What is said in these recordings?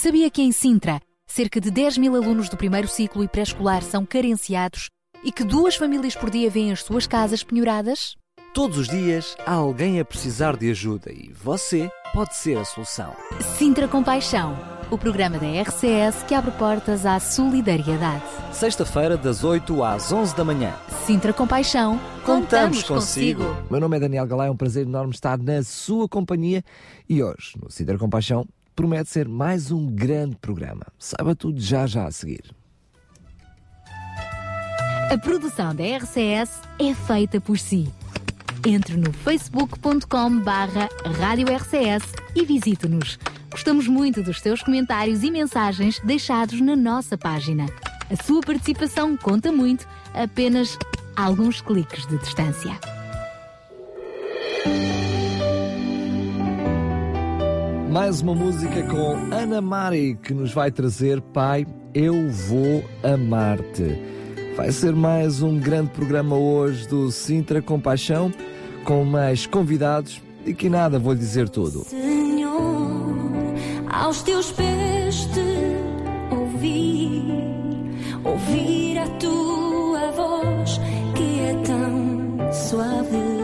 Sabia que em Sintra, cerca de 10 mil alunos do primeiro ciclo e pré-escolar são carenciados e que duas famílias por dia vêm as suas casas penhoradas? Todos os dias há alguém a precisar de ajuda e você pode ser a solução. Sintra Compaixão, o programa da RCS que abre portas à solidariedade. Sexta-feira, das 8 às 11 da manhã. Sintra Compaixão, contamos, Contamos consigo. consigo. Meu nome é Daniel Galá, é um prazer enorme estar na sua companhia e hoje, no Cidra Compaixão, promete ser mais um grande programa. Saiba tudo já já a seguir. A produção da RCS é feita por si. Entre no facebook.com barra Rádio RCS e visite-nos. Gostamos muito dos seus comentários e mensagens deixados na nossa página. A sua participação conta muito, apenas alguns cliques de distância. Mais uma música com Ana Mari que nos vai trazer Pai, eu vou amar-te. Vai ser mais um grande programa hoje do Sintra Compaixão com mais convidados e que nada vou dizer tudo. Senhor, aos teus pés te ouvir, ouvir a tua voz que é tão suave.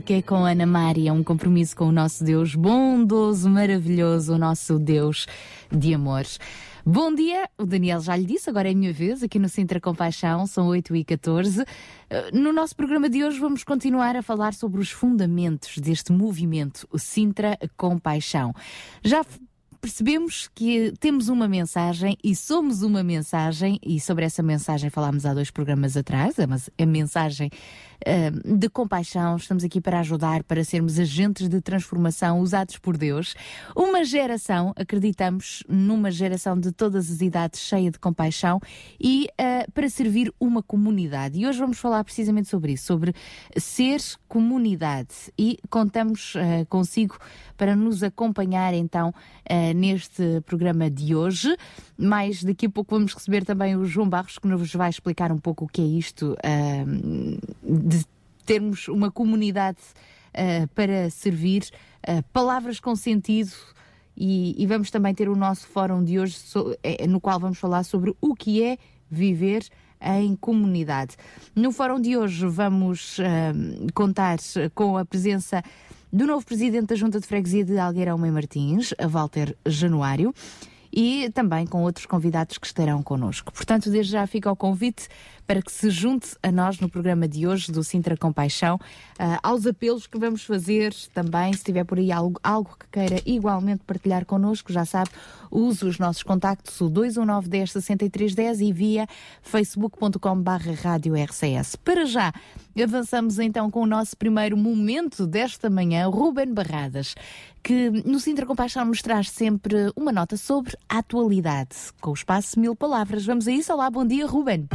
Música com Ana Maria, um compromisso com o nosso Deus bondoso, maravilhoso, o nosso Deus de amor. Bom dia, o Daniel já lhe disse, agora é a minha vez, aqui no Sintra Compaixão, são 8 e 14 Eh, No nosso programa de hoje vamos continuar a falar sobre os fundamentos deste movimento, o Sintra Compaixão. Já percebemos que temos uma mensagem e somos uma mensagem, e sobre essa mensagem falámos há dois programas atrás, mas- a mensagem ah, de compaixão. Estamos aqui para ajudar, para sermos agentes de transformação usados por Deus. Uma geração, acreditamos numa geração de todas as idades cheia de compaixão e ah, para servir uma comunidade. E hoje vamos falar precisamente sobre isso, sobre ser comunidade. E contamos ah, consigo para nos acompanhar então neste programa de hoje. Mais daqui a pouco vamos receber também o João Barros que nos vai explicar um pouco o que é isto de termos uma comunidade ah, para servir, ah, palavras com sentido. E, e vamos também ter o nosso fórum de hoje, so- eh, no qual vamos falar sobre o que é viver em comunidade. No fórum de hoje vamos ah, contar com a presença do novo presidente da Junta de Freguesia de Algueirão Mãe Martins, Walter Januário, e também com outros convidados que estarão connosco. Portanto, desde já fica o convite para que se junte a nós no programa de hoje do Sintra Compaixão, ah, aos apelos que vamos fazer também, se tiver por aí algo, algo que queira igualmente partilhar connosco, já sabe, use os nossos contactos, o 219 10 63 10 e via facebook.com barra rádio RCS. Para já, avançamos então com o nosso primeiro momento desta manhã, Ruben Barradas, que no Sintra Compaixão nos traz sempre uma nota sobre a atualidade, com o espaço Mil Palavras. Vamos a isso? Olá, bom dia, Ruben.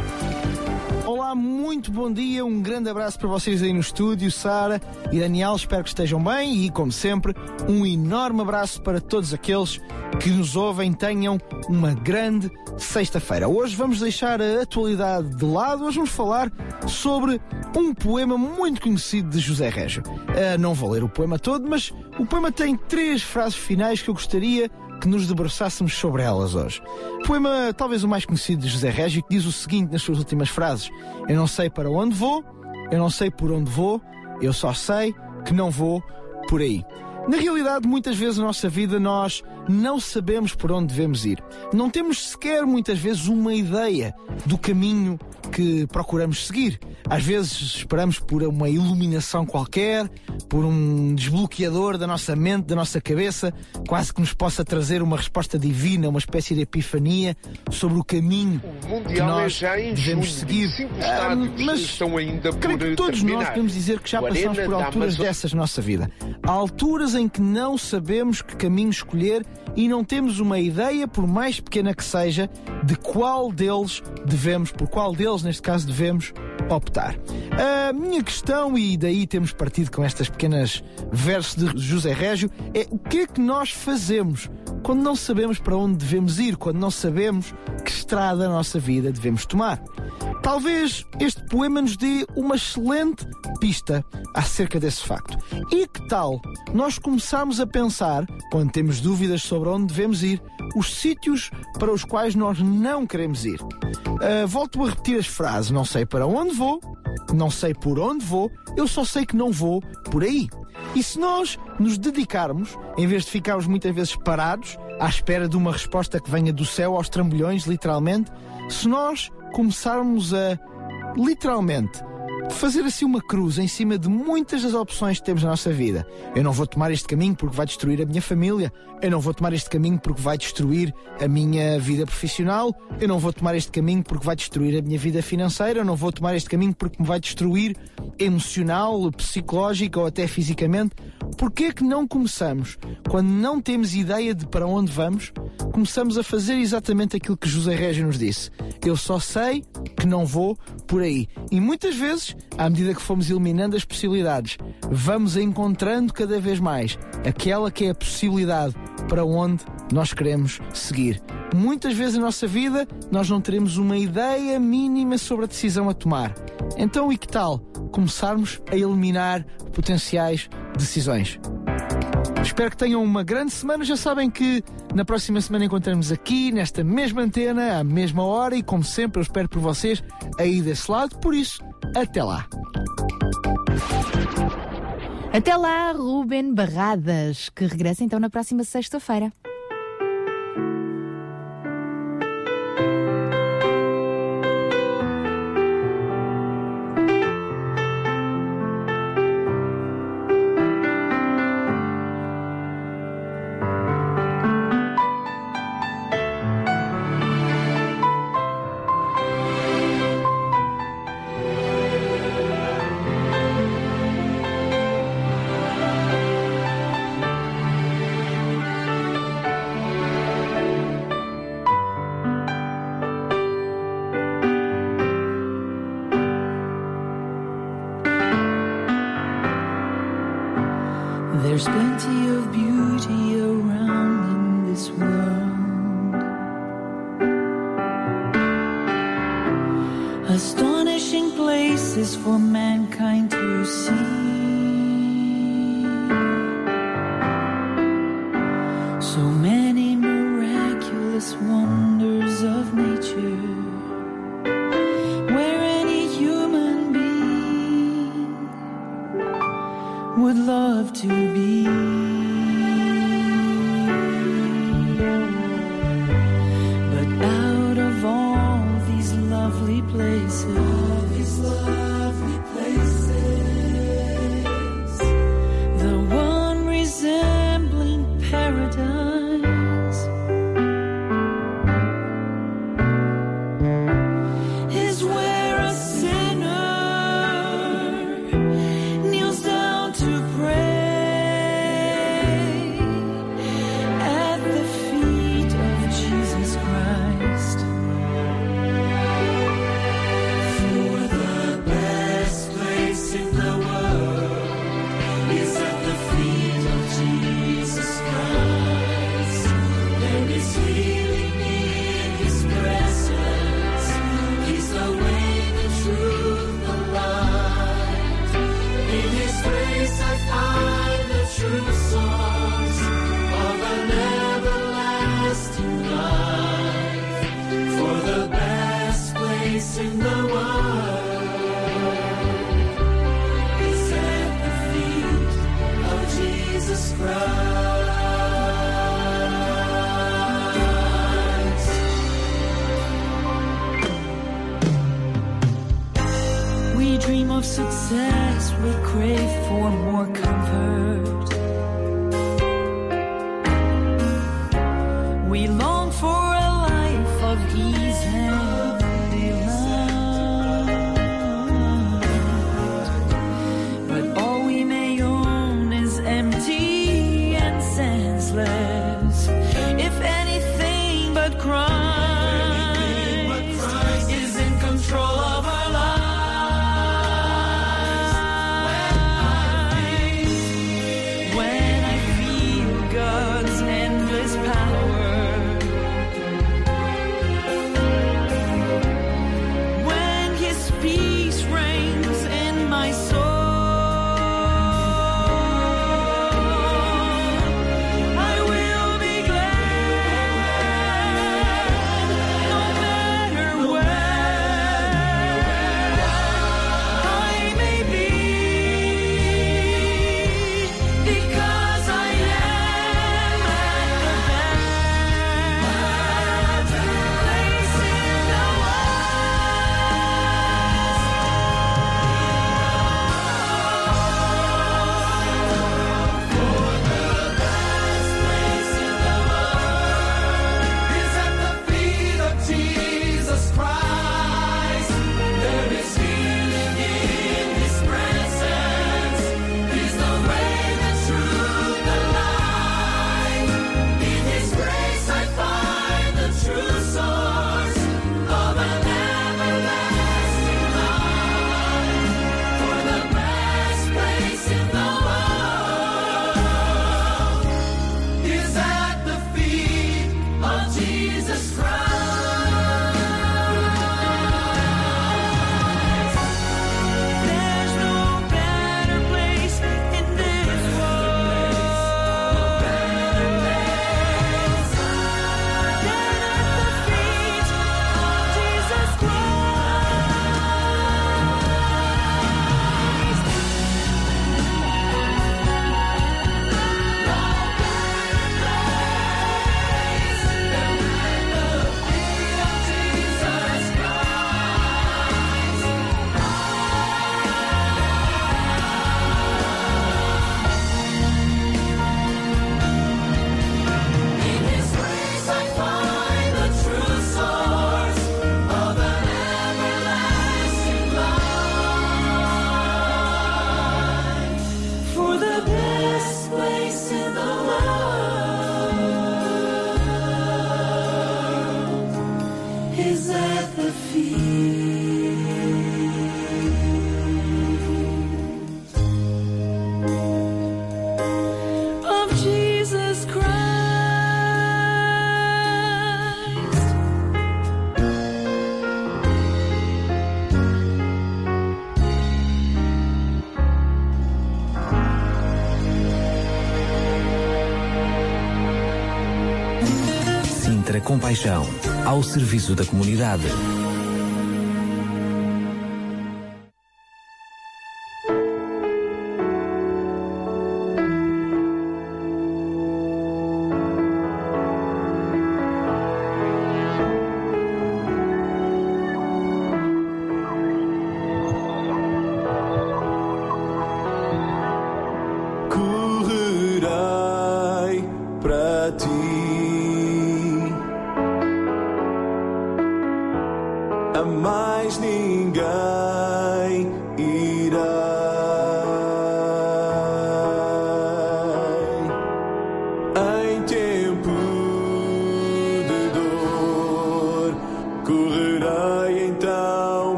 Olá, muito bom dia, um grande abraço para vocês aí no estúdio, Sara e Daniel, espero que estejam bem e, como sempre, um enorme abraço para todos aqueles que nos ouvem, tenham uma grande sexta-feira. Hoje vamos deixar a atualidade de lado, hoje vamos falar sobre um poema muito conhecido de José Régio. Ah, não vou ler o poema todo, mas o poema tem três frases finais que eu gostaria que nos debruçássemos sobre elas hoje. Poema talvez o mais conhecido de José Régio, que diz o seguinte nas suas últimas frases: Eu não sei para onde vou, eu não sei por onde vou, eu só sei que não vou por aí. Na realidade, muitas vezes na nossa vida nós não sabemos por onde devemos ir. Não temos sequer muitas vezes uma ideia do caminho que procuramos seguir. Às vezes esperamos por uma iluminação qualquer, por um desbloqueador da nossa mente, da nossa cabeça, quase que nos possa trazer uma resposta divina, uma espécie de epifania sobre o caminho que Mundial é nós já em devemos junho. seguir. Ah, mas estão ainda creio por que todos terminar. nós podemos dizer que já O passamos por alturas dessas na nossa vida. Há alturas em que não sabemos que caminho escolher e não temos uma ideia, por mais pequena que seja, de qual deles devemos, por qual deles, neste caso, devemos optar. A minha questão, e daí temos partido com estas pequenas versos de José Régio, é o que é que nós fazemos quando não sabemos para onde devemos ir, quando não sabemos que estrada da nossa vida devemos tomar. Talvez este poema nos dê uma excelente pista acerca desse facto. E que tal nós começarmos a pensar, quando temos dúvidas sobre onde devemos ir, os sítios para os quais nós não queremos ir? Ah, volto a repetir as frases: não sei para onde vou, não sei por onde vou, eu só sei que não vou por aí. E se nós nos dedicarmos, em vez de ficarmos muitas vezes parados, à espera de uma resposta que venha do céu aos trambolhões, literalmente, se nós começarmos a, literalmente, fazer assim uma cruz em cima de muitas das opções que temos na nossa vida. Eu não vou tomar este caminho porque vai destruir a minha família. Eu não vou tomar este caminho porque vai destruir a minha vida profissional. Eu não vou tomar este caminho porque vai destruir a minha vida financeira. Eu não vou tomar este caminho porque me vai destruir emocional, psicológica ou até fisicamente. Porquê é que não começamos, quando não temos ideia de para onde vamos, começamos a fazer exatamente aquilo que José Régio nos disse? Eu só sei que não vou por aí. E muitas vezes, à medida que fomos eliminando as possibilidades, vamos encontrando cada vez mais aquela que é a possibilidade para onde nós queremos seguir. Muitas vezes na nossa vida nós não teremos uma ideia mínima sobre a decisão a tomar. Então, e que tal começarmos a eliminar potenciais decisões? Espero que tenham uma grande semana. Já sabem que na próxima semana encontramos aqui, nesta mesma antena, à mesma hora, e como sempre, eu espero por vocês aí desse lado. Por isso, até lá! Até lá, Ruben Barradas, que regressa então na próxima sexta-feira. is for mankind to see. Compaixão, ao serviço da comunidade.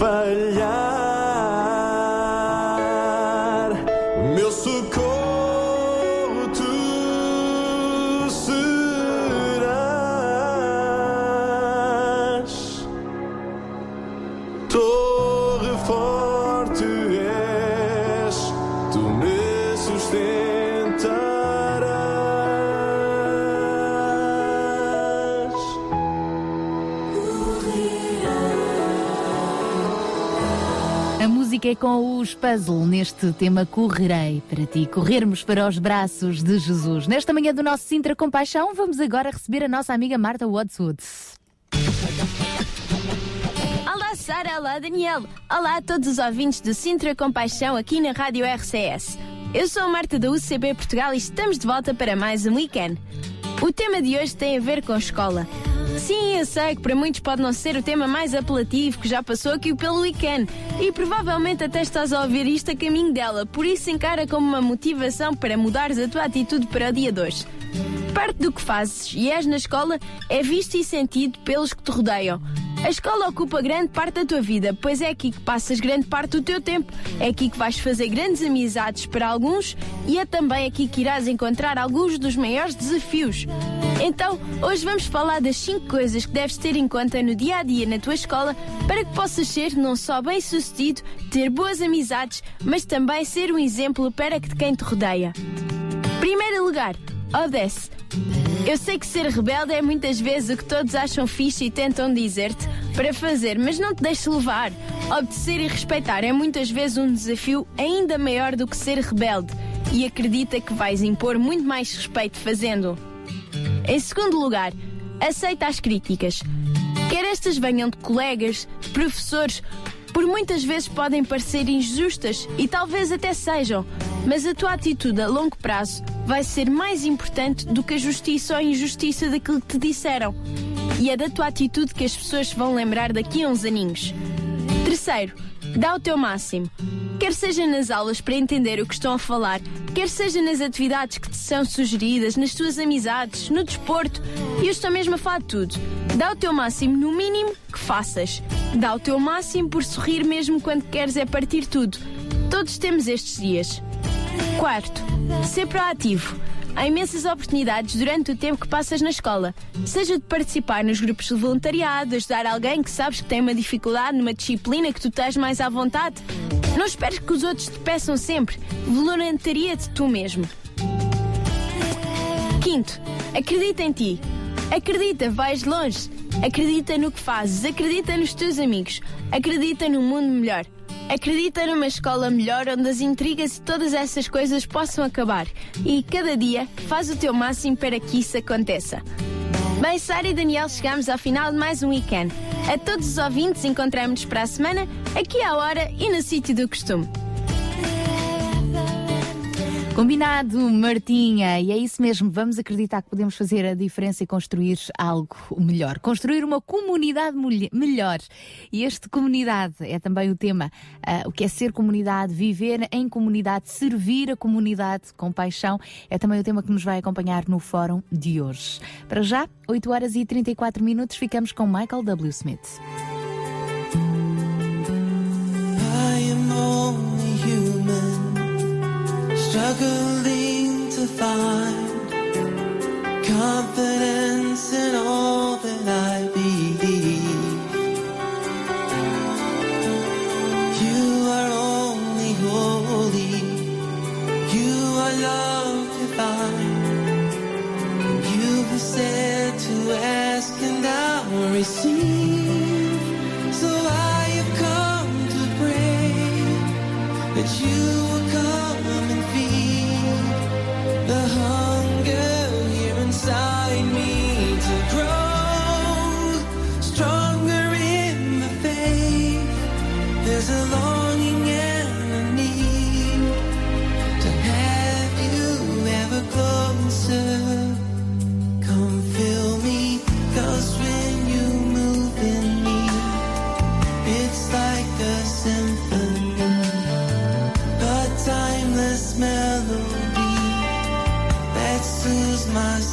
Yeah. Música é com os puzzle neste tema Correrei para ti, corrermos para os braços de Jesus. Nesta manhã do nosso Sintra Compaixão, vamos agora receber a nossa amiga Marta Wadswood. Olá Sara, olá Daniel, olá a todos os ouvintes do Sintra Compaixão aqui na Rádio RCS. Eu sou a Marta da UCB Portugal e estamos de volta para mais um weekend. O tema de hoje tem a ver com escola. Sim, eu sei que para muitos pode não ser o tema mais apelativo que já passou aqui pelo weekend e provavelmente até estás a ouvir isto a caminho dela, por isso encara como uma motivação para mudares a tua atitude para o dia de hoje. Parte do que fazes e és na escola é visto e sentido pelos que te rodeiam. A escola ocupa grande parte da tua vida, pois é aqui que passas grande parte do teu tempo. É aqui que vais fazer grandes amizades para alguns e é também aqui que irás encontrar alguns dos maiores desafios. Então, hoje vamos falar das 5 coisas que deves ter em conta no dia a dia na tua escola para que possas ser não só bem sucedido, ter boas amizades, mas também ser um exemplo para que- quem te rodeia. Primeiro lugar, obedece. Eu sei que ser rebelde é muitas vezes o que todos acham fixe e tentam dizer-te para fazer, mas não te deixes levar. Obedecer e respeitar é muitas vezes um desafio ainda maior do que ser rebelde e acredita que vais impor muito mais respeito fazendo. Em segundo lugar, aceita as críticas. Quer estas venham de colegas, professores, por muitas vezes podem parecer injustas e talvez até sejam, mas a tua atitude a longo prazo vai ser mais importante do que a justiça ou a injustiça daquilo que te disseram. E é da tua atitude que as pessoas vão lembrar daqui a uns aninhos. Terceiro, dá o teu máximo. Quer seja nas aulas para entender o que estão a falar, quer seja nas atividades que te são sugeridas, nas tuas amizades, no desporto, e eu estou mesmo a falar de tudo. Dá o teu máximo no mínimo que faças. Dá o teu máximo por sorrir mesmo quando queres é partir tudo. Todos temos estes dias. Quarto, ser proativo. Há imensas oportunidades durante o tempo que passas na escola. Seja de participar nos grupos de voluntariado, ajudar alguém que sabes que tem uma dificuldade numa disciplina que tu tens mais à vontade. Não esperes que os outros te peçam sempre. Voluntaria-te tu mesmo. Quinto, acredita em ti. Acredita, vais longe. Acredita no que fazes, acredita nos teus amigos, acredita num mundo melhor. Acredita numa escola melhor onde as intrigas e todas essas coisas possam acabar. E cada dia faz o teu máximo para que isso aconteça. Bem, Sara e Daniel, chegamos ao final de mais um weekend. A todos os ouvintes, encontramos-nos para a semana, aqui à hora e no sítio do costume. Combinado, Martinha. E é isso mesmo. Vamos acreditar que podemos fazer a diferença e construir algo melhor. Construir uma comunidade melhor. E este comunidade é também o tema. Ah, o que é ser comunidade, viver em comunidade, servir a comunidade com paixão. É também o tema que nos vai acompanhar no fórum de hoje. Para já, 8 horas e 34 minutos, ficamos com Michael W. Smith. Struggling to find confidence in all that I believe. You are only holy, you are love divine. You have said to ask and I'll receive.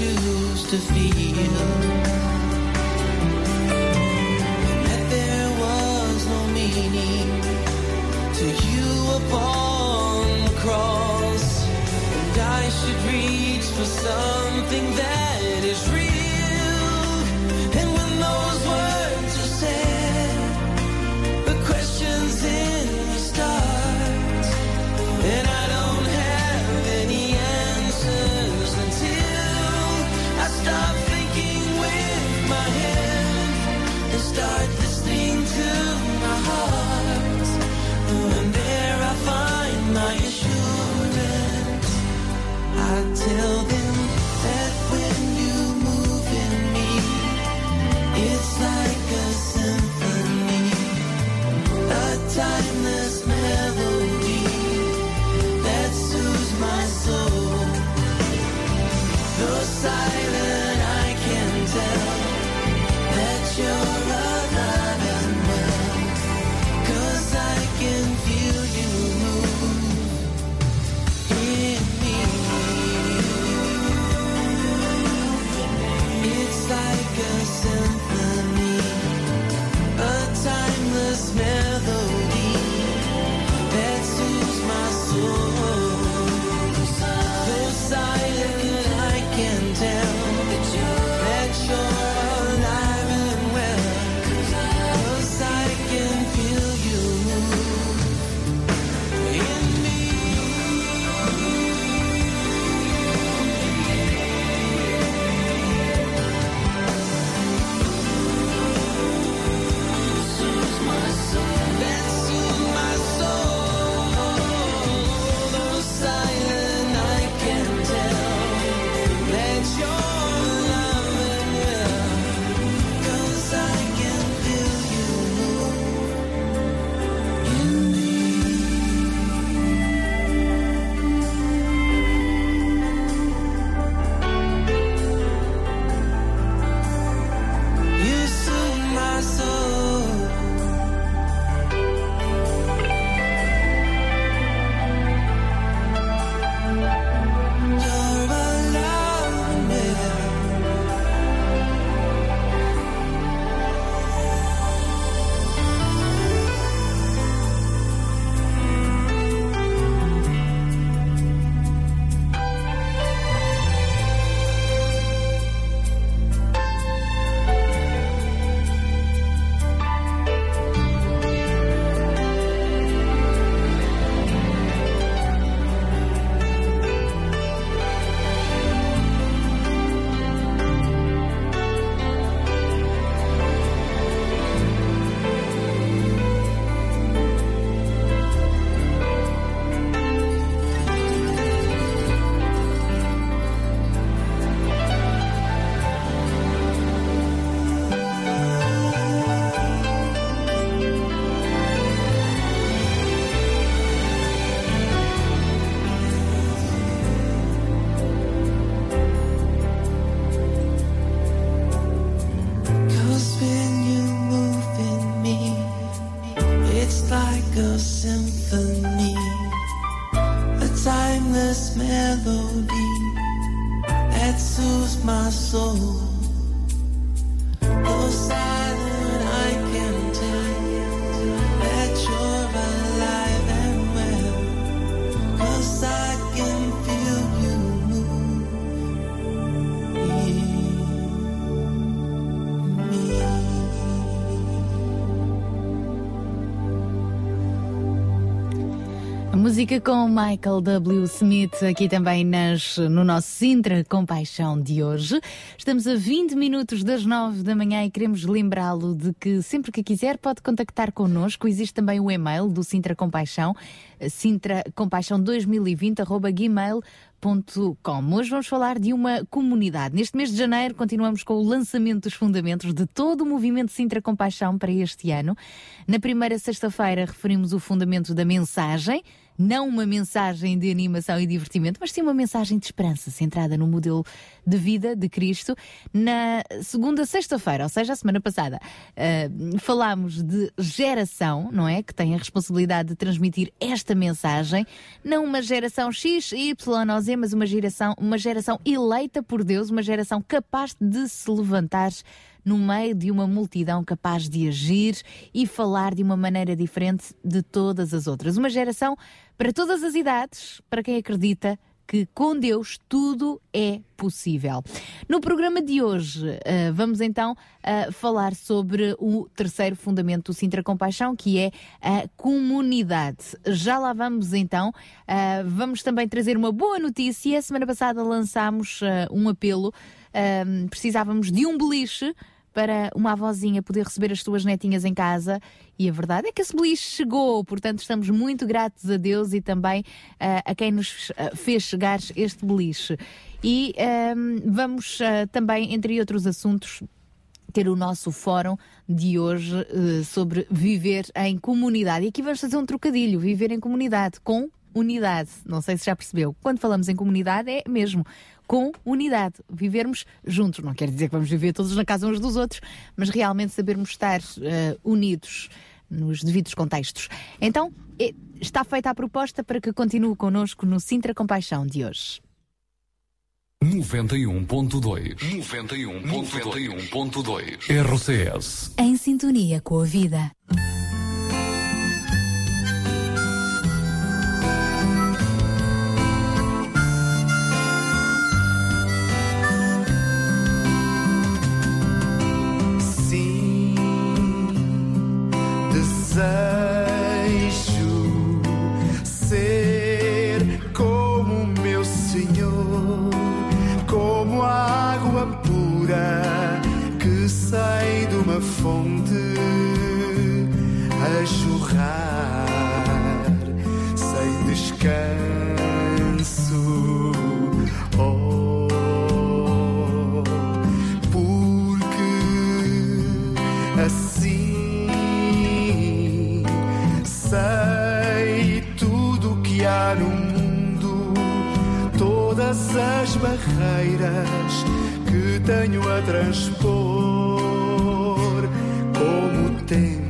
used to feel. That there was no meaning to you upon the cross. And I should reach for something that is real. till música com Michael W. Smith aqui também nas, no nosso Sintra Compaixão de hoje. Estamos a 20 minutos das 9 da manhã e queremos lembrá-lo de que sempre que quiser pode contactar connosco. Existe também o e-mail do Sintra Compaixão, sintracompaixão2020.gmail.com. Hoje vamos falar de uma comunidade. Neste mês de janeiro continuamos com o lançamento dos fundamentos de todo o movimento Sintra Compaixão para este ano. Na primeira sexta-feira referimos o fundamento da mensagem, não uma mensagem de animação e divertimento, mas sim uma mensagem de esperança centrada no modelo de vida de Cristo. Na segunda sexta-feira, ou seja, a semana passada, uh, falámos de geração, não é? Que tem a responsabilidade de transmitir esta mensagem, não uma geração X, Y ou Z, mas uma geração, uma geração eleita por Deus, uma geração capaz de se levantar no meio de uma multidão capaz de agir e falar de uma maneira diferente de todas as outras. Uma geração para todas as idades, para quem acredita que com Deus tudo é possível. No programa de hoje, uh, vamos então uh, falar sobre o terceiro fundamento do Sintra Compaixão, que é a comunidade. Já lá vamos então. Uh, vamos também trazer uma boa notícia. Semana passada lançámos um apelo. precisávamos de um beliche para uma avózinha poder receber as suas netinhas em casa e a verdade é que esse beliche chegou, portanto estamos muito gratos a Deus e também uh, a quem nos uh, fez chegar este beliche. E um, vamos uh, também, entre outros assuntos, ter o nosso fórum de hoje uh, sobre viver em comunidade. E aqui vamos fazer um trocadilho: viver em comunidade com unidade. Não sei se já percebeu. Quando falamos em comunidade, é mesmo com unidade, vivermos juntos. Não quer dizer que vamos viver todos na casa uns dos outros, mas realmente sabermos estar uh, unidos nos devidos contextos. Então, está feita a proposta para que continue connosco no Sintra Compaixão de hoje. 91.2 91.2 RCS Em sintonia com a vida. As barreiras que tenho a transpor, como tempo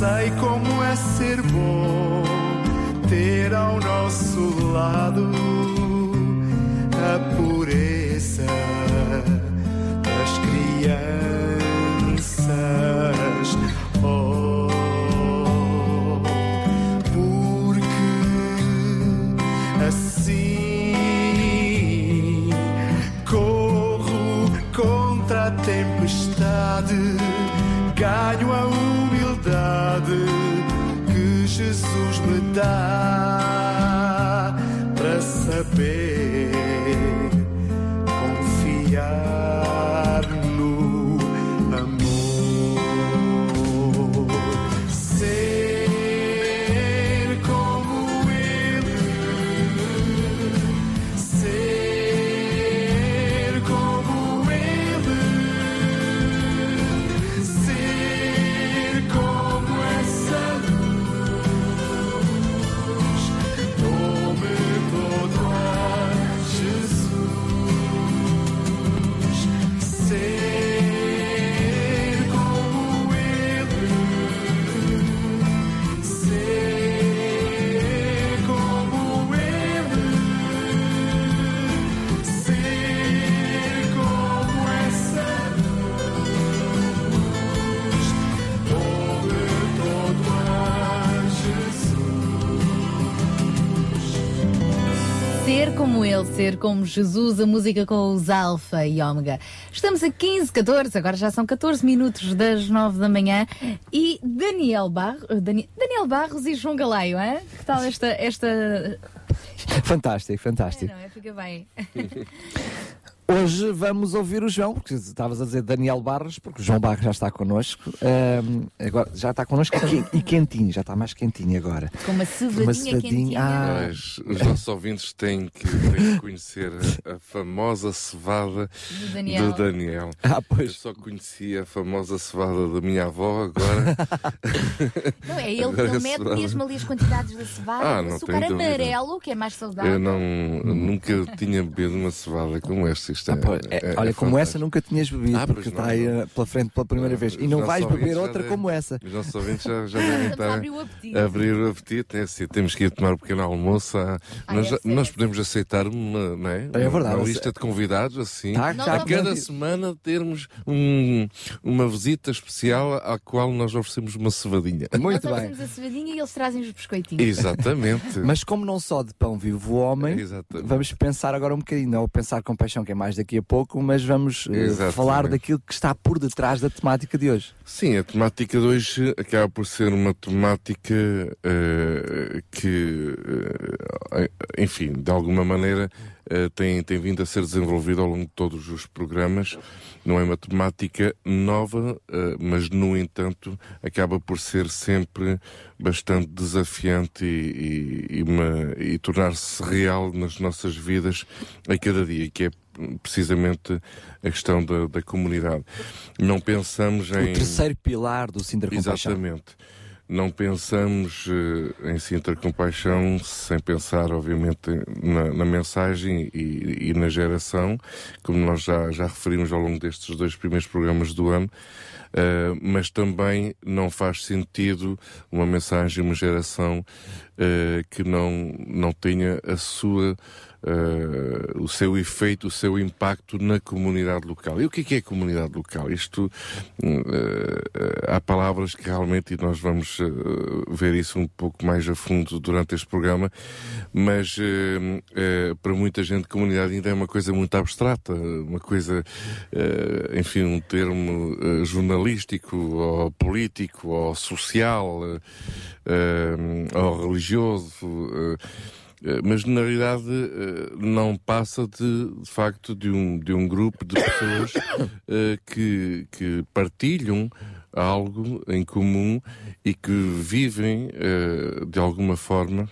Sei como Ser como ele, ser como Jesus, a música com os Alfa e Ômega. Estamos a 15, 14, agora já são 14 minutos das 9 da manhã e Daniel, Barro, Dani- Daniel Barros e João Galaio, hein? que tal esta. esta... Fantástico, fantástico. Não é? Fica bem. Hoje vamos ouvir o João, porque estavas a dizer Daniel Barros, porque o João Barros já está connosco. Ahm, agora, já está connosco e quen- e quentinho, já está mais quentinho agora. Com uma cevadinha, Uma cevadinha, quentinha. ah. Mas os nossos ouvintes têm que, têm que conhecer a, a famosa cevada Do Daniel. do Daniel. Ah, Eu pois. só conhecia a famosa cevada da minha avó, agora. Não, é ele, Agora ele a mete cevada. mesmo ali as quantidades da cevada, Ah, o não açúcar dúvida. amarelo, que é mais saudável. Eu não, nunca tinha bebido uma cevada como esta. Isto é, Ah, pois, é, é- olha, é como essa nunca tinhas bebido, Ah, porque está aí eh, pela frente pela primeira vez. E não vais beber outra como essa. Os nossos ouvintes já, já devem estar abrir o apetite. a abrir o apetite. É assim, temos que ir tomar um pequeno almoço. Ah, nós, é nós podemos aceitar uma, não é? É verdade, uma lista de convidados assim. Tá, Nós tá, a cada pronto. semana termos um- uma visita especial à qual nós oferecemos uma cevadinha. Muito Nós bem. oferecemos a cevadinha e eles trazem os biscoitinhos. Exatamente. Mas como não só de pão vive o homem, vamos pensar agora um bocadinho, não pensar com paixão que é mais daqui a pouco, mas vamos Exatamente. falar daquilo que está por detrás da temática de hoje. Sim, a temática de hoje acaba por ser uma temática eh, que, eh, enfim, de alguma maneira tem, tem vindo a ser desenvolvida ao longo de todos os programas. Não é uma temática nova, eh, mas, no entanto, acaba por ser sempre bastante desafiante e, e, e e tornar-se real nas nossas vidas a cada dia, que é precisamente a questão da, da comunidade. Não pensamos em. O terceiro pilar do Sintra Compaixão. Não pensamos eh, em Sintra Compaixão sem pensar, obviamente, na, na mensagem e, e na geração, como nós já, já referimos ao longo destes dois primeiros programas do ano, eh, mas também não faz sentido uma mensagem, uma geração eh, que não, não tenha a sua eh, o seu efeito, o seu impacto na comunidade local. E o que é, que é comunidade local? Isto eh, há palavras que realmente, e nós vamos ver isso um pouco mais a fundo durante este programa, mas para muita gente comunidade ainda é uma coisa muito abstrata, uma coisa, enfim, um termo jornalístico ou político ou social ou religioso. Eh, mas na realidade eh, não passa de, de facto de um, de um grupo de pessoas eh, que, que partilham algo em comum e que vivem de alguma forma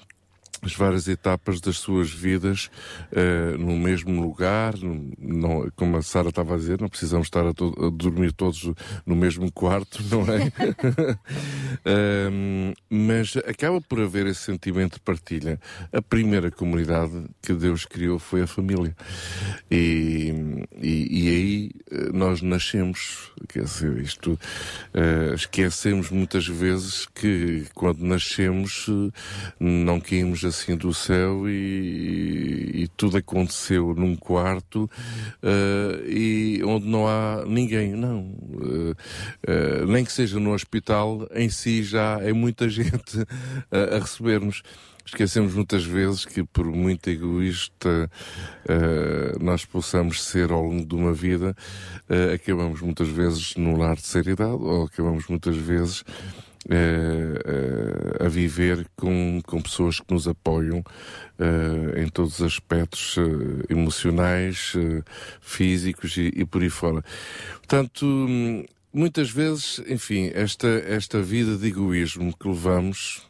as várias etapas das suas vidas eh, no mesmo lugar, não, como a Sara estava a dizer, não precisamos estar a, to- a dormir todos no mesmo quarto, não é? Mas acaba por haver esse sentimento de partilha. A primeira comunidade que Deus criou foi a família. E, e, e aí eh, nós nascemos, quer dizer, isto eh, esquecemos muitas vezes que quando nascemos não caímos assim do céu e, e tudo aconteceu num quarto eh, e onde não há ninguém, não. Eh, eh, nem que seja no hospital, em si já é muita gente a, a. Esquecemos muitas vezes que, por muito egoísta eh, nós possamos ser ao longo de uma vida, eh, acabamos muitas vezes no lar de seriedade ou acabamos muitas vezes eh, a viver com, com pessoas que nos apoiam eh, em todos os aspectos emocionais, físicos e, e por aí fora. Portanto, muitas vezes, enfim, esta, esta vida de egoísmo que levamos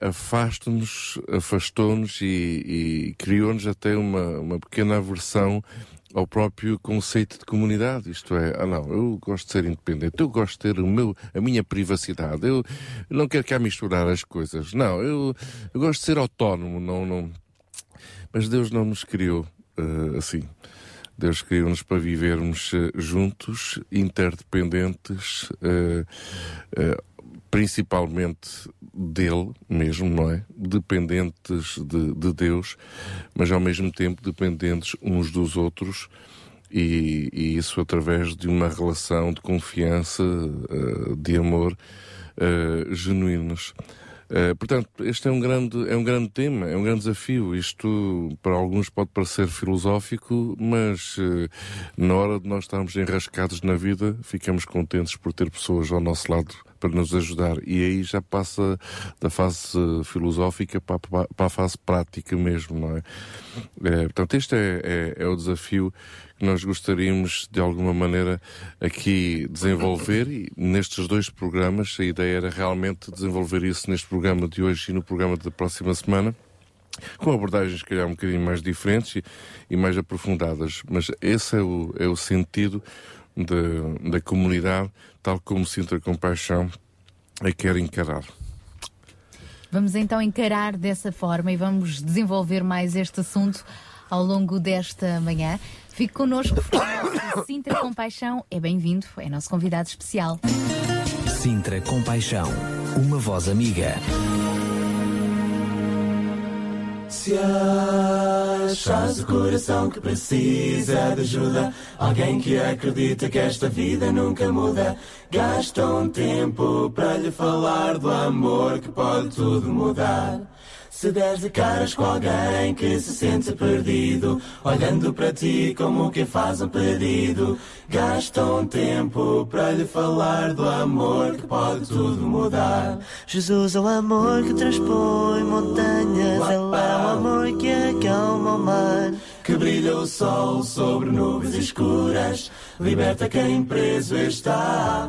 afasta-nos, afastou-nos e, e criou-nos até uma, uma pequena aversão ao próprio conceito de comunidade. Isto é, ah não, eu gosto de ser independente, eu gosto de ter o meu, a minha privacidade, eu não quero cá misturar as coisas. Não, eu, eu gosto de ser autónomo, não, não. Mas Deus não nos criou eh, assim. Deus criou-nos para vivermos eh, juntos, interdependentes, eh, eh, principalmente dele mesmo, não é? Dependentes de, de Deus, mas ao mesmo tempo dependentes uns dos outros. E, e isso através de uma relação de confiança, eh, de amor eh, genuínos. Eh, portanto, este é um, grande, é um grande tema, é um grande desafio. Isto para alguns pode parecer filosófico, mas eh, na hora de nós estarmos enrascados na vida, ficamos contentes por ter pessoas ao nosso lado para nos ajudar. E aí já passa da fase filosófica para, para, a fase prática mesmo, não é? Eh, portanto, este é, é, é o desafio que nós gostaríamos de alguma maneira aqui desenvolver e nestes dois programas a ideia era realmente desenvolver isso neste programa de hoje e no programa da próxima semana com abordagens, se calhar, um bocadinho mais diferentes e, e mais aprofundadas. Mas esse é o, é o sentido de- da comunidade, tal como Sintra Compaixão a quer encarar. Vamos então encarar dessa forma e vamos desenvolver mais este assunto ao longo desta manhã. Fique connosco, Sintra Compaixão é bem-vindo, é nosso convidado especial. Sintra Compaixão, uma voz amiga. Se achas o coração que precisa de ajuda, alguém que acredita que esta vida nunca muda, gasta um tempo para lhe falar do amor que pode tudo mudar. Se deres de caras com alguém que se sente perdido, olhando para ti como quem faz um pedido, gasta um tempo para lhe falar do amor que pode tudo mudar. Jesus é o amor que transpõe montanhas, é o amor que acalma o mar. Que brilha o sol sobre nuvens escuras, liberta quem preso está.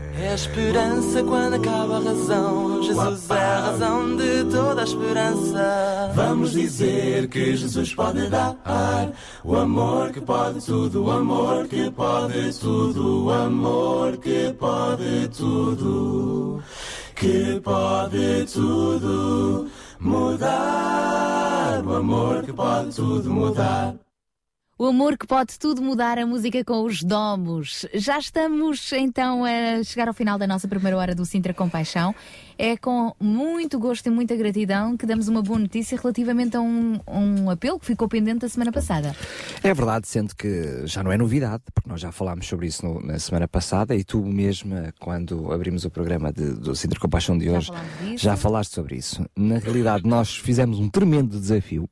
É a esperança quando acaba a razão. Jesus é a razão de toda a esperança. Vamos dizer que Jesus pode dar o amor que pode tudo, o amor que pode tudo, o amor que pode tudo, que pode tudo mudar, o amor que pode tudo mudar. O amor que pode tudo mudar, a música com os domos. Já estamos então a chegar ao final da nossa primeira hora do Sintra Compaixão. É com muito gosto e muita gratidão que damos uma boa notícia relativamente a um, um apelo que ficou pendente da semana passada. É verdade, sendo que já não é novidade, porque nós já falámos sobre isso no- na semana passada e tu mesma, quando abrimos o programa de- do Sintra Compaixão de hoje, disso. já falaste sobre isso. Na realidade, nós fizemos um tremendo desafio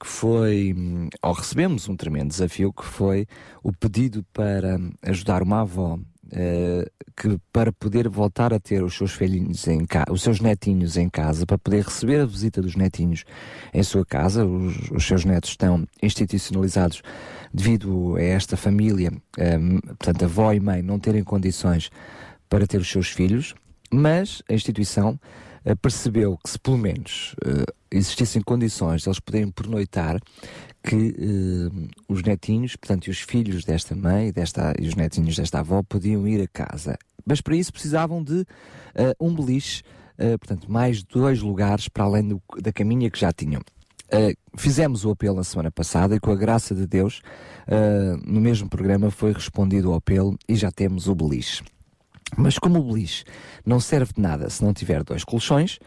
que foi, hum, ou recebemos um tremendo desafio que foi o pedido para ajudar uma avó eh, que para poder voltar a ter os seus filhinhos em casa, os seus netinhos em casa, para poder receber a visita dos netinhos em sua casa, os, os seus netos estão institucionalizados devido a esta família, hum, portanto, avó e mãe não terem condições para ter os seus filhos, mas a instituição percebeu que se pelo menos eh, existissem condições de eles poderem pernoitar, que eh, os netinhos, portanto, os filhos desta mãe desta, e os netinhos desta avó podiam ir a casa. Mas para isso precisavam de eh, um beliche, eh, portanto, mais dois lugares para além do- da caminha que já tinham. Uh, fizemos o apelo na semana passada e com a graça de Deus, uh, no mesmo programa foi respondido ao apelo e já temos o beliche. Mas como o beliche não serve de nada se não tiver dois colchões,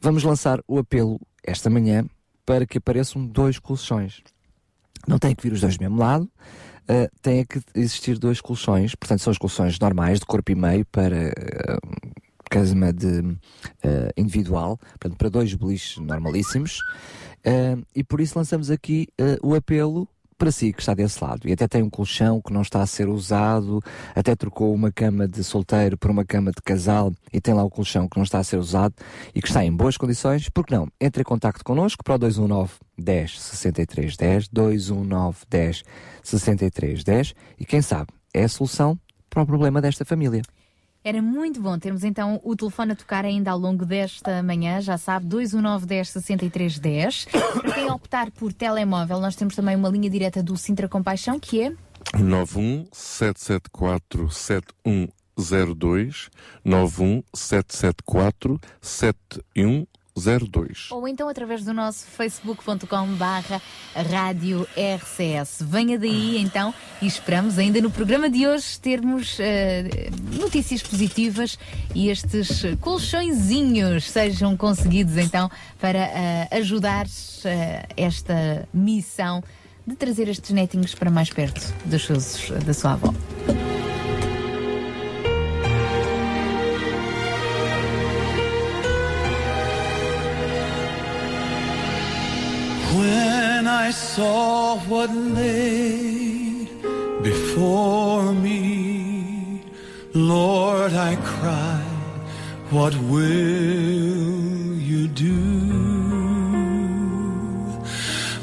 vamos lançar o apelo esta manhã para que apareçam dois colchões. Não tem que vir os dois do mesmo lado, uh, tem que existir dois colchões, portanto são os colchões normais de corpo e meio para uh, de eh, individual, portanto, para dois beliches normalíssimos. Eh, e por isso lançamos aqui o apelo para si que está desse lado. E até tem um colchão que não está a ser usado, até trocou uma cama de solteiro por uma cama de casal e tem lá o colchão que não está a ser usado e que está em boas condições. Porque não? Entre em contato connosco para o 219 10 63 10, 219 10 63 10 e quem sabe é a solução para o problema desta família. Era muito bom termos então o telefone a tocar ainda ao longo desta manhã, já sabe, 219 10 63 10. Para quem optar por telemóvel, nós temos também uma linha direta do Sintra Compaixão, que é 91 774 7102 91 774 7102 ou então através do nosso facebook.com barra rádio RCS. Venha daí então e esperamos ainda no programa de hoje termos eh, notícias positivas e estes colchõezinhos sejam conseguidos então para eh, ajudar eh, esta missão de trazer estes netinhos para mais perto dos seus, da sua avó. When I saw what lay before me, Lord, I cried, What will you do?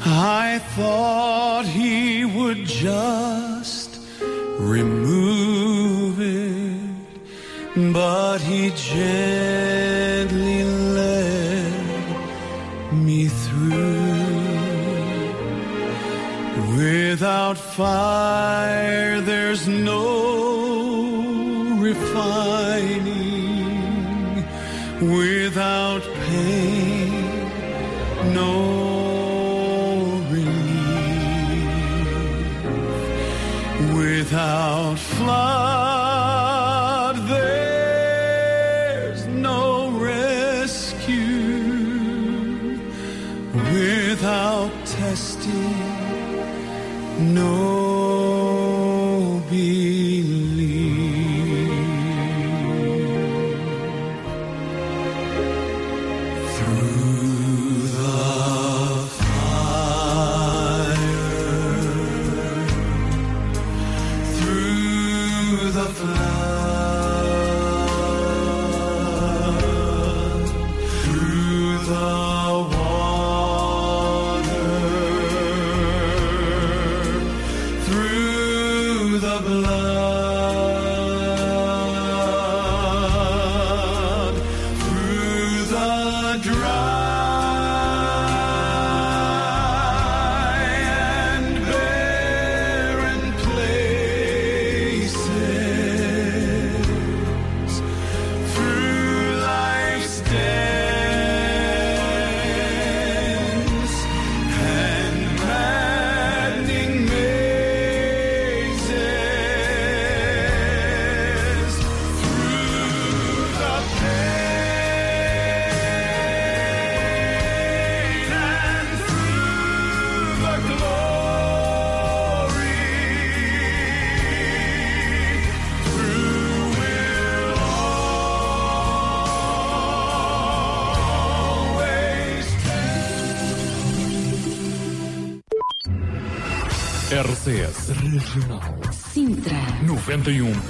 I thought He would just remove it, but He gently Without fire, there's no refining. Without pain, no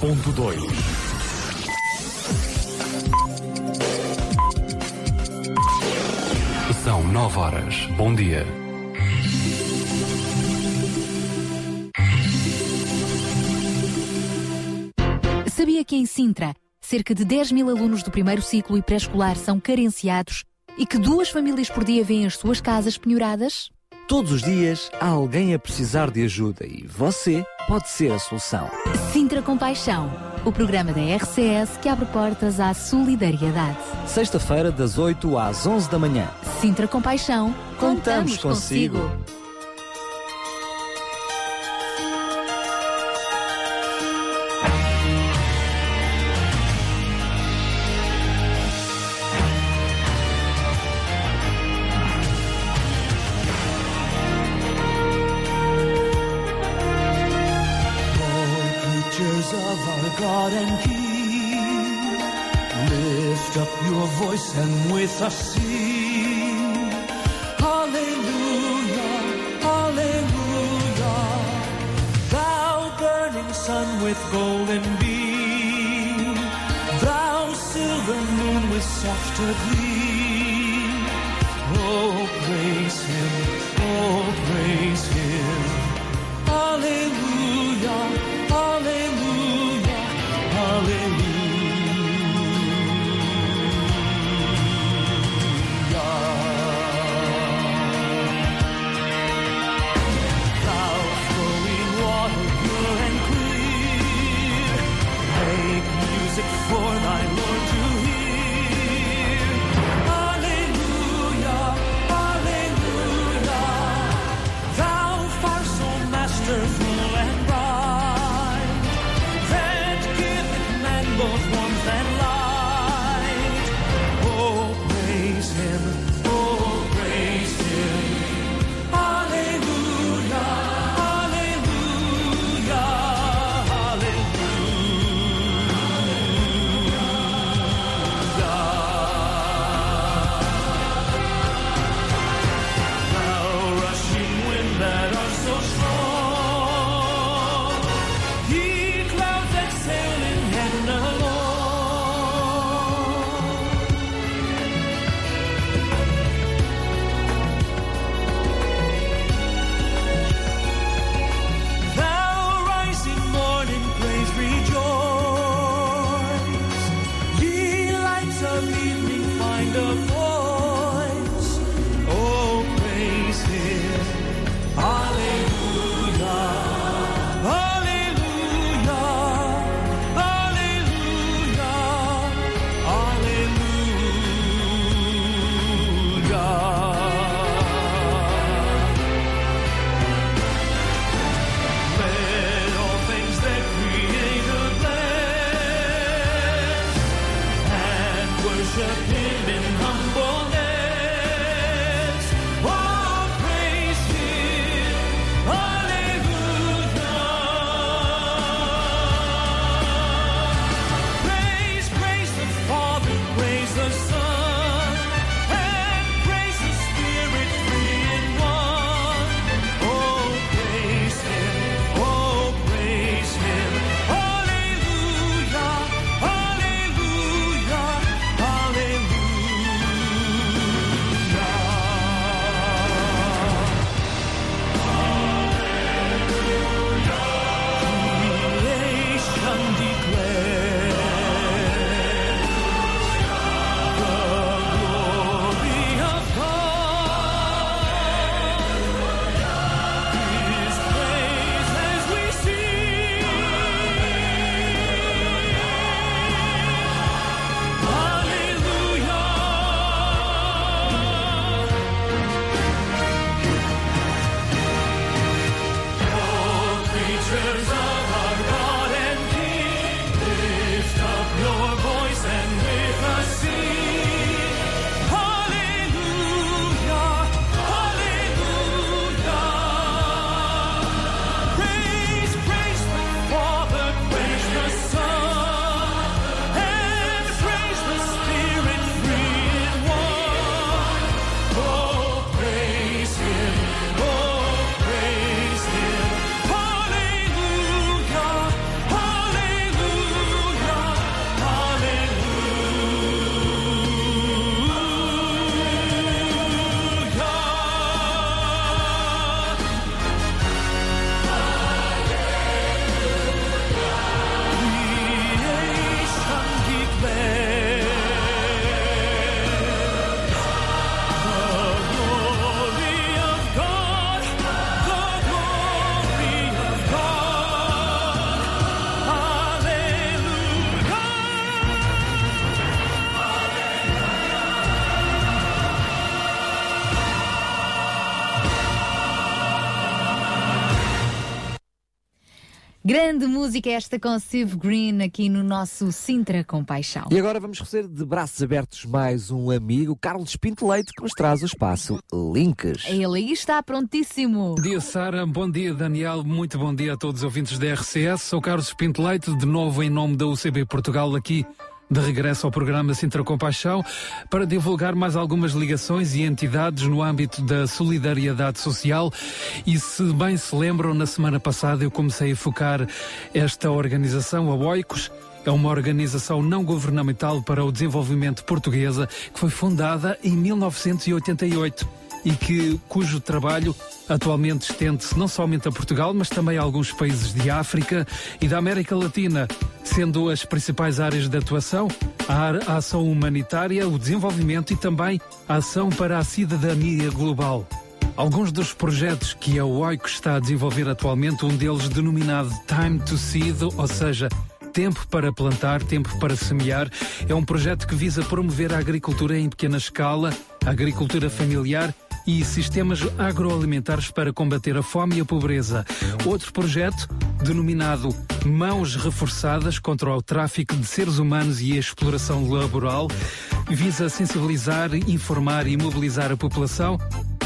91.2 São 9 horas. Bom dia. Sabia que em Sintra, cerca de 10 mil alunos do primeiro ciclo e pré-escolar são carenciados e que duas famílias por dia vêm as suas casas penhoradas? Todos os dias há alguém a precisar de ajuda e você pode ser a solução. Sintra Compaixão, o programa da RCS que abre portas à solidariedade. Sexta-feira, das 8 às 11 da manhã. Sintra Compaixão, Contamos consigo. creatures Essa Grande música esta com Steve Green aqui no nosso Sintra com Paixão. E agora vamos receber de braços abertos mais um amigo, Carlos Pinto Leite, que nos traz o espaço Links. Ele aí está prontíssimo. Bom dia, Sara. Bom dia, Daniel. Muito bom dia a todos os ouvintes da RCS. Sou Carlos Pinto Leite, de novo em nome da UCB Portugal aqui de regresso ao programa Sintra Compaixão para divulgar mais algumas ligações e entidades no âmbito da solidariedade social. E se bem se lembram, na semana passada eu comecei a focar esta organização, a Oicos. É uma organização não governamental para o desenvolvimento portuguesa que foi fundada em 1988 e que, cujo trabalho atualmente estende-se não somente a Portugal, mas também a alguns países de África e da América Latina, sendo as principais áreas de atuação a, ação humanitária, o desenvolvimento e também a ação para a cidadania global. Alguns dos projetos que a OICO está a desenvolver atualmente, um deles denominado Time to Seed, ou seja, Tempo para plantar, tempo para semear, é um projeto que visa promover a agricultura em pequena escala, a agricultura familiar e sistemas agroalimentares para combater a fome e a pobreza. Outro projeto, denominado Mãos Reforçadas contra o Tráfico de Seres Humanos e a Exploração Laboral, visa sensibilizar, informar e mobilizar a população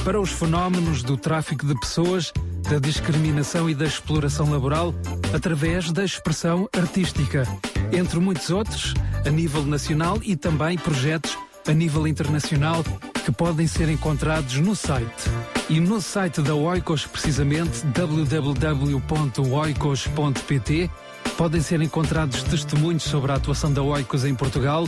para os fenómenos do tráfico de pessoas, da discriminação e da exploração laboral através da expressão artística, entre muitos outros, a nível nacional e também projetos a nível internacional que podem ser encontrados no site. E no site da Oikos, precisamente www.oikos.pt, podem ser encontrados testemunhos sobre a atuação da Oikos em Portugal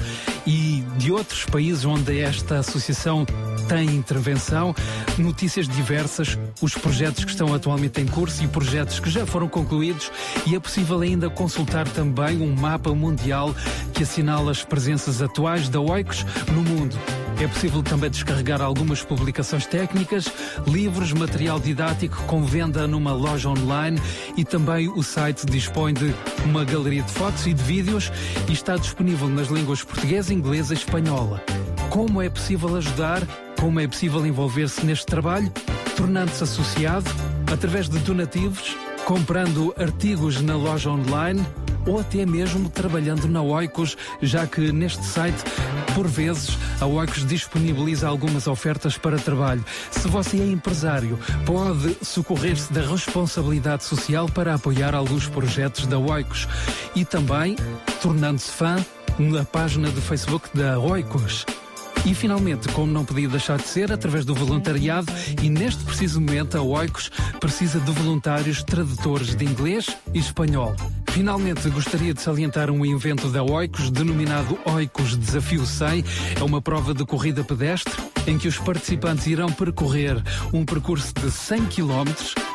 e de outros países onde esta associação tem intervenção, notícias diversas, os projetos que estão atualmente em curso e projetos que já foram concluídos e é possível ainda consultar também um mapa mundial que assinala as presenças atuais da Oikos no mundo. É possível também descarregar algumas publicações técnicas, livros, material didático com venda numa loja online e também o site dispõe de uma galeria de fotos e de vídeos e está disponível nas línguas portuguesa, inglesa e espanhola. Como é possível ajudar? Como é possível envolver-se neste trabalho? Tornando-se associado através de donativos, comprando artigos na loja online ou até mesmo trabalhando na Oikos, já que neste site, por vezes, a Oikos disponibiliza algumas ofertas para trabalho. Se você é empresário, pode socorrer-se da responsabilidade social para apoiar alguns projetos da Oikos e também tornando-se fã na página do Facebook da Oikos. E finalmente, como não podia deixar de ser, através do voluntariado, e neste preciso momento a Oikos precisa de voluntários tradutores de inglês e espanhol. Finalmente, gostaria de salientar um evento da Oikos denominado Oikos Desafio 100. É uma prova de corrida pedestre em que os participantes irão percorrer um percurso de 100 km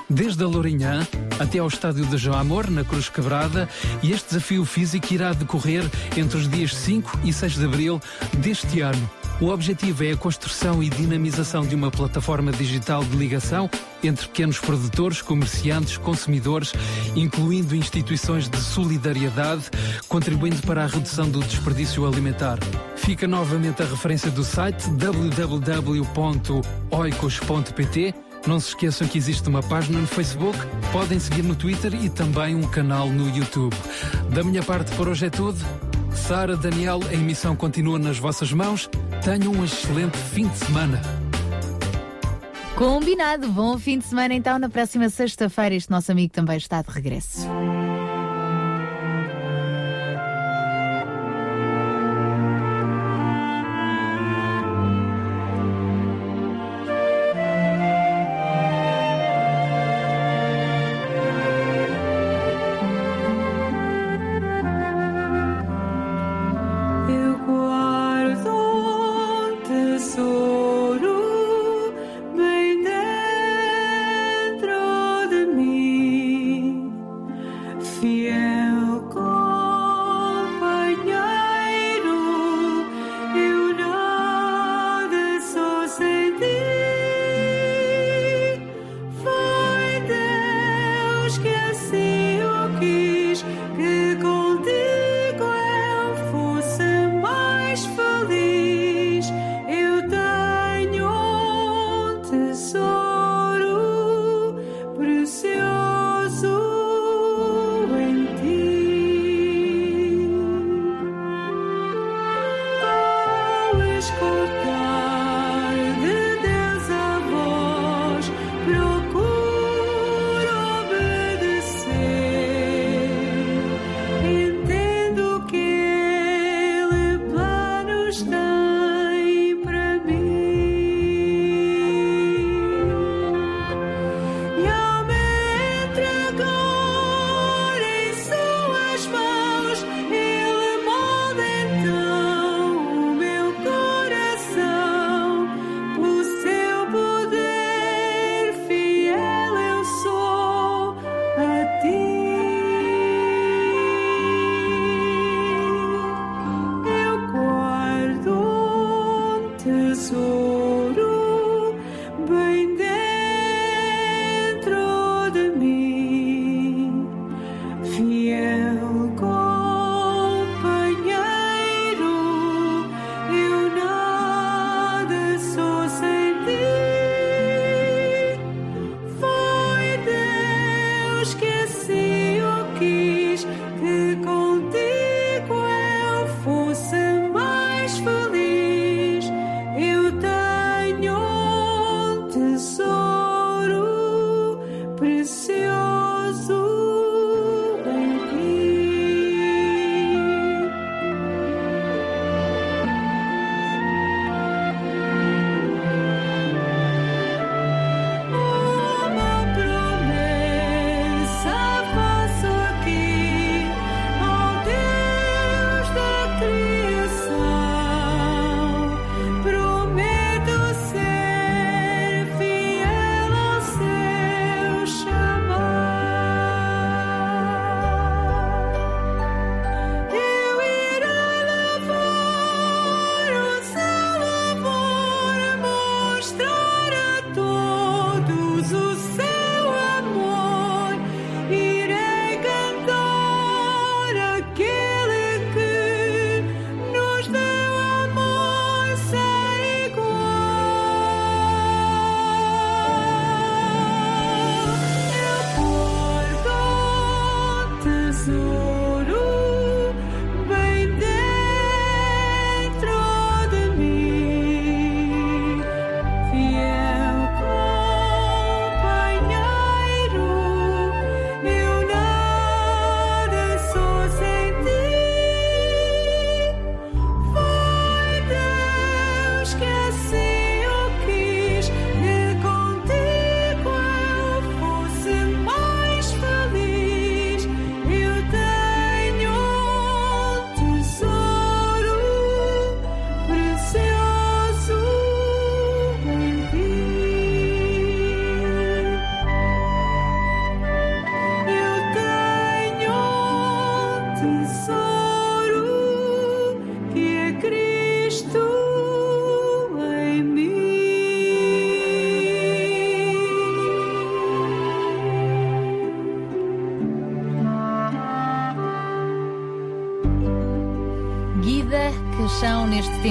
desde a Lourinhã até ao estádio de Joamor, na Cruz Quebrada, e este desafio físico irá decorrer entre os dias 5 e 6 de abril deste ano. O objetivo é a construção e dinamização de uma plataforma digital de ligação entre pequenos produtores, comerciantes, consumidores, incluindo instituições de solidariedade, contribuindo para a redução do desperdício alimentar. Fica novamente a referência do site www.oicos.pt. Não se esqueçam que existe uma página no Facebook, podem seguir no Twitter e também um canal no YouTube. Da minha parte por hoje é tudo. Sara, Daniel, a emissão continua nas vossas mãos. Tenham um excelente fim de semana. Combinado. Bom fim de semana então. Na próxima sexta-feira, este nosso amigo também está de regresso.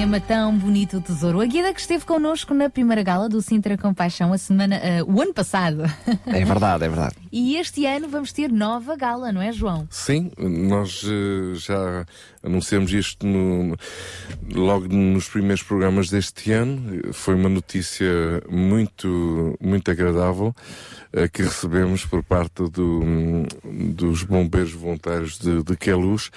Tema tão bonito, o Tesouro. A Guida que esteve connosco na primeira gala do Sintra Compaixão a semana, eh, o ano passado. É verdade, é verdade. E este ano vamos ter nova gala, não é, João? Sim, nós eh, já anunciamos isto no- logo nos primeiros programas deste ano. Foi uma notícia muito, muito agradável eh, que recebemos por parte do- dos bombeiros voluntários de, de Queluz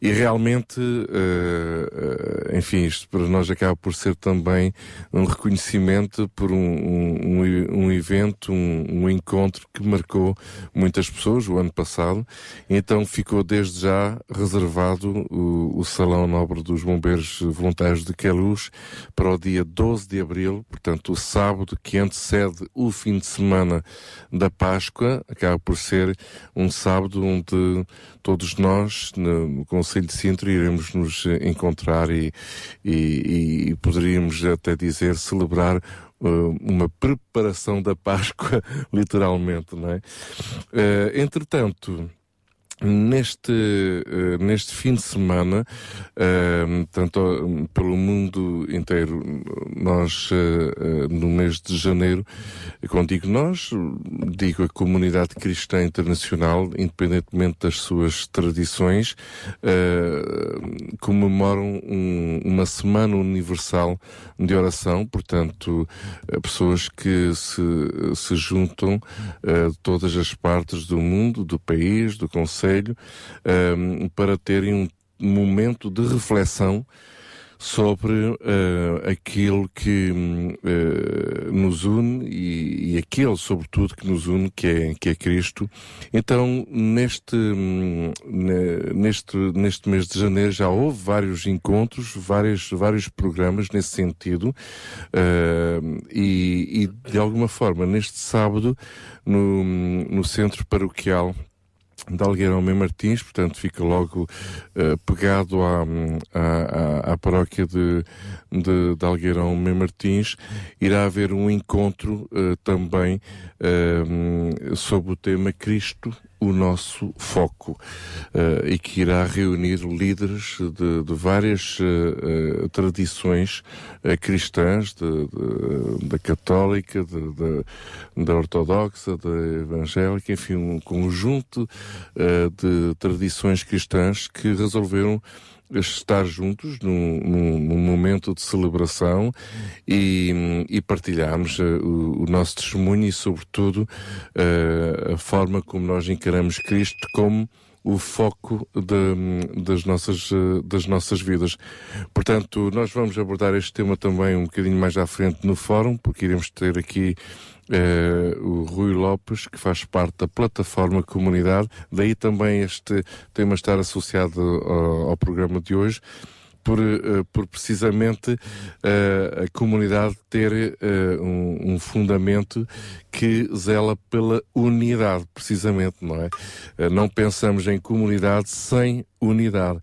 e realmente, eh, enfim, isto para nós acaba por ser também um reconhecimento por um, um, um um evento, um, um encontro que marcou muitas pessoas o ano passado. Então ficou desde já reservado o, o Salão Nobre dos Bombeiros Voluntários de Queluz para o dia 12 de abril, portanto o sábado que antecede o fim de semana da Páscoa, acaba por ser um sábado onde todos nós no, Conselho de Sintra iremos nos encontrar e, e, e poderíamos até dizer celebrar uma preparação da Páscoa, literalmente, não é? Eh, entretanto, Neste, eh, neste fim de semana, eh, tanto eh, pelo mundo inteiro, nós, no mês de janeiro, quando digo nós, digo a comunidade cristã internacional, independentemente das suas tradições, comemoram um- uma semana universal de oração, portanto, pessoas que se, se juntam de todas as partes do mundo, do país, do Conselho, eh, para terem um momento de reflexão sobre eh, aquilo que eh, nos une e, e aquele, sobretudo, que nos une, que é, que é Cristo. Então, neste, hum, ne- neste, neste mês de janeiro já houve vários encontros, vários, vários programas nesse sentido eh, e, e, de alguma forma, neste sábado, no, no centro paroquial de Algueirão Martins, portanto fica logo eh, pegado à, à, à, paróquia de, de, de Algueirão Martins. Irá haver um encontro eh, também eh, sobre o tema Cristo, o nosso foco, eh, e que irá reunir líderes de, de várias eh, tradições eh, cristãs, de- de- da católica, da ortodoxa, da evangélica, enfim, um conjunto de tradições cristãs que resolveram estar juntos num, num- num momento de celebração e, e partilharmos eh, o, o nosso testemunho e, sobretudo, eh, a forma como nós encaramos Cristo como o foco de- das, nossas, eh, das nossas vidas. Portanto, nós vamos abordar este tema também um bocadinho mais à frente no fórum, porque iremos ter aqui eh, o Rui Lopes, que faz parte da plataforma comunidade, daí também este tema estar associado ao, ao programa de hoje, por, eh, por precisamente eh, a comunidade ter eh, um, um fundamento que zela pela unidade, precisamente, não é? Não pensamos em comunidade sem unidade.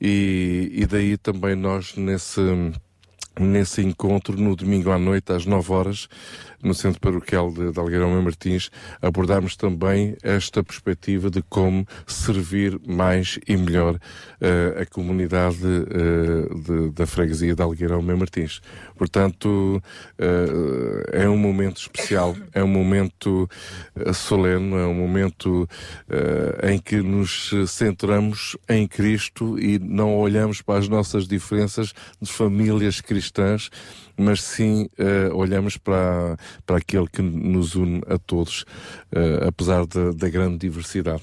E, e daí também nós, nesse, nesse encontro, no domingo à noite, às 9 horas, no Centro Paroquial de, de Algueirão Mãe Martins, abordarmos também esta perspectiva de como servir mais e melhor eh, a comunidade eh, de- da freguesia de Algueirão Mãe Martins. Portanto, eh, é um momento especial, é um momento solene, é um momento em que nos centramos em Cristo e não olhamos para as nossas diferenças de famílias cristãs, mas sim eh, olhamos para, para aquele que nos une a todos, eh, apesar da, da grande diversidade.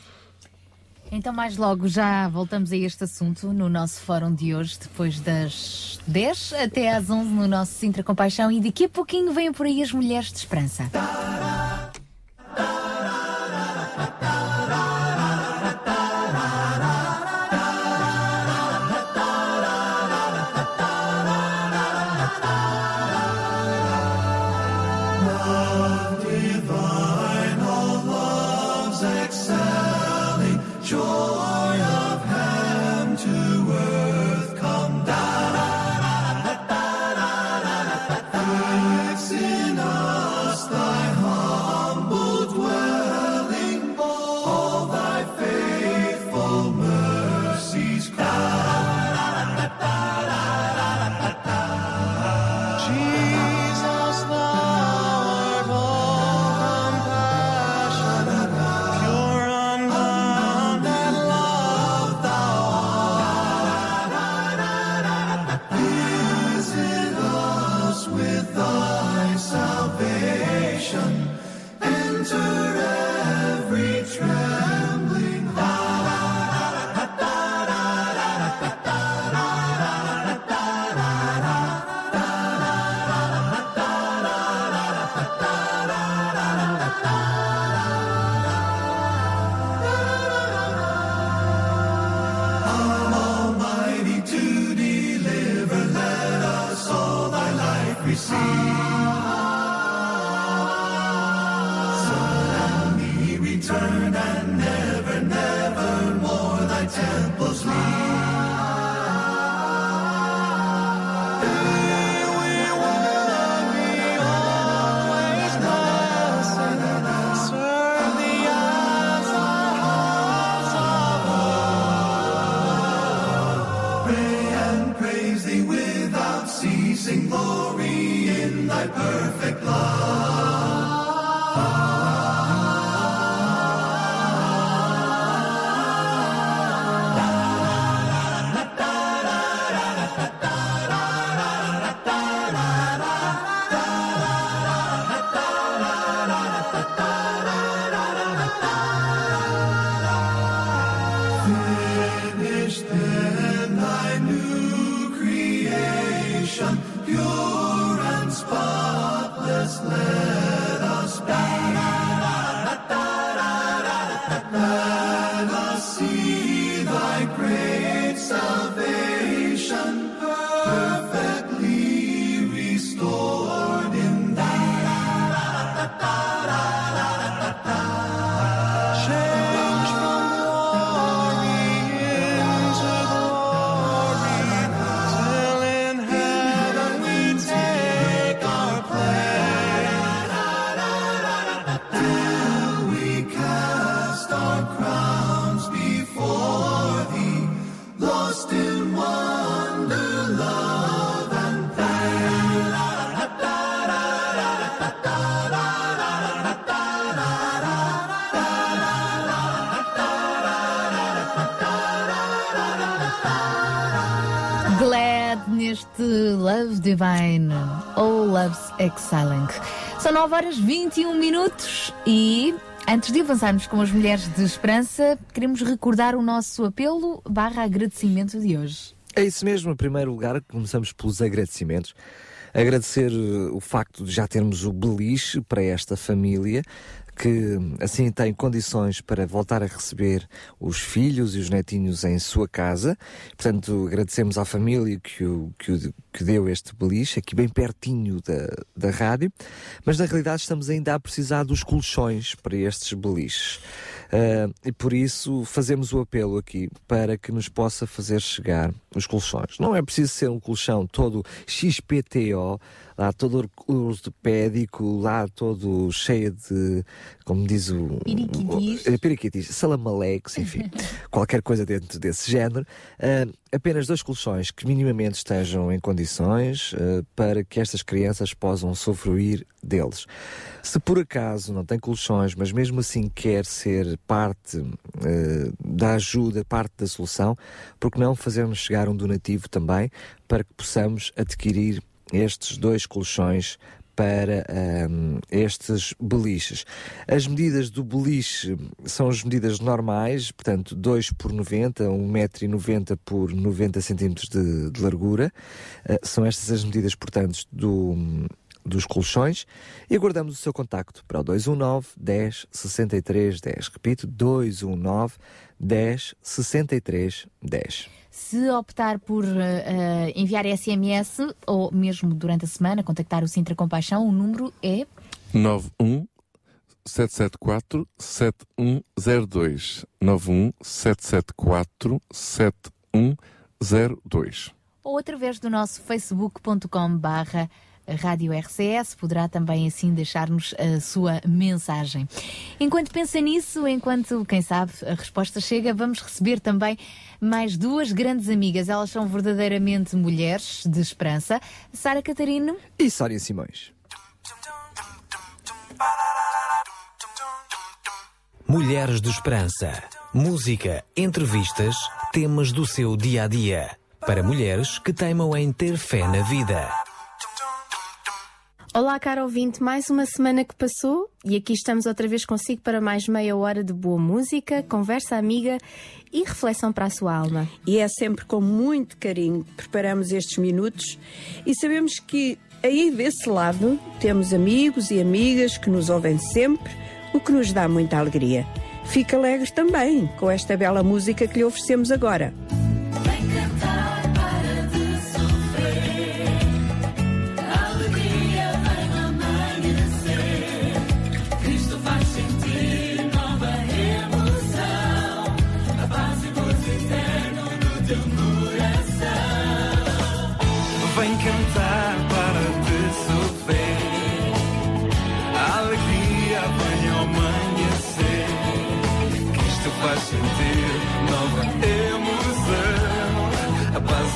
Então, mais logo já voltamos a este assunto no nosso fórum de hoje, depois das 10 até às 11 no nosso Sintra Compaixão. E daqui a pouquinho vêm por aí as mulheres de esperança. Love 9 horas 21 minutos e antes de avançarmos com as mulheres de esperança, queremos recordar o nosso apelo barra agradecimento de hoje. É isso mesmo, em primeiro lugar, começamos pelos agradecimentos. Agradecer eh, o facto de já termos o beliche para esta família, que assim tem condições para voltar a receber os filhos e os netinhos em sua casa. Portanto, agradecemos à família que, o, que, o, que deu este beliche, aqui bem pertinho da, da rádio, mas na realidade estamos ainda a precisar dos colchões para estes beliches. Uh, e por isso fazemos o apelo aqui para que nos possa fazer chegar os colchões. Não é preciso ser um colchão todo XPTO, lá todo ortopédico, lá todo cheio de, como diz o... Piriquitis. o- Piriquitis, salamalex, enfim, qualquer coisa dentro desse género. Uh, apenas dois colchões que minimamente estejam em condições uh, para que estas crianças possam sofrer deles. Se por acaso não tem colchões, mas mesmo assim quer ser parte eh, da ajuda, parte da solução, porque não fazermos chegar um donativo também para que possamos adquirir estes dois colchões para ahm, estes beliches. As medidas do beliche são as medidas normais, portanto 2 por 90, 1,90m por 90 cm de, de largura. Ah, são estas as medidas, portanto, do, dos colchões e aguardamos o seu contacto para o 219 10 63 10. Repito, 219 10 63 10. Se optar por eh, enviar SMS ou mesmo durante a semana contactar o Sintra Compaixão, o número é 91 774 7102 91 774 7102 ou através do nosso facebook.com barra Rádio RCS, poderá também assim deixar-nos a sua mensagem. Enquanto pensa nisso, enquanto, quem sabe, a resposta chega, vamos receber também mais duas grandes amigas. Elas são verdadeiramente mulheres de esperança. Sara Catarino e Sónia Simões. Mulheres de Esperança. Música, entrevistas, temas do seu dia a dia. Para mulheres que teimam em ter fé na vida. Olá, caro ouvinte, mais uma semana que passou e aqui estamos outra vez consigo para mais meia hora de boa música, conversa amiga e reflexão para a sua alma. E é sempre com muito carinho que preparamos estes minutos e sabemos que aí desse lado temos amigos e amigas que nos ouvem sempre, o que nos dá muita alegria. Fique alegre também com esta bela música que lhe oferecemos agora. Vem cantar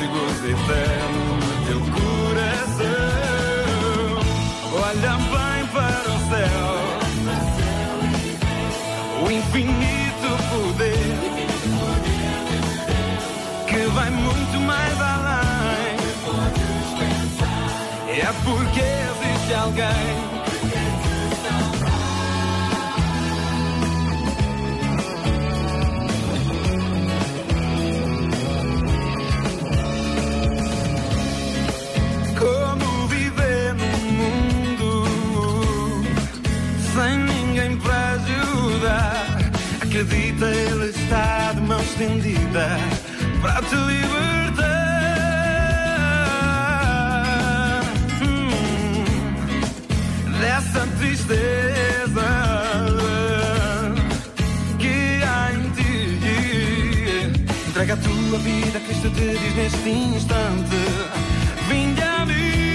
A paz e gozo eterno no teu coração. Olha bem para o céu. O infinito poder que vai muito mais além. É porque existe alguém. Acredita, ele está de mão estendida para te libertar. Hum, dessa tristeza que há em ti. Entrega a tua vida, Cristo te diz neste instante: Vinde a mim.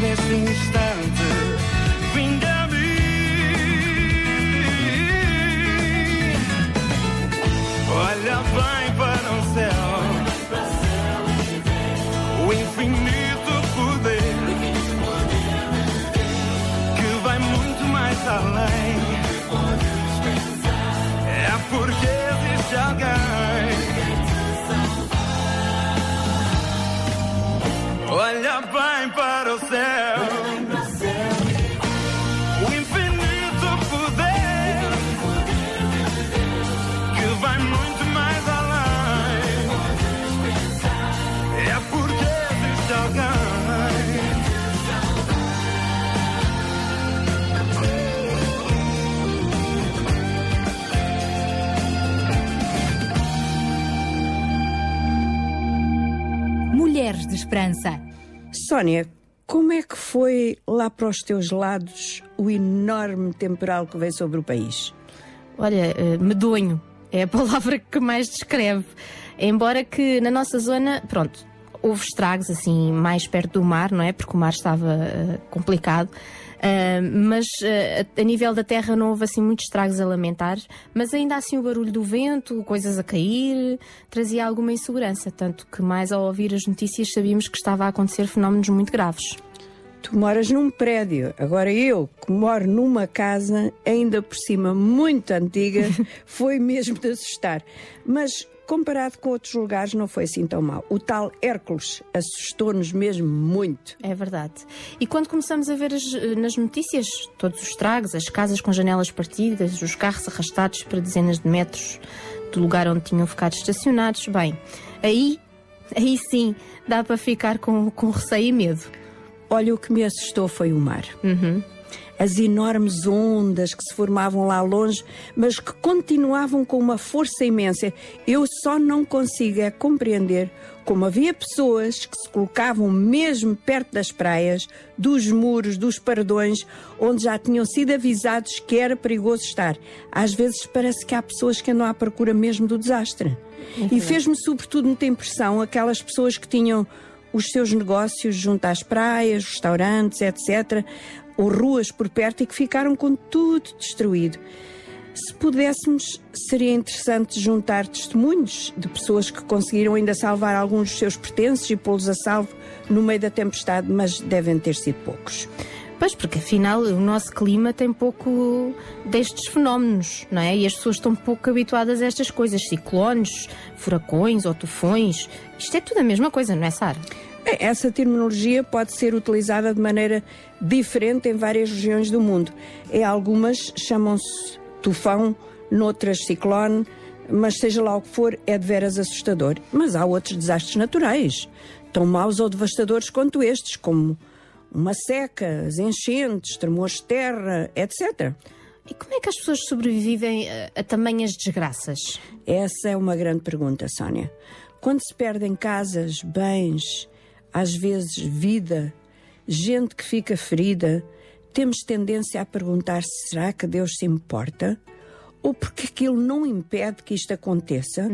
Neste instante. Mulheres de Esperança. Sónia, como é que foi lá para os teus lados o enorme temporal que veio sobre o país? Olha, eh, medonho é a palavra que mais descreve. Embora que na nossa zona, pronto, houve estragos assim mais perto do mar, não é? Porque o mar estava eh, complicado. Ah, mas a a nível da terra não houve assim muitos estragos a lamentar, mas ainda assim o barulho do vento, coisas a cair, trazia alguma insegurança, tanto que mais ao ouvir as notícias sabíamos que estava a acontecer fenómenos muito graves. Tu moras num prédio, agora eu, que moro numa casa, ainda por cima muito antiga, foi mesmo de assustar. Mas comparado com outros lugares, não foi assim tão mal. O tal Hércules assustou-nos mesmo muito. É verdade. E quando começamos a ver as- nas notícias todos os estragos, as casas com janelas partidas, os carros arrastados para dezenas de metros do lugar onde tinham ficado estacionados, bem, aí, aí sim, dá para ficar com, com receio e medo. Olha, o que me assustou foi o mar. As enormes ondas que se formavam lá longe, mas que continuavam com uma força imensa. Eu só não consigo é compreender como havia pessoas que se colocavam mesmo perto das praias, dos muros, dos paredões, onde já tinham sido avisados que era perigoso estar. Às vezes parece que há pessoas que andam à procura mesmo do desastre. E fez-me sobretudo muita impressão aquelas pessoas que tinham os seus negócios junto às praias, restaurantes, etc., ou ruas por perto e que ficaram com tudo destruído. Se pudéssemos, seria interessante juntar testemunhos de pessoas que conseguiram ainda salvar alguns dos seus pertences e pô-los a salvo no meio da tempestade, mas devem ter sido poucos. Pois, porque afinal o nosso clima tem pouco destes fenómenos, não é? E as pessoas estão pouco habituadas a estas coisas, ciclones, furacões ou tufões. Isto é tudo a mesma coisa, não é, Sara? Bem, Essa terminologia pode ser utilizada de maneira diferente em várias regiões do mundo. Em algumas chamam-se tufão, noutras ciclone, mas seja lá o que for, é de veras assustador. Mas há outros desastres naturais, tão maus ou devastadores quanto estes, como uma seca, as enchentes, tremores de terra, etc. E como é que as pessoas sobrevivem a, a tamanhas desgraças? Essa é uma grande pergunta, Sónia. Quando se perdem casas, bens, às vezes vida, gente que fica ferida, temos tendência a perguntar: será que Deus se importa? Ou porque aquilo não impede que isto aconteça?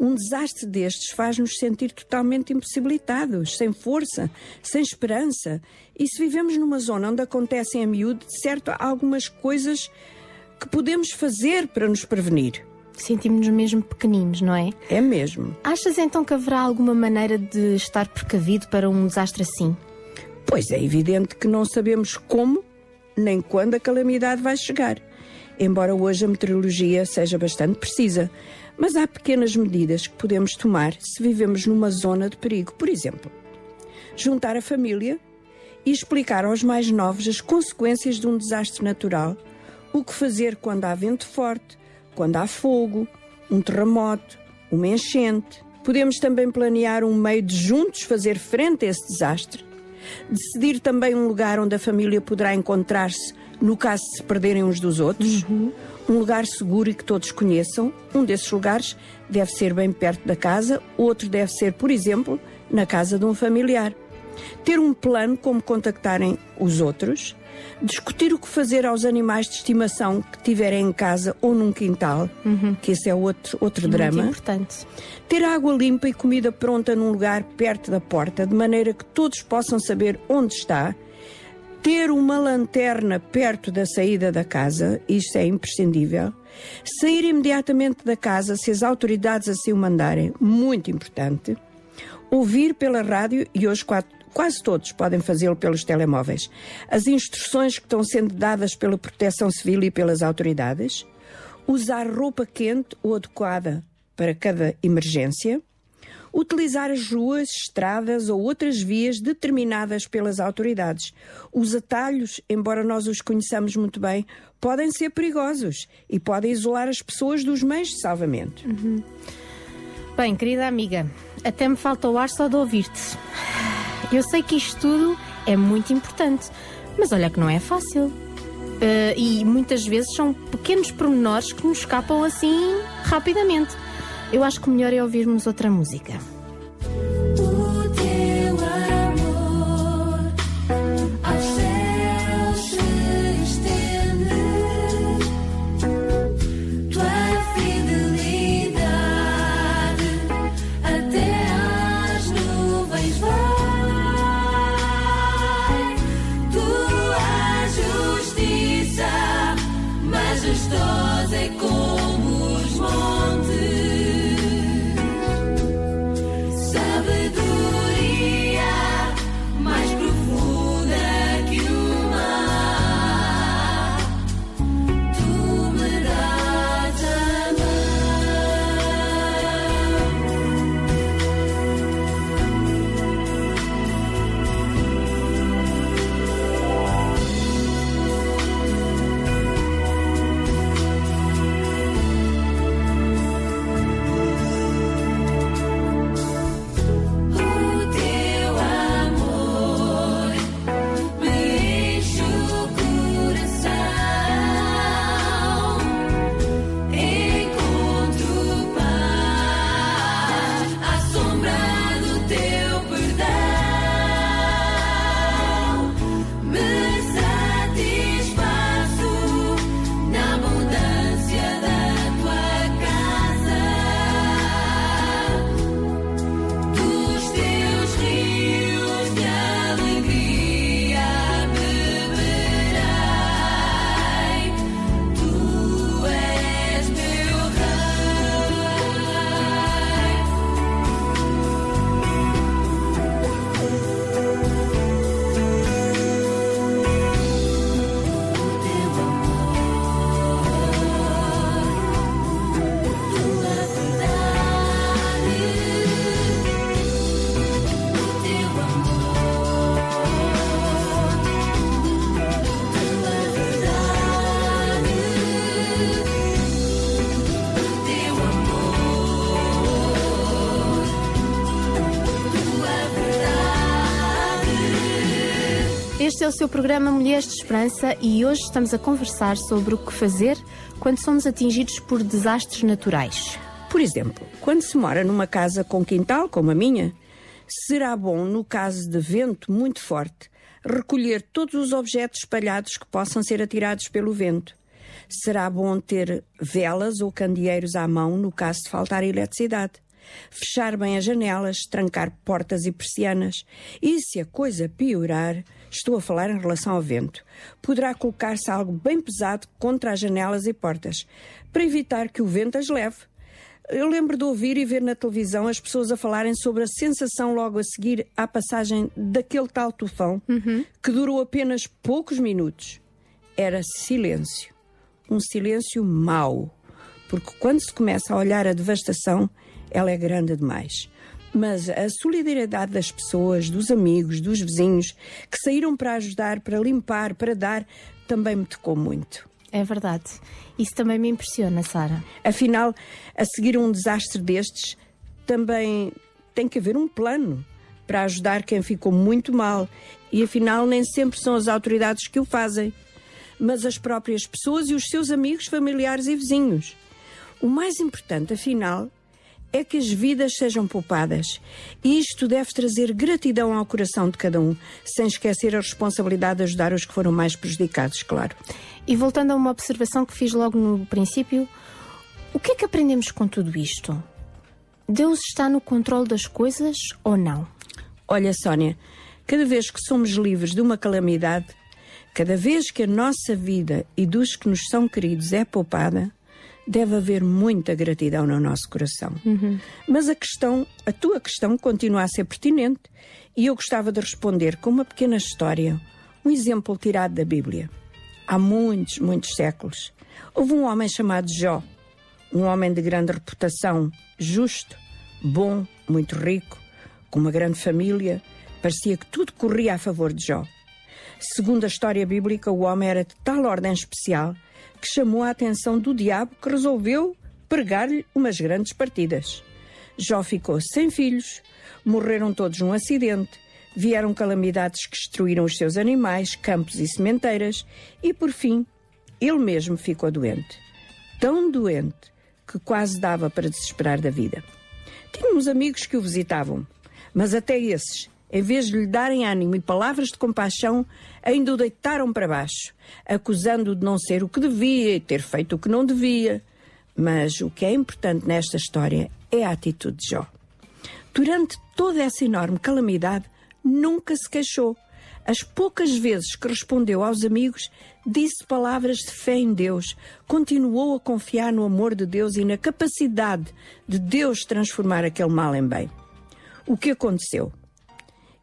Um desastre destes faz-nos sentir totalmente impossibilitados, sem força, sem esperança. E se vivemos numa zona onde acontecem a miúdo, de certo, há algumas coisas que podemos fazer para nos prevenir. Sentimos-nos mesmo pequeninos, não é? É mesmo. Achas então que haverá alguma maneira de estar precavido para um desastre assim? Pois é evidente que não sabemos como nem quando a calamidade vai chegar. Embora hoje a meteorologia seja bastante precisa, mas há pequenas medidas que podemos tomar se vivemos numa zona de perigo. Por exemplo, juntar a família e explicar aos mais novos as consequências de um desastre natural, o que fazer quando há vento forte, quando há fogo, um terremoto, uma enchente. Podemos também planear um meio de juntos fazer frente a esse desastre. Decidir também um lugar onde a família poderá encontrar-se no caso de se perderem uns dos outros. Um lugar seguro e que todos conheçam. Um desses lugares deve ser bem perto da casa, outro deve ser, por exemplo, na casa de um familiar. Ter um plano como contactarem os outros. Discutir o que fazer aos animais de estimação que tiverem em casa ou num quintal, que esse é outro, outro Muito drama. importante. Ter água limpa e comida pronta num lugar perto da porta, de maneira que todos possam saber onde está ter uma lanterna perto da saída da casa, isto é imprescindível. Sair imediatamente da casa se as autoridades assim o mandarem, muito importante. Ouvir pela rádio, e hoje qua- quase todos podem fazê-lo pelos telemóveis, as instruções que estão sendo dadas pela Proteção Civil e pelas autoridades. Usar roupa quente ou adequada para cada emergência utilizar as ruas, estradas ou outras vias determinadas pelas autoridades. Os atalhos, embora nós os conheçamos muito bem, podem ser perigosos e podem isolar as pessoas dos meios de salvamento. Bem, querida amiga, até me falta o ar só de ouvir-te. Eu sei que isto tudo é muito importante, mas olha que não é fácil. Eh, e muitas vezes são pequenos pormenores que nos escapam assim rapidamente. Eu acho que o melhor é ouvirmos outra música. Majestosa é como Este é o seu programa Mulheres de Esperança e hoje estamos a conversar sobre o que fazer quando somos atingidos por desastres naturais. Por exemplo, quando se mora numa casa com quintal, como a minha, será bom, no caso de vento muito forte, recolher todos os objetos espalhados que possam ser atirados pelo vento. Será bom ter velas ou candeeiros à mão no caso de faltar eletricidade. Fechar bem as janelas, trancar portas e persianas. E se a coisa piorar, estou a falar em relação ao vento, poderá colocar-se algo bem pesado contra as janelas e portas, para evitar que o vento as leve. Eu lembro de ouvir e ver na televisão as pessoas a falarem sobre a sensação logo a seguir à passagem daquele tal tufão, que durou apenas poucos minutos. Era silêncio. Um silêncio mau. Porque quando se começa a olhar a devastação, ela é grande demais. Mas a solidariedade das pessoas, dos amigos, dos vizinhos, que saíram para ajudar, para limpar, para dar, também me tocou muito. É verdade. Isso também me impressiona, Sara. Afinal, a seguir um desastre destes, também tem que haver um plano para ajudar quem ficou muito mal. E afinal, nem sempre são as autoridades que o fazem, mas as próprias pessoas e os seus amigos, familiares e vizinhos. O mais importante, afinal, é que as vidas sejam poupadas. E isto deve trazer gratidão ao coração de cada um, sem esquecer a responsabilidade de ajudar os que foram mais prejudicados, claro. E voltando a uma observação que fiz logo no princípio, o que é que aprendemos com tudo isto? Deus está no controle das coisas ou não? Olha, Sónia, cada vez que somos livres de uma calamidade, Cada vez que a nossa vida e dos que nos são queridos é poupada, deve haver muita gratidão no nosso coração. Mas a questão, a tua questão continua a ser pertinente e eu gostava de responder com uma pequena história, um exemplo tirado da Bíblia. Há muitos, muitos séculos, houve um homem chamado Jó, um homem de grande reputação, justo, bom, muito rico, com uma grande família, parecia que tudo corria a favor de Jó. Segundo a história bíblica, o homem era de tal ordem especial que chamou a atenção do diabo que resolveu pregar-lhe umas grandes partidas. Jó ficou sem filhos, morreram todos num acidente, vieram calamidades que destruíram os seus animais, campos e sementeiras e, por fim, ele mesmo ficou doente. Tão doente que quase dava para desesperar da vida. Tinha uns amigos que o visitavam, mas até esses, em vez de lhe darem ânimo e palavras de compaixão, ainda o deitaram para baixo, acusando-o de não ser o que devia e ter feito o que não devia. Mas o que é importante nesta história é a atitude de Jó. Durante toda essa enorme calamidade, nunca se queixou. As poucas vezes que respondeu aos amigos, disse palavras de fé em Deus, continuou a confiar no amor de Deus e na capacidade de Deus transformar aquele mal em bem. O que aconteceu?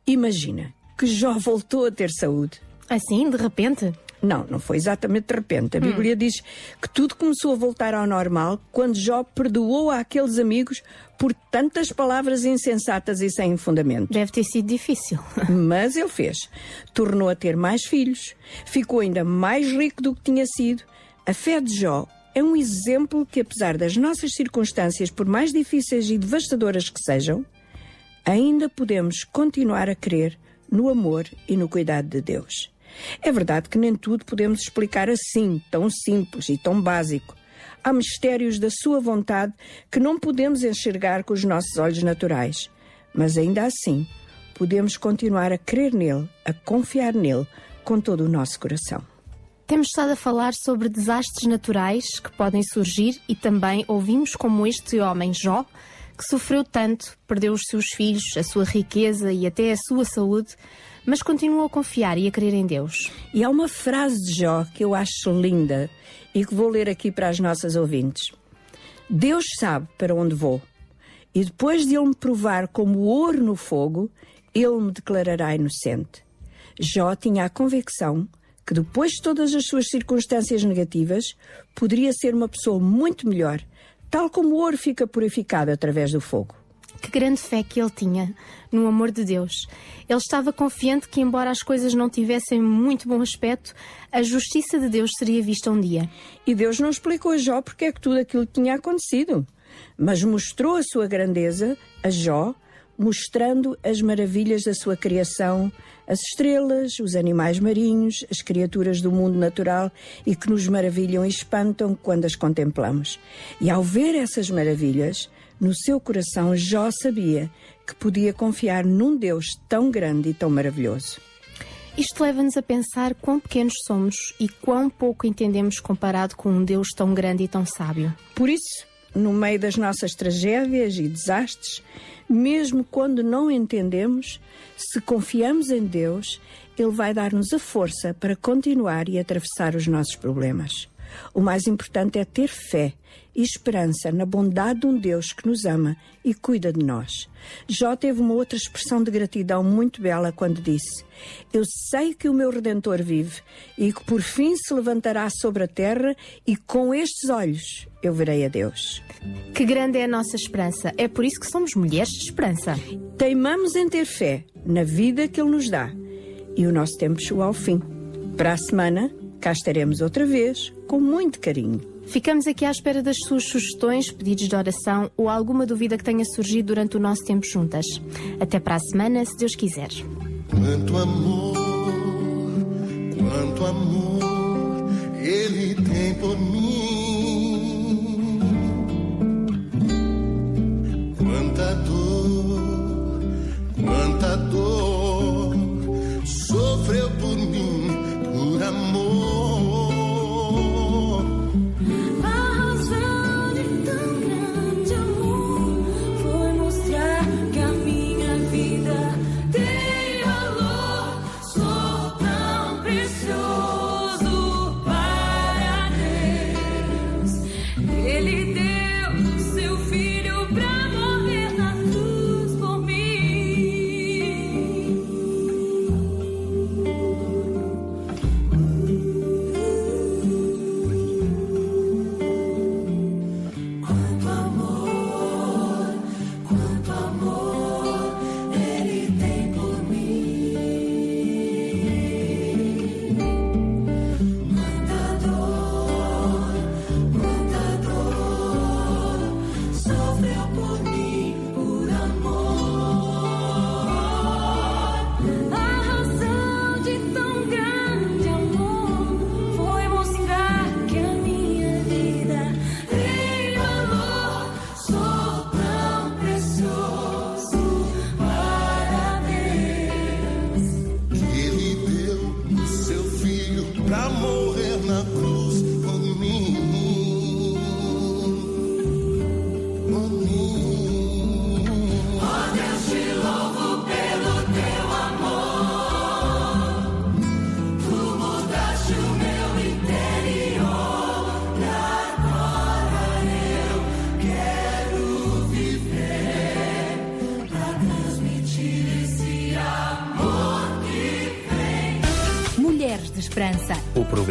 Imagina que Jó voltou a ter saúde. Assim, de repente? Não, não foi exatamente de repente. A Bíblia diz que tudo começou a voltar ao normal quando Jó perdoou àqueles amigos por tantas palavras insensatas e sem fundamento. Deve ter sido difícil. Mas ele fez. Tornou a ter mais filhos, ficou ainda mais rico do que tinha sido. A fé de Jó é um exemplo que, apesar das nossas circunstâncias, por mais difíceis e devastadoras que sejam, ainda podemos continuar a crer no amor e no cuidado de Deus. É verdade que nem tudo podemos explicar assim, tão simples e tão básico. Há mistérios da sua vontade que não podemos enxergar com os nossos olhos naturais, mas ainda assim podemos continuar a crer nele, a confiar nele com todo o nosso coração. Temos estado a falar sobre desastres naturais que podem surgir e também ouvimos como este homem Jó, que sofreu tanto, perdeu os seus filhos, a sua riqueza e até a sua saúde, mas continuou a confiar e a crer em Deus. E há uma frase de Jó que eu acho linda e que vou ler aqui para as nossas ouvintes. Deus sabe para onde vou, e depois de ele me provar como ouro no fogo, ele me declarará inocente. Jó tinha a convicção que depois de todas as suas circunstâncias negativas, poderia ser uma pessoa muito melhor, tal como o ouro fica purificado através do fogo. Que grande fé que ele tinha no amor de Deus. Ele estava confiante que, embora as coisas não tivessem muito bom aspecto, a justiça de Deus seria vista um dia. E Deus não explicou a Jó porque é que tudo aquilo tinha acontecido, mas mostrou a sua grandeza a Jó, mostrando as maravilhas da sua criação, as estrelas, os animais marinhos, as criaturas do mundo natural e que nos maravilham e espantam quando as contemplamos. E ao ver essas maravilhas, no seu coração Jó sabia que podia confiar num Deus tão grande e tão maravilhoso. Isto leva-nos a pensar quão pequenos somos e quão pouco entendemos comparado com um Deus tão grande e tão sábio. Por isso, no meio das nossas tragédias e desastres, mesmo quando não entendemos, se confiamos em Deus, Ele vai dar-nos a força para continuar e atravessar os nossos problemas. O mais importante é ter fé e esperança na bondade de um Deus que nos ama e cuida de nós. Jó teve uma outra expressão de gratidão muito bela quando disse: Eu sei que o meu redentor vive e que por fim se levantará sobre a terra, e com estes olhos eu verei a Deus. Que grande é a nossa esperança. É por isso que somos mulheres de esperança. Teimamos em ter fé na vida que Ele nos dá e o nosso tempo chegou ao fim. Para a semana, cá estaremos outra vez, com muito carinho. Ficamos aqui à espera das suas sugestões, pedidos de oração ou alguma dúvida que tenha surgido durante o nosso tempo juntas. Até para a semana, se Deus quiser. Quanto amor, quanto amor ele tem por mim. Quanta dor, quanta dor sofreu por mim, por amor.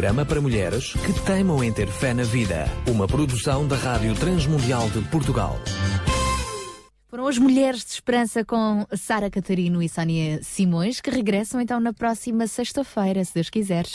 programa para mulheres que teimam em ter fé na vida. Uma produção da Rádio Transmundial de Portugal. Foram as Mulheres de Esperança com Sara Catarino e Sónia Simões, que regressam então na próxima sexta-feira, se Deus quiseres.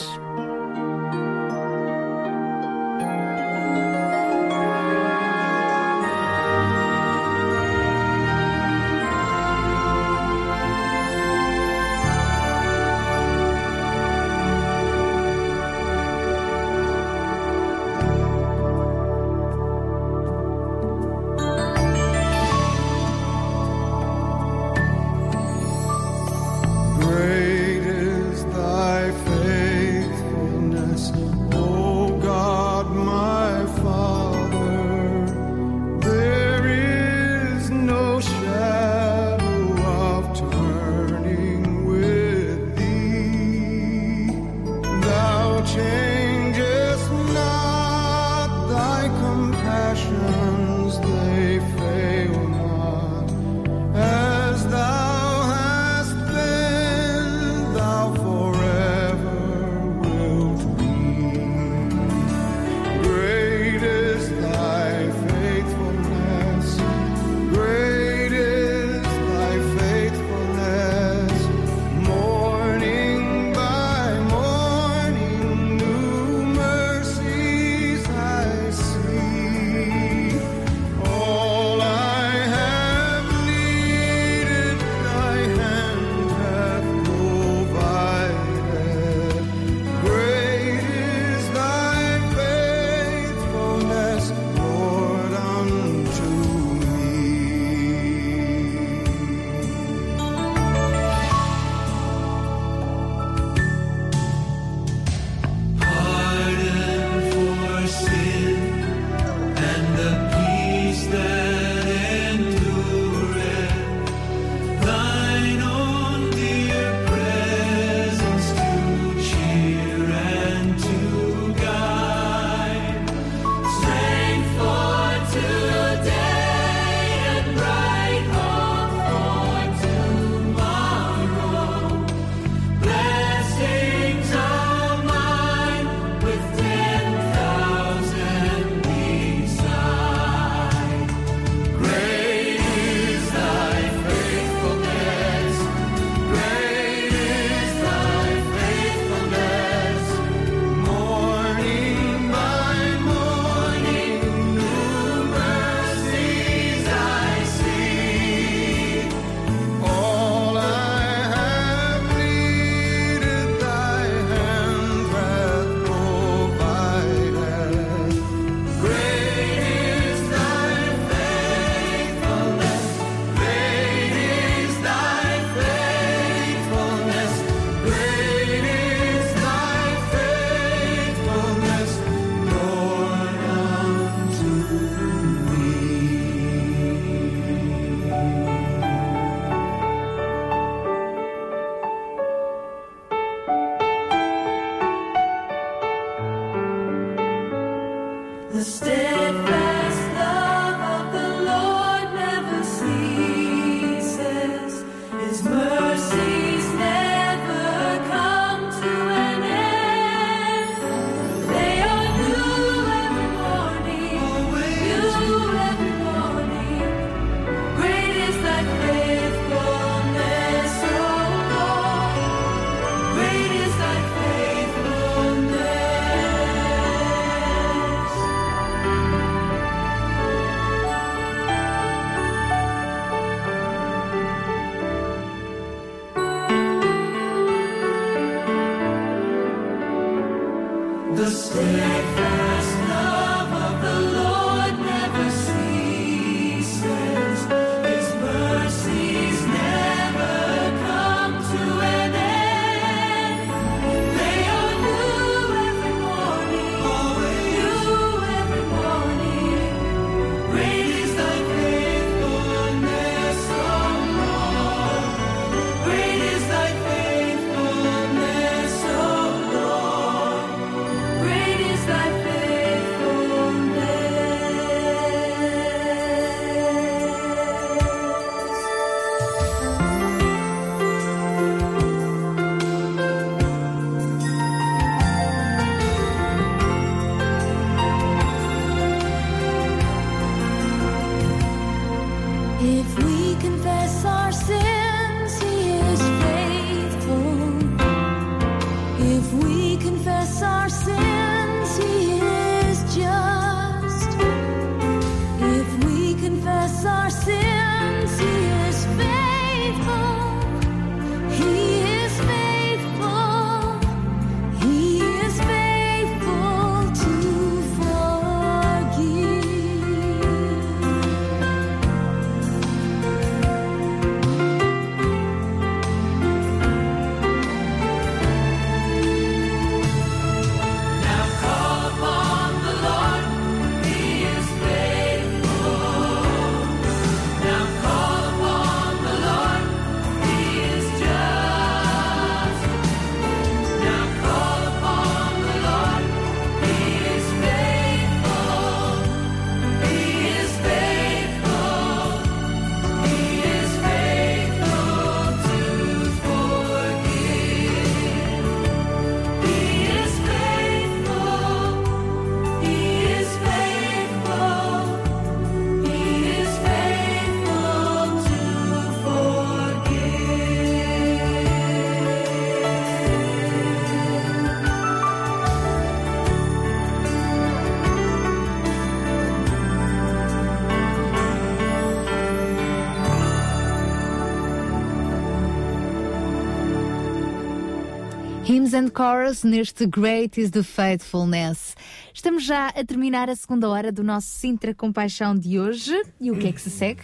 And Chorus neste Great is the Faithfulness. Estamos já a terminar a segunda hora do nosso Sintra Compaixão de hoje. E o que é que se segue?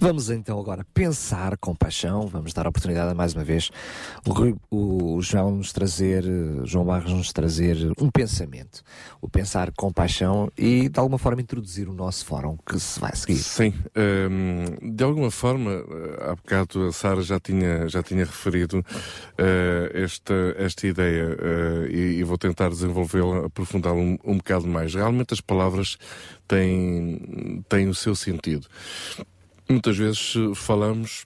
Vamos então agora pensar com paixão, vamos dar a oportunidade mais uma vez o, o João nos trazer, eh, João Barros nos trazer um pensamento, pensar com paixão e de alguma forma introduzir o nosso fórum que se vai seguir. Sim, hum, de alguma forma, eh, há bocado a Sara já tinha, já tinha referido eh, esta, esta ideia eh, e, e vou tentar desenvolvê-la, aprofundá-la um, um bocado mais. Realmente as palavras têm, têm o seu sentido. Muitas vezes falamos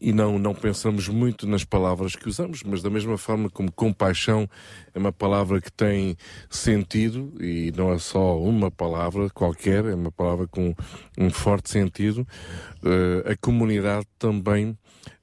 e não, não pensamos muito nas palavras que usamos, mas da mesma forma como compaixão é uma palavra que tem sentido e não é só uma palavra qualquer, é uma palavra com um forte sentido, eh, a comunidade também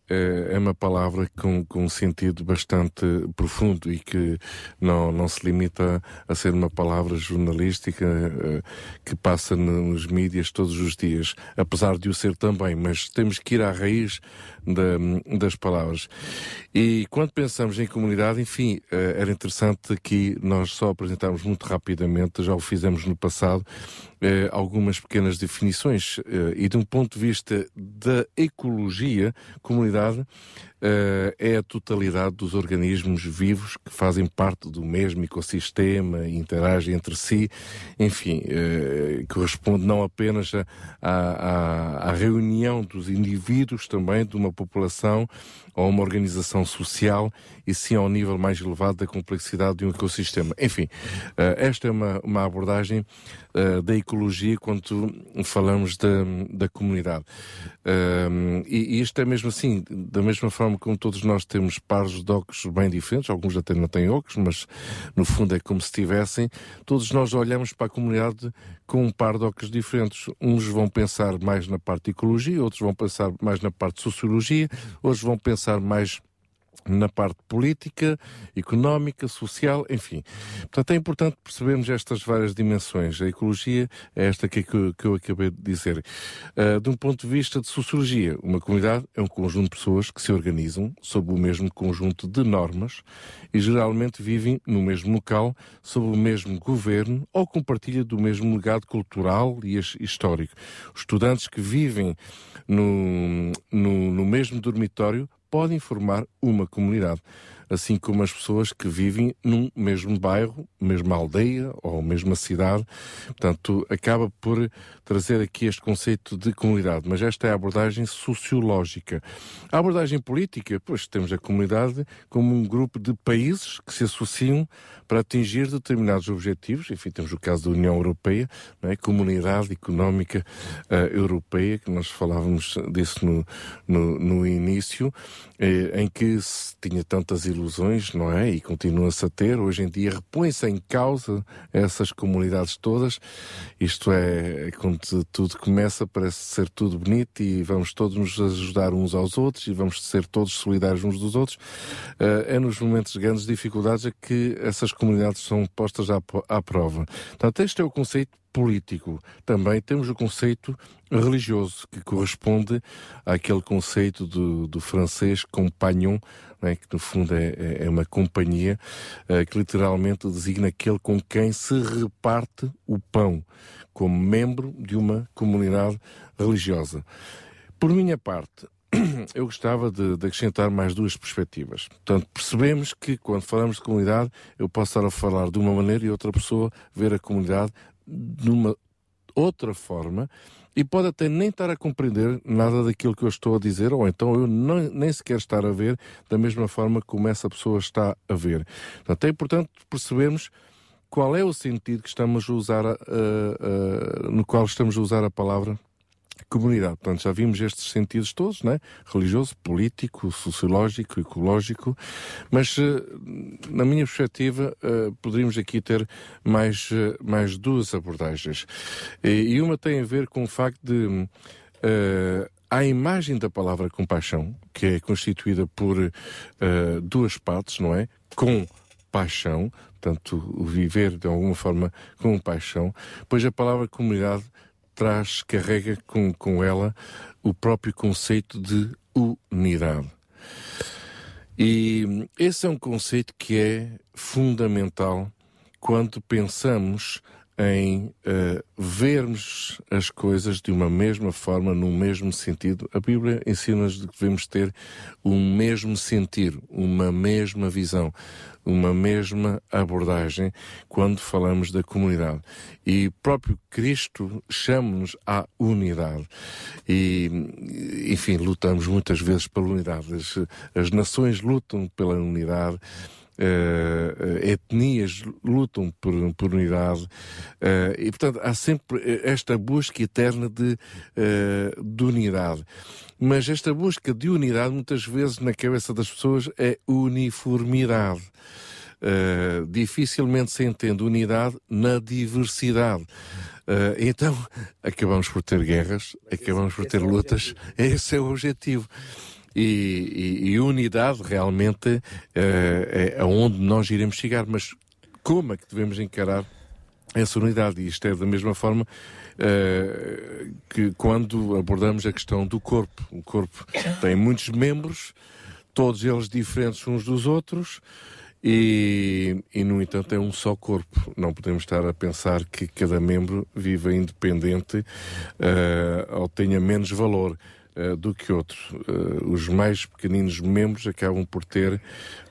eh, é uma palavra com, com um sentido bastante profundo e que não, não se limita a ser uma palavra jornalística eh, que passa no- nos mídias todos os dias, apesar de o ser também, mas temos que ir à raiz da- das palavras. E quando pensamos em comunidade, enfim, eh, era interessante aqui nós só apresentarmos muito rapidamente, já o fizemos no passado, eh, algumas pequenas definições. eh, e de um ponto de vista da ecologia, comunidade é a totalidade dos organismos vivos que fazem parte do mesmo ecossistema, interagem entre si, enfim, eh, corresponde não apenas à reunião dos indivíduos também de uma população ou uma organização social, e sim ao nível mais elevado da complexidade de um ecossistema. Enfim, eh, esta é uma, uma abordagem eh, da ecologia quando falamos da, da comunidade. Um, e, e isto é mesmo assim, da mesma forma como todos nós temos pares de óculos bem diferentes, alguns até não têm óculos, mas no fundo é como se tivessem, todos nós olhamos para a comunidade com par de óculos diferentes. Uns vão pensar mais na parte de ecologia, outros vão pensar mais na parte de sociologia, outros vão pensar mais na parte política, económica, social, enfim. Portanto, é importante percebermos estas várias dimensões. A ecologia é esta que, que, que eu acabei de dizer. Uh, de um ponto de vista de sociologia, uma comunidade é um conjunto de pessoas que se organizam sob o mesmo conjunto de normas e geralmente vivem no mesmo local, sob o mesmo governo ou compartilha do mesmo legado cultural e his- histórico. Estudantes que vivem no, no, no mesmo dormitório podem formar uma comunidade, assim como as pessoas que vivem num mesmo bairro, mesma aldeia ou mesma cidade. Portanto, acaba por trazer aqui este conceito de comunidade, mas esta é a abordagem sociológica. A abordagem política, pois temos a comunidade como um grupo de países que se associam para atingir determinados objetivos. Enfim, temos o caso da União Europeia, não é? Comunidade Económica eh, Europeia, que nós falávamos disso no, no, no início, eh, em que se tinha tantas ilusões, não é? E continua-se a ter. Hoje em dia repõe-se em causa essas comunidades todas. Isto é, quando tudo começa, parece ser tudo bonito e vamos todos nos ajudar uns aos outros e vamos ser todos solidários uns dos outros. Eh, é nos momentos de grandes dificuldades é que essas comunidades são postas à, po- à prova. Portanto, este é o conceito político. Também temos o conceito religioso, que corresponde àquele conceito do, do francês compagnon, não é? que no fundo é, é- é uma companhia, eh, que literalmente designa aquele com quem se reparte o pão, como membro de uma comunidade religiosa. Por minha parte, eu gostava de, de acrescentar mais duas perspectivas. Portanto, percebemos que quando falamos de comunidade, eu posso estar a falar de uma maneira e outra pessoa ver a comunidade de uma outra forma e pode até nem estar a compreender nada daquilo que eu estou a dizer, ou então eu não, nem sequer estar a ver da mesma forma como essa pessoa está a ver. Portanto, é importante percebermos qual é o sentido que estamos a usar, a- a- no qual estamos a usar a palavra comunidade. Portanto, já vimos estes sentidos todos, né? religioso, político, sociológico, ecológico, mas eh, na minha perspectiva eh, poderíamos aqui ter mais, eh, mais duas abordagens. E, uma tem a ver com o facto de a imagem da palavra compaixão, que é constituída por duas partes, não é? Com paixão, portanto, o viver de alguma forma com paixão, pois a palavra comunidade traz, carrega com, com ela o próprio conceito de unidade. E esse é um conceito que é fundamental quando pensamos em eh, vermos as coisas de uma mesma forma, num mesmo sentido. A Bíblia ensina-nos que devemos ter um mesmo sentir, uma mesma visão, uma mesma abordagem quando falamos da comunidade. E próprio Cristo chama-nos à unidade. E, enfim, lutamos muitas vezes pela unidade. As, as nações lutam pela unidade. Eh, etnias lutam por, por unidade eh, e portanto há sempre esta busca eterna de, eh, de unidade mas esta busca de unidade muitas vezes na cabeça das pessoas é uniformidade Uh, dificilmente se entende unidade na diversidade. Uh, então, acabamos por ter guerras, acabamos por ter lutas, esse é o objetivo. E, e- e unidade realmente uh, é aonde nós iremos chegar, mas como é que devemos encarar essa unidade. E isto é da mesma forma eh, que quando abordamos a questão do corpo. O corpo tem muitos membros, todos eles diferentes uns dos outros. E, e, no entanto, é um só corpo. Não podemos estar a pensar que cada membro viva independente eh, ou tenha menos valor eh, do que outro. Eh, os mais pequeninos membros acabam por ter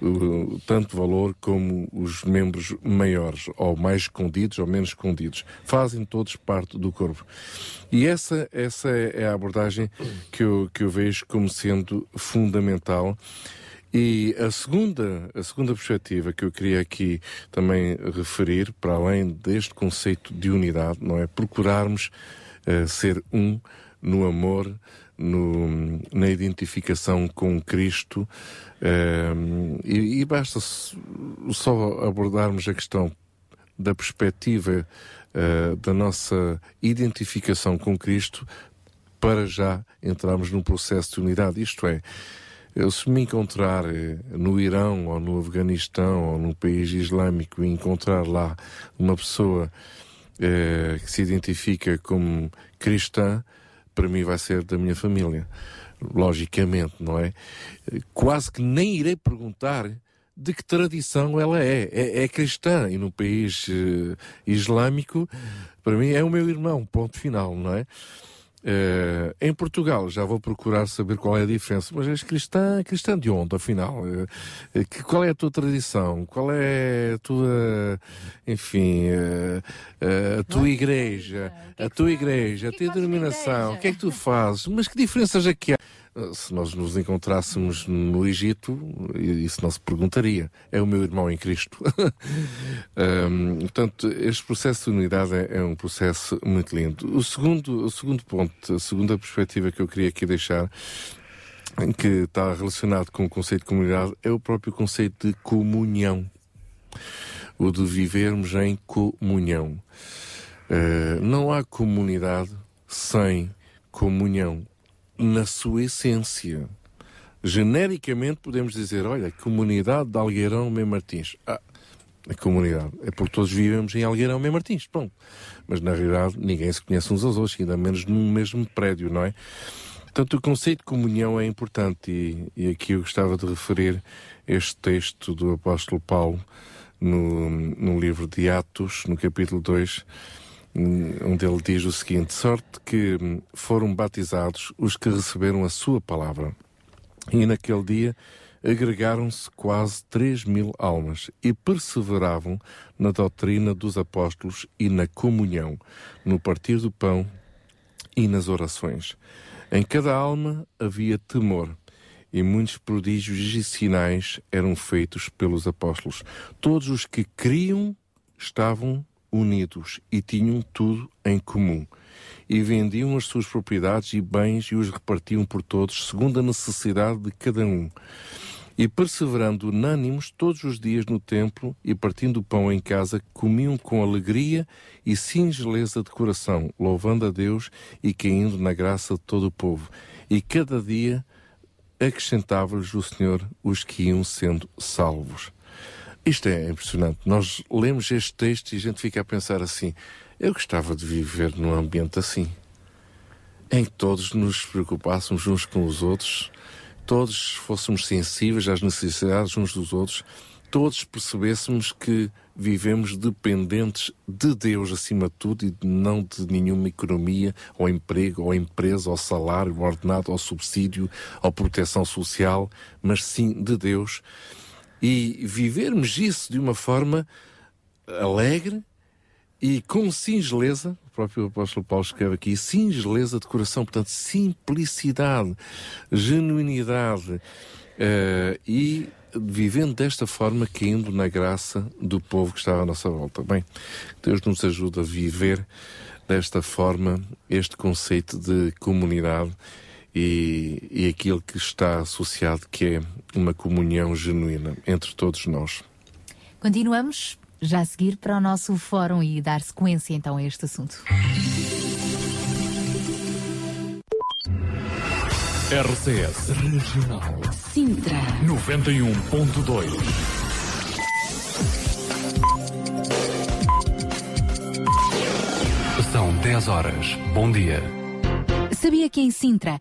uh, tanto valor como os membros maiores, ou mais escondidos ou menos escondidos. Fazem todos parte do corpo. E essa, essa é a abordagem que eu, que eu vejo como sendo fundamental. E a segunda, a segunda perspectiva que eu queria aqui também referir, para além deste conceito de unidade, não é? Procurarmos eh, ser um no amor, no- na identificação com Cristo, eh, e, e basta só abordarmos a questão da perspectiva eh, da nossa identificação com Cristo para já entrarmos num processo de unidade. Isto é, eu se me encontrar eh, no Irão ou no Afeganistão ou num país islâmico e encontrar lá uma pessoa eh, que se identifica como cristã, para mim vai ser da minha família. Logicamente, não é? Quase que nem irei perguntar de que tradição ela é. É, é cristã e num país eh, islâmico, para mim é o meu irmão, ponto final, não é? Eh, em Portugal, já vou procurar saber qual é a diferença, mas és cristã, cristã de onde, afinal? Eh, que- qual é a tua tradição? Qual é a tua, enfim, eh, a tua igreja? A tua igreja, a tua denominação? O que é que tu fazes? Mas que diferenças é que há? Se nós nos encontrássemos no Egito, isso não se perguntaria. É o meu irmão em Cristo. Hum, portanto, este processo de unidade é, é um processo muito lindo. O segundo, o segundo ponto, a segunda perspectiva que eu queria aqui deixar que está relacionado com o conceito de comunidade é o próprio conceito de comunhão. O de vivermos em comunhão. Eh, não há comunidade sem comunhão. Na sua essência. Genericamente podemos dizer, olha, comunidade de Algueirão Mem Martins. Ah, a comunidade. É porque todos vivemos em Algueirão Mem Martins, pronto. Mas na realidade ninguém se conhece uns aos outros, ainda menos num mesmo prédio, não é? Portanto, o conceito de comunhão é importante e, e aqui eu gostava de referir este texto do apóstolo Paulo no, no livro de Atos, no capítulo 2, hum, onde ele diz o seguinte: sorte que hum, foram batizados os que receberam a sua palavra. E naquele dia agregaram-se quase três mil almas e perseveravam na doutrina dos apóstolos e na comunhão, no partir do pão e nas orações. Em cada alma havia temor, e muitos prodígios e sinais eram feitos pelos apóstolos. Todos os que criam estavam unidos e tinham tudo em comum. E vendiam as suas propriedades e bens e os repartiam por todos, segundo a necessidade de cada um. E perseverando unânimos todos os dias no templo e partindo o pão em casa, comiam com alegria e singeleza de coração, louvando a Deus e caindo na graça de todo o povo. E cada dia acrescentava-lhes o Senhor os que iam sendo salvos. Isto é impressionante. Nós lemos este texto e a gente fica a pensar assim: eu gostava de viver num ambiente assim, em que todos nos preocupássemos uns com os outros, todos fôssemos sensíveis às necessidades uns dos outros, todos percebêssemos que vivemos dependentes de Deus acima de tudo e não de nenhuma economia, ou emprego, ou empresa, ou salário, ou ordenado, ou subsídio, ou proteção social, mas sim de Deus. E vivermos isso de uma forma alegre e com singeleza, o próprio apóstolo Paulo escreve aqui, singeleza de coração, portanto, simplicidade, genuinidade, eh, e vivendo desta forma, caindo na graça do povo que está à nossa volta. Bem, Deus nos ajuda a viver desta forma este conceito de comunidade e, e aquilo que está associado, que é uma comunhão genuína entre todos nós. Continuamos já a seguir para o nosso fórum e dar sequência então a este assunto. RCS Regional Sintra 91.2 São 10 horas. Bom dia. Sabia que em Sintra,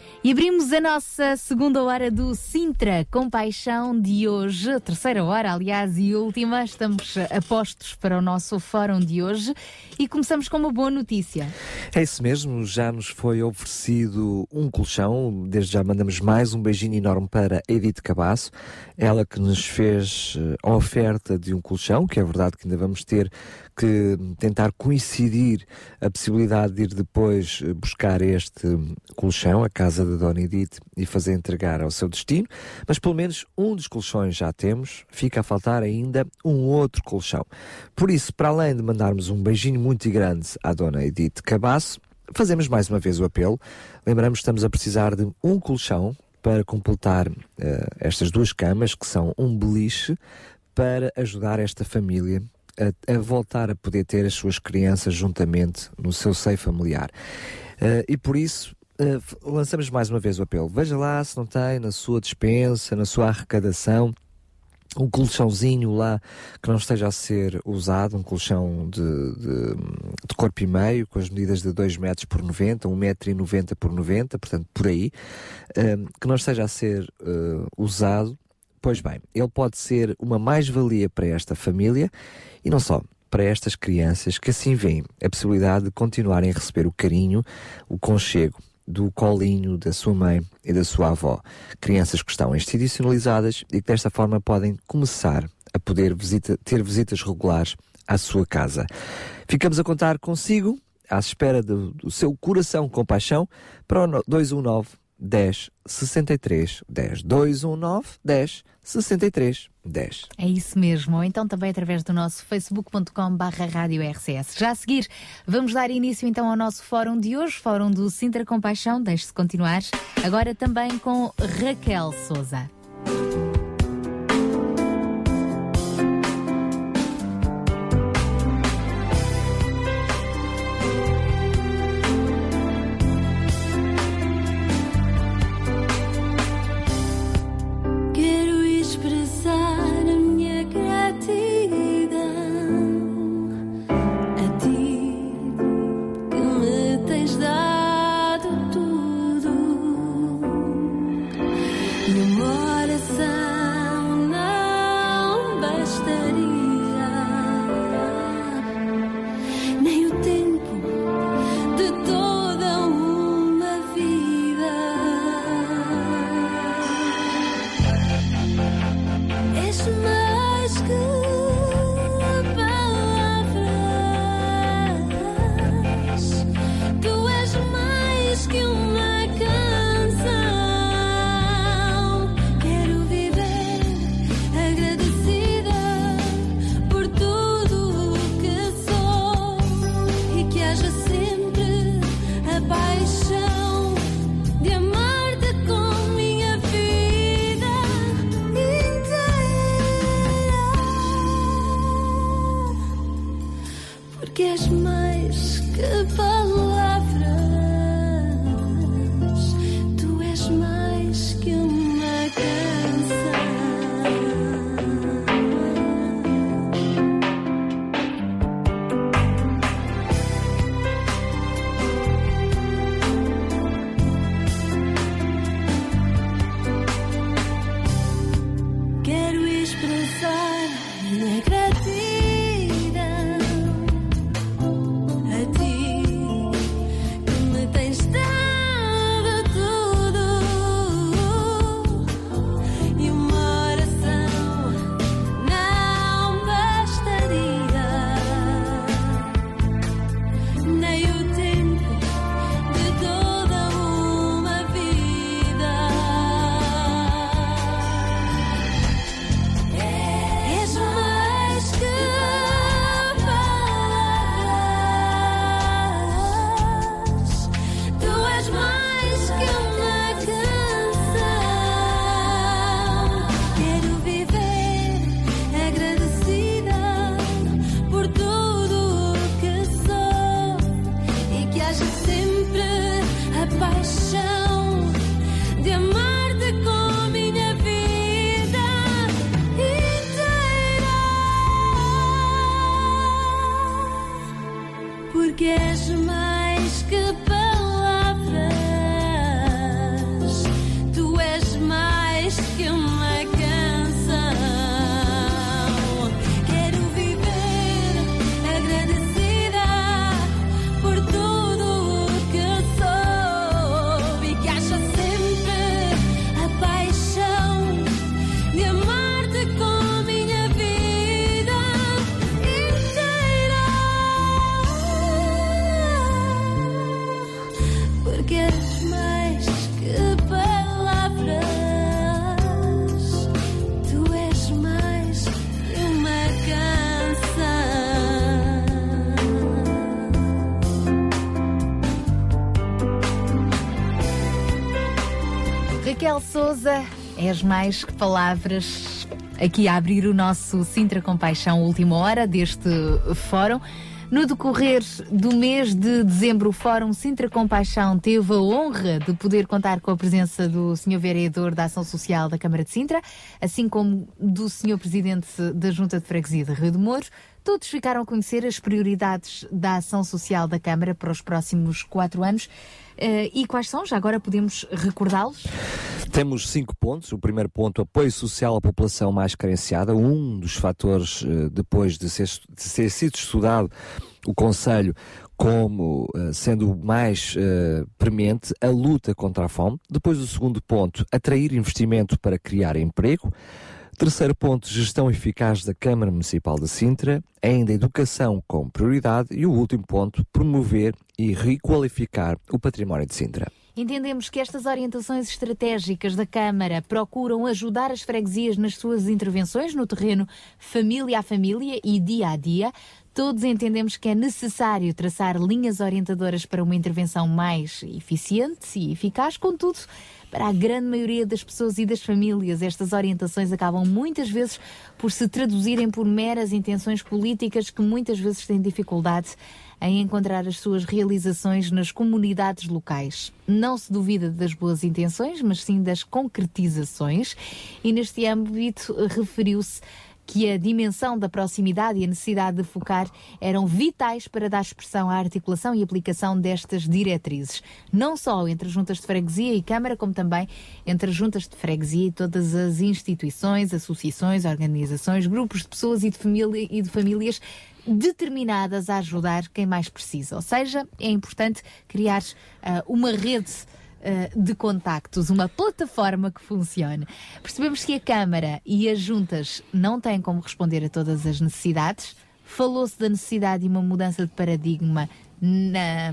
E abrimos a nossa segunda hora do Sintra Compaixão de hoje, terceira hora, aliás, e última. Estamos a postos para o nosso fórum de hoje e começamos com uma boa notícia. É isso mesmo, já nos foi oferecido um colchão. Desde já mandamos mais um beijinho enorme para Edith Cabasso, ela que nos fez eh, a oferta de um colchão, que é verdade que ainda vamos ter que tentar coincidir a possibilidade de ir depois eh, buscar este colchão, a casa da Dona Edith, e fazer entregar ao seu destino, mas pelo menos um dos colchões já temos, fica a faltar ainda um outro colchão. Por isso, para além de mandarmos um beijinho muito grande à Dona Edith Cabasso, fazemos mais uma vez o apelo. Lembramos que estamos a precisar de um colchão para completar eh, estas duas camas, que são um beliche, para ajudar esta família a, a voltar a poder ter as suas crianças juntamente no seu seio familiar. Eh, e por isso f- lançamos mais uma vez o apelo. Veja lá se não tem na sua dispensa, na sua arrecadação, um colchãozinho lá que não esteja a ser usado, um colchão de, de, de corpo e meio, com as medidas de 2 metros por 90, 1 metro e 90 por 90, portanto por aí, eh, que não esteja a ser eh, usado, pois bem, ele pode ser uma mais-valia para esta família e não só, para estas crianças que assim veem a possibilidade de continuarem a receber o carinho, o conchego do colinho da sua mãe e da sua avó. Crianças que estão institucionalizadas e que desta forma podem começar a poder visita- ter visitas regulares à sua casa. Ficamos a contar consigo, à espera do, do seu coração com paixão, para o no- 219 10 63 10. 219 10 63 10. É isso mesmo, ou então também através do nosso facebook.com barra. Já a seguir, vamos dar início então ao nosso fórum de hoje, fórum do Sintra Compaixão, deixe-se continuar, agora também com Raquel Souza. Souza, és mais que palavras aqui a abrir o nosso Sintra Compaixão Última Hora deste fórum. No decorrer do mês de dezembro, o Fórum Sintra Compaixão teve a honra de poder contar com a presença do Sr. Vereador da Ação Social da Câmara de Sintra, assim como do Sr. Presidente da Junta de Freguesia de Rio de Mouros. Todos ficaram a conhecer as prioridades da ação social da Câmara para os próximos quatro anos. Eh, e quais são? Já agora podemos recordá-los? Temos cinco pontos. O primeiro ponto, apoio social à população mais carenciada. Um dos fatores, eh, depois de ser, de ser sido estudado o Conselho como eh, sendo mais eh, premente, a luta contra a fome. Depois, o segundo ponto, atrair investimento para criar emprego. Terceiro ponto, gestão eficaz da Câmara Municipal de Sintra, ainda educação com prioridade e o último ponto, promover e requalificar o património de Sintra. Entendemos que estas orientações estratégicas da Câmara procuram ajudar as freguesias nas suas intervenções no terreno família a família e dia a dia. Todos entendemos que é necessário traçar linhas orientadoras para uma intervenção mais eficiente e eficaz, contudo, para a grande maioria das pessoas e das famílias, estas orientações acabam muitas vezes por se traduzirem por meras intenções políticas que muitas vezes têm dificuldade em encontrar as suas realizações nas comunidades locais. Não se duvida das boas intenções, mas sim das concretizações, e neste âmbito referiu-se que a dimensão da proximidade e a necessidade de focar eram vitais para dar expressão à articulação e aplicação destas diretrizes, não só entre juntas de freguesia e Câmara, como também entre as juntas de freguesia e todas as instituições, associações, organizações, grupos de pessoas e de, família, e de famílias determinadas a ajudar quem mais precisa. Ou seja, é importante criar ah, uma rede ah, de contactos, uma plataforma que funcione. Percebemos que a Câmara e as juntas não têm como responder a todas as necessidades. Falou-se da necessidade de uma mudança de paradigma na,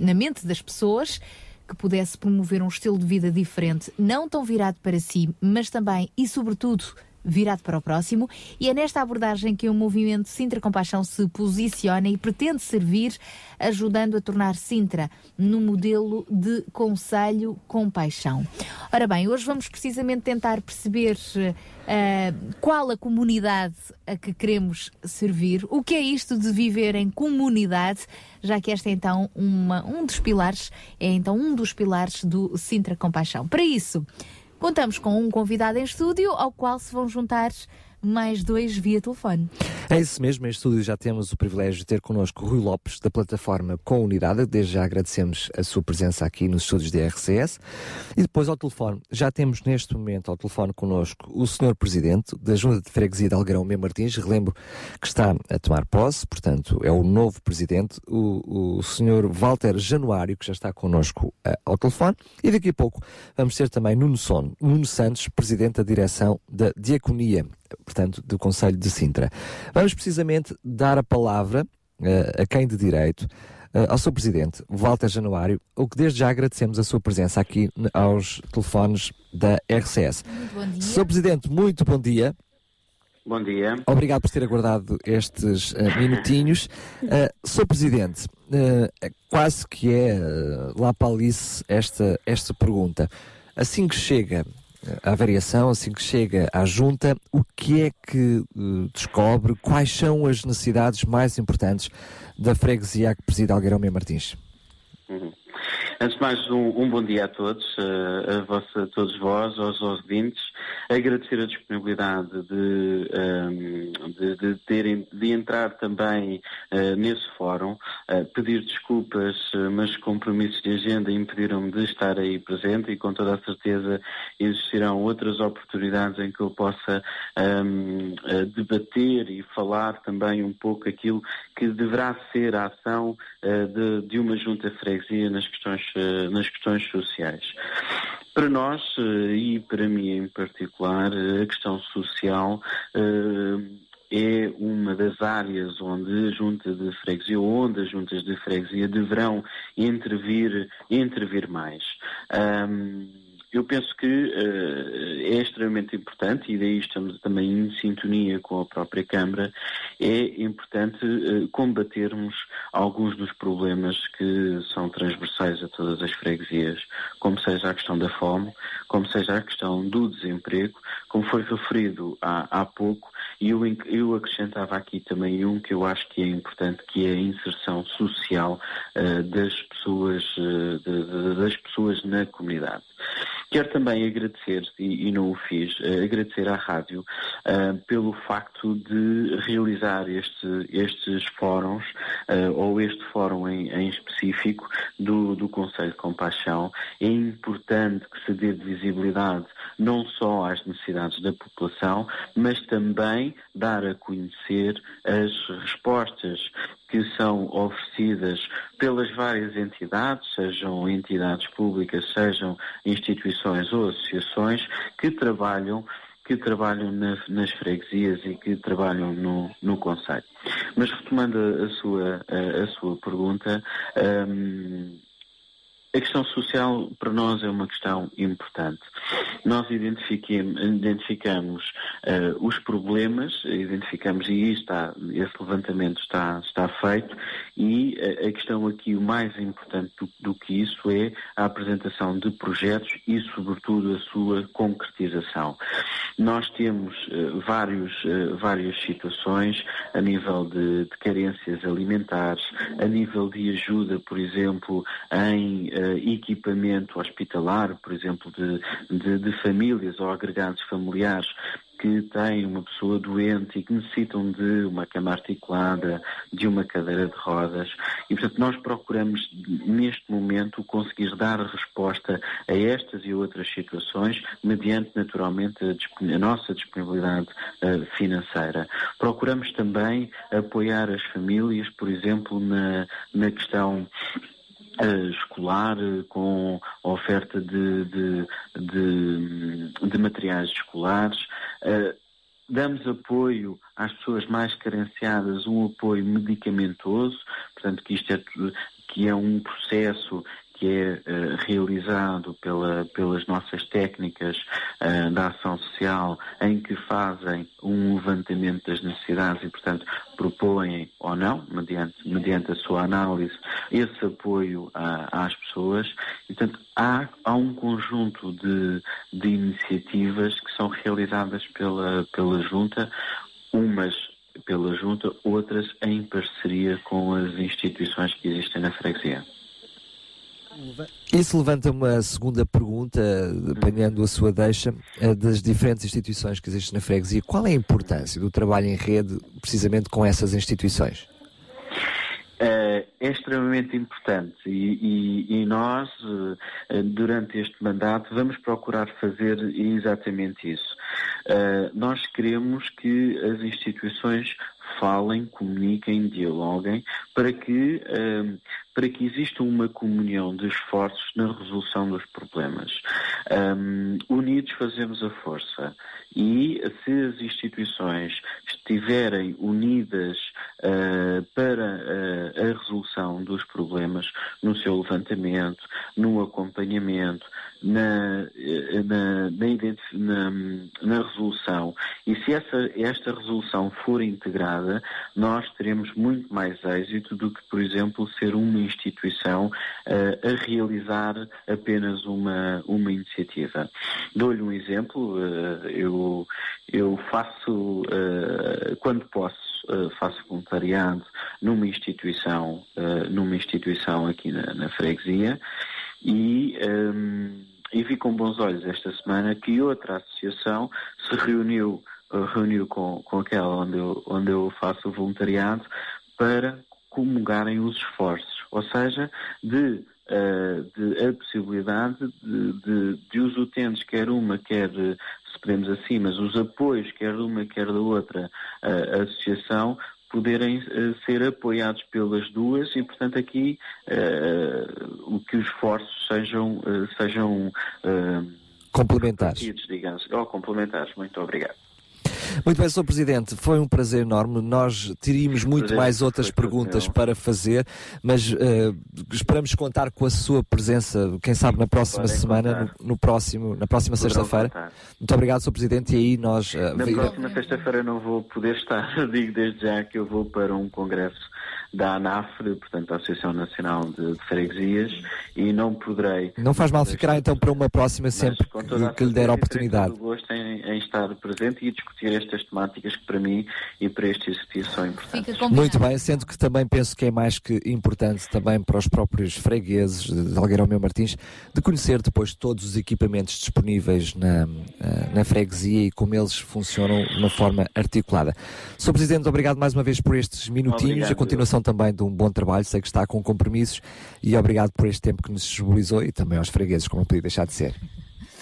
na mente das pessoas que pudesse promover um estilo de vida diferente, não tão virado para si, mas também e sobretudo virado para o próximo, e é nesta abordagem que o movimento Sintra Compaixão se posiciona e pretende servir, ajudando a tornar Sintra no modelo de Conselho Compaixão. Ora bem, hoje vamos precisamente tentar perceber eh, qual a comunidade a que queremos servir, o que é isto de viver em comunidade, já que esta é então uma, um dos pilares, é então um dos pilares do Sintra Compaixão. Para isso, Contamos com um convidado em estúdio ao qual se vão juntar mais dois via telefone. É isso mesmo, em estúdio já temos o privilégio de ter connosco Rui Lopes, da plataforma Com Unidade. Desde já agradecemos a sua presença aqui nos estúdios da RCS. E depois ao telefone, já temos neste momento ao telefone connosco o Sr. Presidente da Junta de Freguesia de Algarão, Mem Martins. Relembro que está a tomar posse, portanto é o novo Presidente, o, o Sr. Walter Januário, que já está connosco eh, ao telefone. E daqui a pouco vamos ter também Nuno, Son, Nuno Santos, Presidente da Direção da Diaconia portanto, do Conselho de Sintra. Vamos precisamente dar a palavra uh, a quem de direito, uh, ao seu Presidente, Walter Januário, o que desde já agradecemos a sua presença aqui aos telefones da RCS. Muito bom dia. Sr. Presidente, muito bom dia. Bom dia. Obrigado por ter aguardado estes uh, minutinhos. Uh, Sr. Presidente, uh, quase que é uh, lá para Alice esta, esta pergunta. Assim que chega à variação, assim que chega à junta, o que é que uh, descobre? Quais são as necessidades mais importantes da freguesia que preside Algueirão Meia Martins? Uhum. Antes de mais, um, um bom dia a todos, a, vossa, a todos vós, aos ouvintes. Agradecer a disponibilidade de, um, de, de, terem, de entrar também uh, nesse fórum. Uh, pedir desculpas, mas compromissos de agenda impediram-me de estar aí presente e com toda a certeza existirão outras oportunidades em que eu possa um, uh, debater e falar também um pouco aquilo que deverá ser a ação uh, de, de uma junta freguesia nas questões, nas questões sociais. Para nós, uh, e para mim em particular, uh, a questão social é uma das áreas onde a junta de freguesia, onde as juntas de freguesia deverão intervir, intervir mais. Um, eu penso que uh, é extremamente importante, e daí estamos também em sintonia com a própria Câmara, é importante uh, combatermos alguns dos problemas que são transversais a todas as freguesias, como seja a questão da fome, como seja a questão do desemprego, como foi referido há, há pouco, e eu, eu acrescentava aqui também um que eu acho que é importante, que é a inserção social uh, das, pessoas, de, de, das pessoas na comunidade. Quero também agradecer, e, e não o fiz, uh, agradecer à rádio uh, pelo facto de realizar este, estes fóruns, uh, ou este fórum em, em específico do, do Conselho de Compaixão. É importante que se dê visibilidade não só às necessidades da população, mas também dar a conhecer as respostas que são oferecidas pelas várias entidades, sejam entidades públicas, sejam instituições ou associações, que trabalham que trabalham na- nas freguesias e que trabalham no, no Conselho. Mas retomando a, sua, a, a sua pergunta, hum, a questão social para nós é uma questão importante. Nós identificamos eh, os problemas, identificamos e está, esse levantamento está, está feito e eh, a questão aqui o mais importante do, do que isso é a apresentação de projetos e sobretudo a sua concretização. Nós temos eh, vários, várias situações a nível de, de carências alimentares, a nível de ajuda, por exemplo, em equipamento hospitalar, por exemplo, de, de- de famílias ou agregados familiares que têm uma pessoa doente e que necessitam de uma cama articulada, de uma cadeira de rodas. E, portanto, nós procuramos, neste momento, conseguir dar resposta a estas e outras situações, mediante, naturalmente, a, a nossa disponibilidade eh, financeira. Procuramos também apoiar as famílias, por exemplo, na, na questão eh, escolar eh, com oferta de, de, de, de materiais escolares. Eh, damos apoio às pessoas mais carenciadas, um apoio medicamentoso, portanto que isto é, que é um processo que é eh, realizado pela- pelas nossas técnicas eh, da ação social, em que fazem um levantamento das necessidades e, portanto, propõem ou não, mediante, mediante a sua análise, esse apoio a- às pessoas. E, portanto, há, há um conjunto de, de iniciativas que são realizadas pela, pela Junta, umas pela Junta, outras em parceria com as instituições que existem na freguesia. Isso levanta uma segunda pergunta, apanhando a sua deixa, eh, das diferentes instituições que existem na freguesia. Qual é a importância do trabalho em rede, precisamente com essas instituições? Eh, é extremamente importante e, e- e nós, eh, durante este mandato, vamos procurar fazer exatamente isso. Nós queremos que as instituições falem, comuniquem, dialoguem, para que, para que exista uma comunhão de esforços na resolução dos problemas. Um, unidos fazemos a força. E se as instituições estiverem unidas uh, para uh, a resolução dos problemas, no seu levantamento, no acompanhamento, na, eh, na, na, na- resolução, e se essa, esta resolução for integrada, nós teremos muito mais êxito do que, por exemplo, ser uma instituição eh, a realizar apenas uma, uma iniciativa. Dou-lhe um exemplo, eh, eu, eu faço, eh, quando posso, faço voluntariado numa instituição, numa instituição aqui na, na freguesia e, ehm, e vi com bons olhos esta semana que outra associação se reuniu, reuniu com, com aquela onde eu, onde eu faço voluntariado para comungarem os esforços, ou seja, de, eh, de a possibilidade de, de, de os utentes, quer uma, quer, se podemos assim, mas os apoios, quer de uma, quer da outra eh, associação, poderem eh, ser apoiados pelas duas e, portanto, aqui o que os esforços sejam, sejam Complementares. digamos, ou complementares. Muito obrigado. Muito bem, Sr. Presidente, foi um prazer enorme. Nós teríamos muito mais outras perguntas para fazer, mas eh, esperamos contar com a sua presença, quem sabe na próxima Podem semana, no, no próximo, na próxima sexta-feira. Muito obrigado, Sr. Presidente, e aí nós. eh, Na próxima sexta-feira não vou poder estar, digo desde já que eu vou para um congresso da ANAFRE, portanto, a Associação Nacional de, de Freguesias, e não poderei. Não faz mal, ficará então para uma próxima sempre que, que lhe der a oportunidade. Gosto estar presente e discutir estas temáticas que para mim e para este exercício são importantes. Muito bem, sendo que também penso que é mais que importante também para os próprios fregueses de Algueirão Meu Martins de conhecer depois todos os equipamentos disponíveis na, eh, na freguesia e como eles funcionam de uma forma articulada. Sr. Presidente, obrigado mais uma vez por estes minutinhos, Obrigado, a continuação também de um bom trabalho, sei que está com compromissos e obrigado por este tempo que nos disponibilizou e também aos fregueses, como não podia deixar de ser.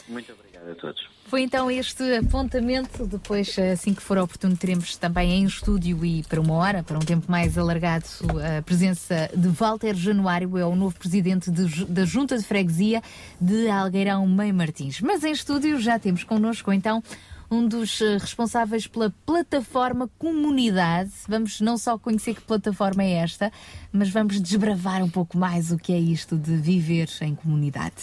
Muito obrigado a todos. Foi então este apontamento. Depois, assim que for oportuno, teremos também em estúdio e para uma hora, para um tempo mais alargado, a presença de Walter Januário, é o novo presidente de da Junta de Freguesia de Algueirão Meio Martins. Mas em estúdio já temos connosco então um dos eh, responsáveis pela plataforma Comunidade. Vamos não só conhecer que plataforma é esta, mas vamos desbravar um pouco mais o que é isto de viver em comunidade.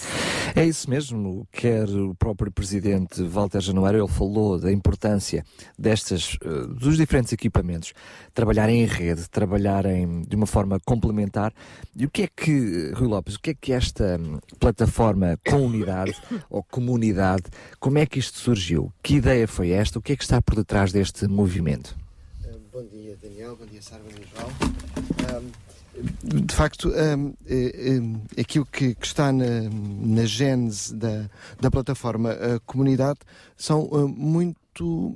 É isso mesmo, quer o próprio presidente Walter Januário, ele falou da importância destas, eh, dos diferentes equipamentos, trabalharem em rede, trabalharem de uma forma complementar. E o que é que, Rui Lopes, o que é que esta hum, plataforma comunidade ou comunidade, como é que isto surgiu? Que ideia foi esta? O que é que está por detrás deste movimento? Bom dia, Daniel. Bom dia, Sara. Bom dia, João. Ahm, de facto, eh, aquilo que, que está na, na gênese da, da plataforma a comunidade são muito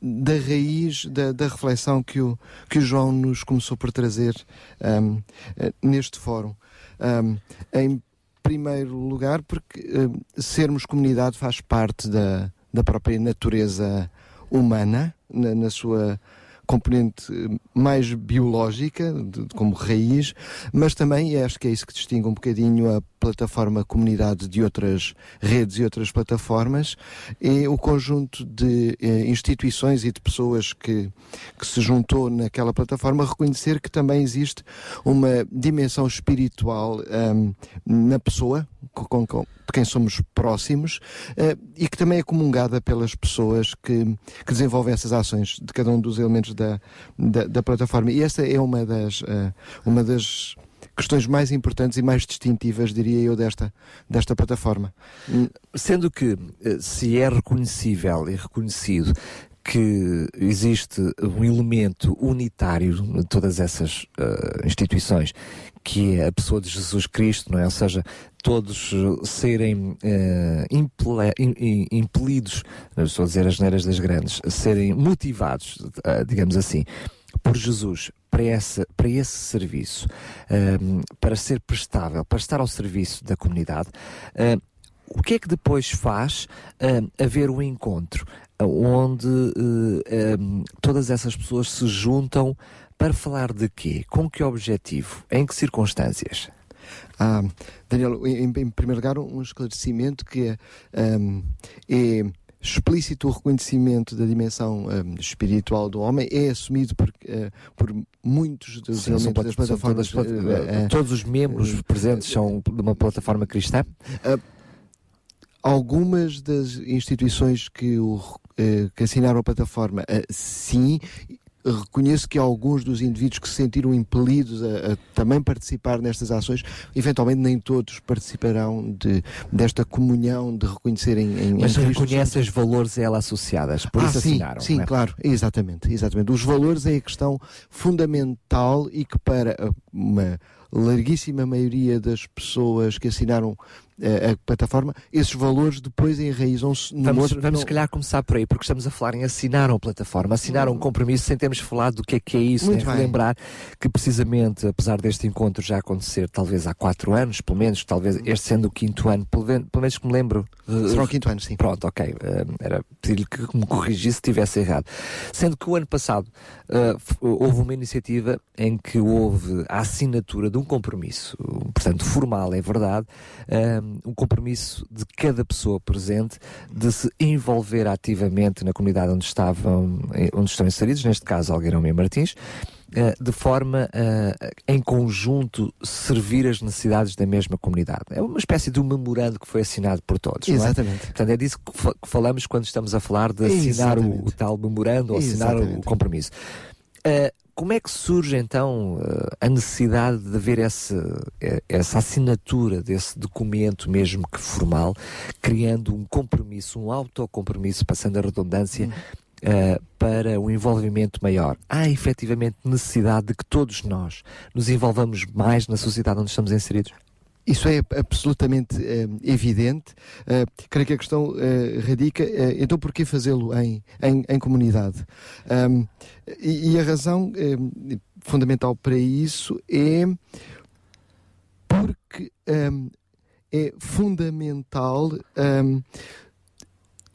da raiz da, da reflexão que o, que o João nos começou por trazer ahm, eh, neste fórum. Ahm, em primeiro lugar, porque ahm, sermos comunidade faz parte da, da própria natureza humana, na, na sua componente mais biológica, de- como raiz, mas também, e acho que é isso que distingue um bocadinho a plataforma comunidade de outras redes e outras plataformas, é o conjunto de eh, instituições e de pessoas que, que se juntou naquela plataforma, reconhecer que também existe uma dimensão espiritual ahm, na pessoa, com, com- de quem somos próximos, eh, e que também é comungada pelas pessoas que, que desenvolvem essas ações de cada um dos elementos da, da, da plataforma. E essa é uma das, eh, uma das questões mais importantes e mais distintivas, diria eu, desta, desta plataforma. Sendo que eh, se é reconhecível e reconhecido que existe um elemento unitário de todas essas eh, instituições, que é a pessoa de Jesus Cristo, não é? Ou seja, todos eh, serem eh, impelidos, não estou a dizer as neiras das grandes, serem motivados, eh, digamos assim, por Jesus para esse, para esse serviço, ehm, para ser prestável, para estar ao serviço da comunidade, eh, o que é que depois faz eh, haver um encontro onde todas essas pessoas se juntam para falar de quê? Com que objetivo? Em que circunstâncias? Ah, Daniel, em, em primeiro lugar, um esclarecimento que é, ahm, é explícito o reconhecimento da dimensão ahm, espiritual do homem, é assumido por, eh, por muitos dos Sim, elementos das plataformas. todas eh, eh, todos os membros presentes são de uma plataforma cristã? Algumas das instituições que, o, que assinaram a plataforma, sim. Reconheço que alguns dos indivíduos que se sentiram impelidos a, a também participar nestas ações, eventualmente nem todos participarão de, desta comunhão de reconhecerem em, Mas em reconhece os valores a ela associadas, por ah, isso sim, assinaram. Sim, é? claro, exatamente, exatamente. Os valores é a questão fundamental e que para a- uma larguíssima maioria das pessoas que assinaram eh, a plataforma, esses valores depois enraizam-se no Vamos, outro. vamos se calhar começar por aí, porque estamos a falar em assinar uma plataforma, assinar um compromisso sem termos falado do que é que é isso, Muito né? bem. relembrar que precisamente, apesar deste encontro já acontecer talvez há quatro anos, pelo menos, talvez este sendo o quinto ano, pelo, pelo menos que me lembro. eh, Será o quinto ano, sim. Pronto, ok. eh, era pedir-lhe que me corrigisse se estivesse errado. Sendo que o ano passado eh, houve uma iniciativa em que houve a assinatura de um compromisso, portanto, formal, é verdade, eh, um compromisso de cada pessoa presente de se envolver ativamente na comunidade onde estavam, eh, onde estão inseridos, neste caso Algueirão e Martins, eh, de forma a, em conjunto, servir as necessidades da mesma comunidade. É uma espécie de um memorando que foi assinado por todos. não é? Exatamente. Portanto, é disso que, fa- que falamos quando estamos a falar de assinar o, o tal memorando ou assinar o, Exatamente. compromisso. Eh, como é que surge então eh, a necessidade de haver esse, eh, essa assinatura desse documento mesmo que formal, criando um compromisso, um autocompromisso, passando a redundância, eh, para um envolvimento maior? Há efetivamente necessidade de que todos nós nos envolvamos mais na sociedade onde estamos inseridos? Isso é absolutamente eh, evidente. Eh, creio que a questão eh, radica, então, por que fazê-lo em, em, em comunidade? Ahm, e, e a razão fundamental para isso é porque ahm, é fundamental,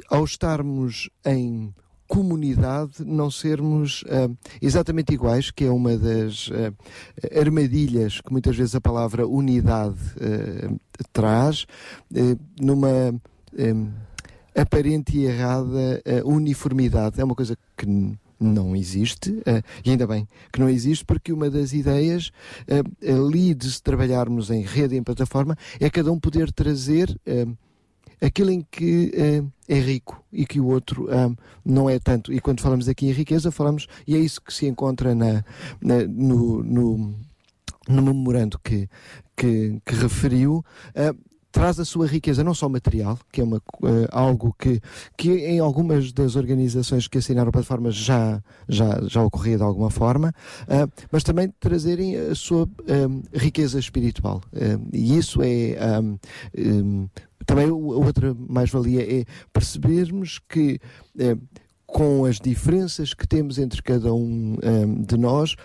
ao estarmos em comunidade, não sermos ahm, exatamente iguais, que é uma das ah, armadilhas que muitas vezes a palavra unidade ah, traz, numa. aparente e errada uniformidade. É uma coisa que não existe, e ainda bem que não existe, porque uma das ideias ali de trabalharmos em rede, em plataforma, é cada um poder trazer aquilo em que eh, é rico e que o outro ah, não é tanto. E quando falamos aqui em riqueza, falamos, e é isso que se encontra na, na- no, no, no memorando que, que, que referiu. ah, traz a sua riqueza não só material, que é uma, eh, algo que, que em algumas das organizações que assinaram a plataforma já, já, já ocorria de alguma forma, ah, mas também trazerem a sua ah, riqueza espiritual. E isso é. ah, hum, também a outra mais-valia é percebermos que eh, com as diferenças que temos entre cada um eh, de nós,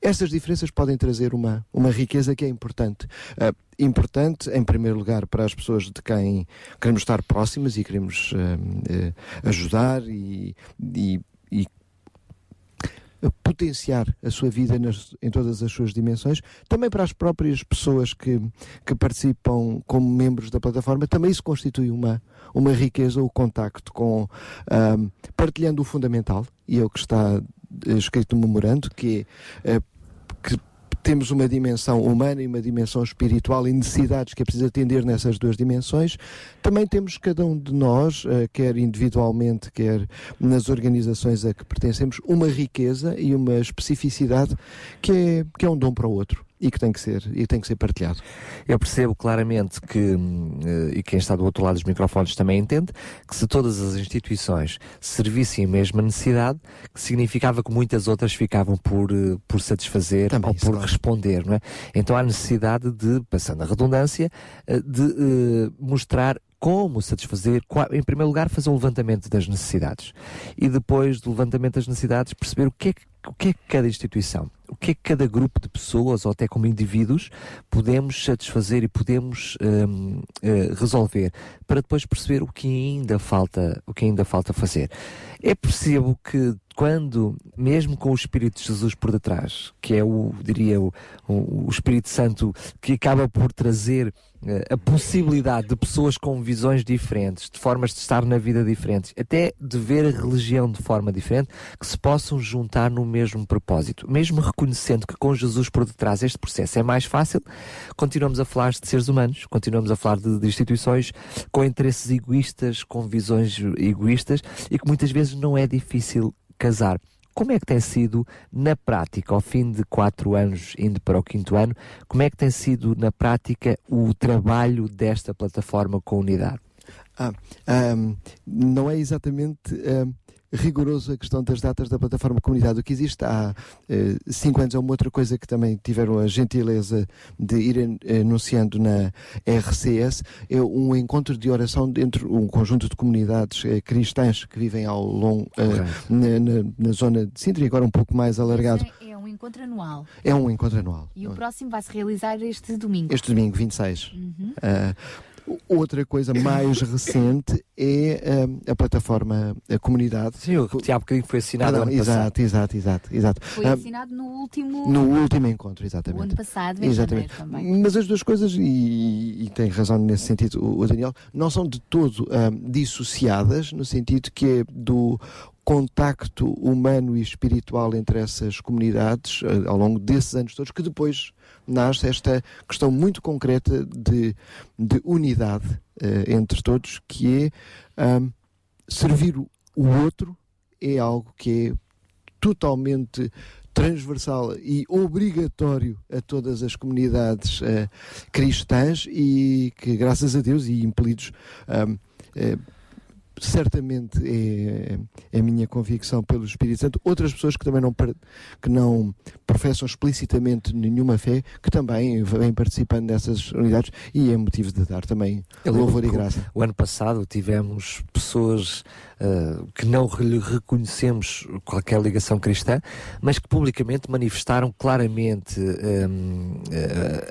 essas diferenças podem trazer uma, uma riqueza que é importante. Ah, importante, em primeiro lugar, para as pessoas de quem queremos estar próximas e queremos ah, eh, ajudar e, e- e potenciar a sua vida nas- em todas as suas dimensões, também para as próprias pessoas que, que participam como membros da plataforma, também isso constitui uma, uma riqueza, o contacto com, ahm, partilhando o fundamental, e é o que está escrito no memorando, que é que temos uma dimensão humana e uma dimensão espiritual e necessidades que é preciso atender nessas duas dimensões. Também temos cada um de nós, eh, quer individualmente, quer nas organizações a que pertencemos, uma riqueza e uma especificidade que é, que é um dom para o outro e que tem que ser, e tem que ser partilhado. Eu percebo claramente que, hum, eh, e quem está do outro lado dos microfones também entende, que se todas as instituições servissem a mesma necessidade, significava que muitas outras ficavam por, eh, por satisfazer ou por responder, não é? Então há necessidade de, passando a redundância, eh, de eh, mostrar como satisfazer, em primeiro lugar, fazer um levantamento das necessidades e depois do levantamento das necessidades perceber o que é que, o que, é que cada instituição, o que é que cada grupo de pessoas ou até como indivíduos podemos satisfazer e podemos hum, eh, resolver para depois perceber o que ainda falta, o que ainda falta fazer. É percebo que quando, mesmo com o Espírito de Jesus por detrás, que é o, diria, o, o, Espírito Santo que acaba por trazer a possibilidade de pessoas com visões diferentes, de formas de estar na vida diferentes, até de ver a religião de forma diferente, que se possam juntar no mesmo propósito. Mesmo reconhecendo que com Jesus por detrás este processo é mais fácil, continuamos a falar de seres humanos, continuamos a falar de, de instituições com interesses egoístas, com visões egoístas e que muitas vezes não é difícil casar. Como é que tem sido na prática, ao fim de quatro anos, indo para o quinto ano, como é que tem sido na prática o trabalho desta plataforma com unidade? Ah, ahm, não é exatamente ahm, rigoroso a questão das datas da plataforma comunidade. O que existe há eh, cinco anos é uma outra coisa que também tiveram a gentileza de ir an- anunciando na RCS, é um encontro de oração dentro um conjunto de comunidades eh, cristãs que vivem ao longo eh, na, na- na zona de Sintra e agora um pouco mais alargado. É um encontro anual. É um encontro anual. E o próximo vai se realizar este domingo. Este domingo, 26. Uhum. Ah, outra coisa mais recente é ah, a plataforma a comunidade. Sim, eu repeti há bocadinho que foi assinado Perdão, ano passado. exato, exato, exato, exato. Foi Ah, assinado no último. no último encontro, O exatamente. ano passado, em Exatamente. janeiro também. Mas as duas coisas, e, e tem razão nesse sentido o, o Daniel, não são de todo ah, dissociadas, no sentido que é do contacto humano e espiritual entre essas comunidades ah, ao longo desses anos todos, que depois nasce esta questão muito concreta de, de unidade ah, entre todos, que é ah, servir o outro é algo que é totalmente transversal e obrigatório a todas as comunidades eh, cristãs e que, graças a Deus, e impelidos, eh, certamente é, é a minha convicção pelo Espírito Santo, outras pessoas que também não, que não professam explicitamente nenhuma fé, que também vêm participando dessas unidades e é motivo de dar também louvor e graça. O ano passado tivemos pessoas ah, que não reconhecemos qualquer ligação cristã, mas que publicamente manifestaram claramente hum,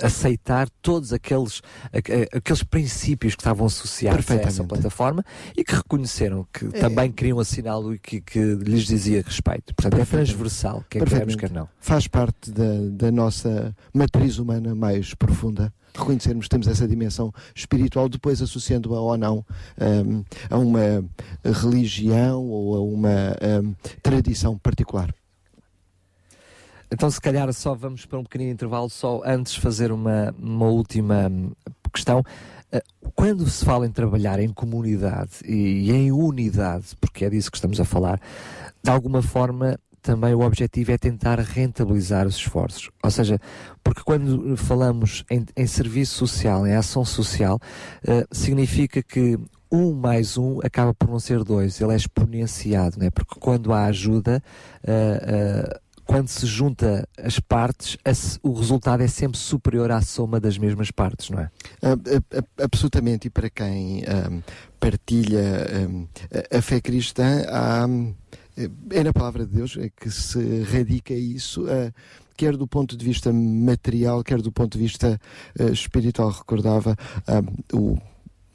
ah, aceitar todos aqueles, a- a- aqueles princípios que estavam associados a essa plataforma e que reconheceram que É. também queriam assiná-lo e que, que lhes dizia respeito. Portanto, é transversal, quer queremos, quer não. Faz parte da, da nossa matriz humana mais profunda. Reconhecermos que temos essa dimensão espiritual, depois associando-a ou não hum, a uma religião ou a uma hum, tradição particular. Então, se calhar, só vamos para um pequenino intervalo, só antes fazer uma, uma última hum, questão. Quando se fala em trabalhar em comunidade e, em unidade, porque é disso que estamos a falar, de alguma forma também o objetivo é tentar rentabilizar os esforços. Ou seja, porque quando falamos em, em serviço social, em ação social, eh, significa que um mais um acaba por não ser dois, ele é exponenciado, né? porque quando há ajuda, eh, eh, quando se junta as partes, a o resultado é sempre superior à soma das mesmas partes, não é? Ah, ah, ah, absolutamente, e para quem ahm, partilha ahm, a, a fé cristã, há, é na palavra de Deus que se radica isso, ah, quer do ponto de vista material, quer do ponto de vista ah, espiritual. Recordava o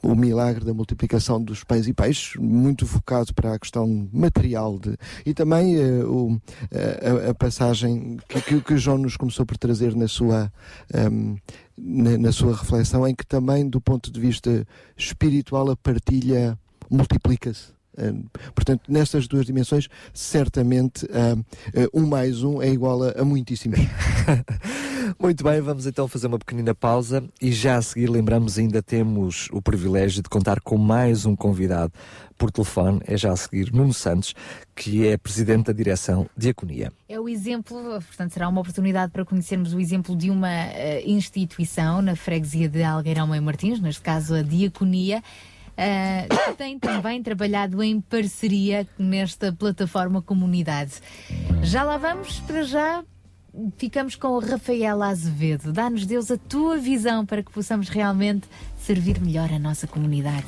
o milagre da multiplicação dos pães e peixes, muito focado para a questão material de, e também eh, o- a, a- a passagem que, que, que João nos começou por trazer na sua, ehm, na, na sua reflexão, em que também do ponto de vista espiritual a partilha multiplica-se. Eh, Portanto, nestas duas dimensões, certamente eh, um mais um é igual a, a muitíssimo. Muito bem, vamos então fazer uma pequenina pausa e já a seguir lembramos ainda temos o privilégio de contar com mais um convidado por telefone, é já a seguir Nuno Santos, que é presidente da direção Diaconia. É o exemplo, portanto, será uma oportunidade para conhecermos o exemplo de uma eh, instituição na freguesia de Algueirão Mãe Martins, neste caso a Diaconia, eh, que tem também trabalhado em parceria nesta plataforma comunidade. Já lá vamos, para já ficamos com o Rafael Azevedo. Dá-nos Deus a tua visão para que possamos realmente servir melhor a nossa comunidade.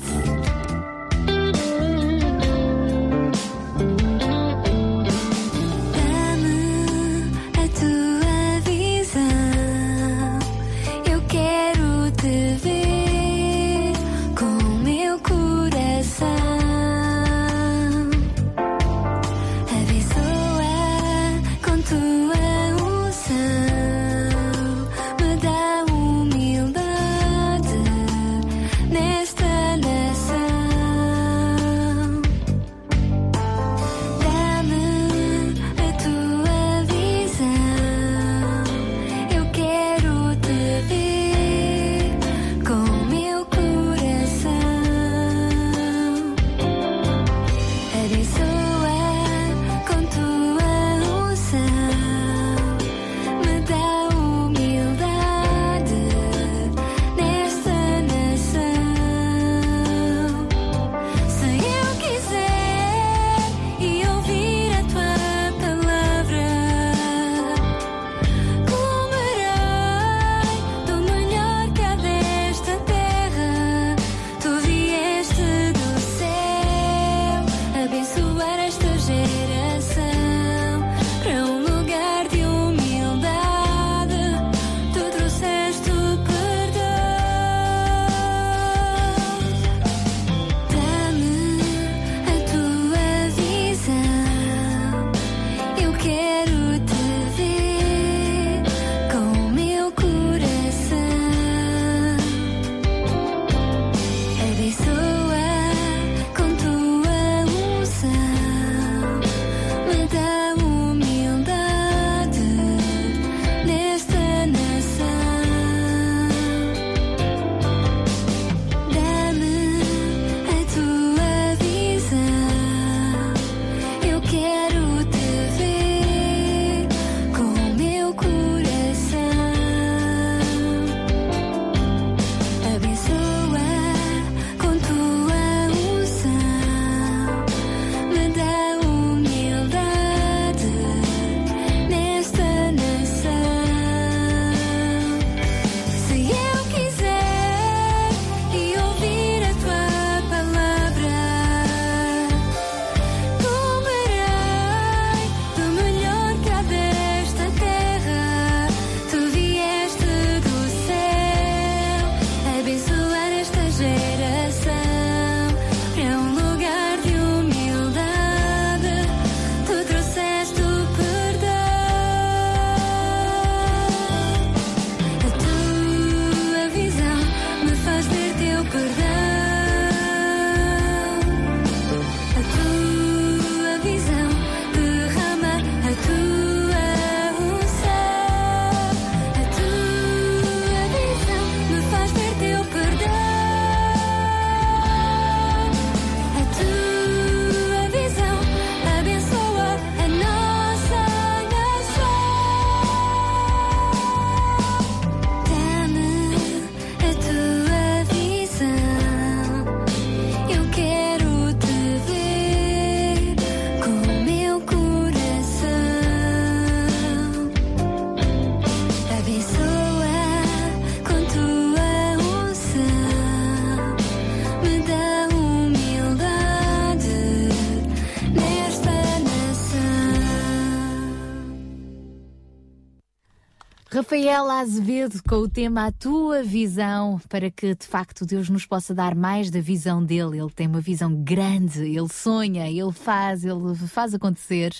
Rafael Azevedo com o tema A Tua Visão, para que de facto Deus nos possa dar mais da visão dele. Ele tem uma visão grande, ele sonha, ele faz, ele faz acontecer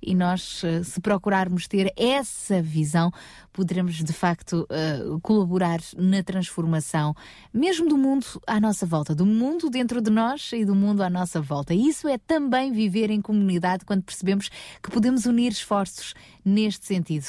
e nós, eh, se procurarmos ter essa visão, poderemos de facto eh, colaborar na transformação, mesmo do mundo à nossa volta, do mundo dentro de nós e do mundo à nossa volta. E isso é também viver em comunidade quando percebemos que podemos unir esforços neste sentido.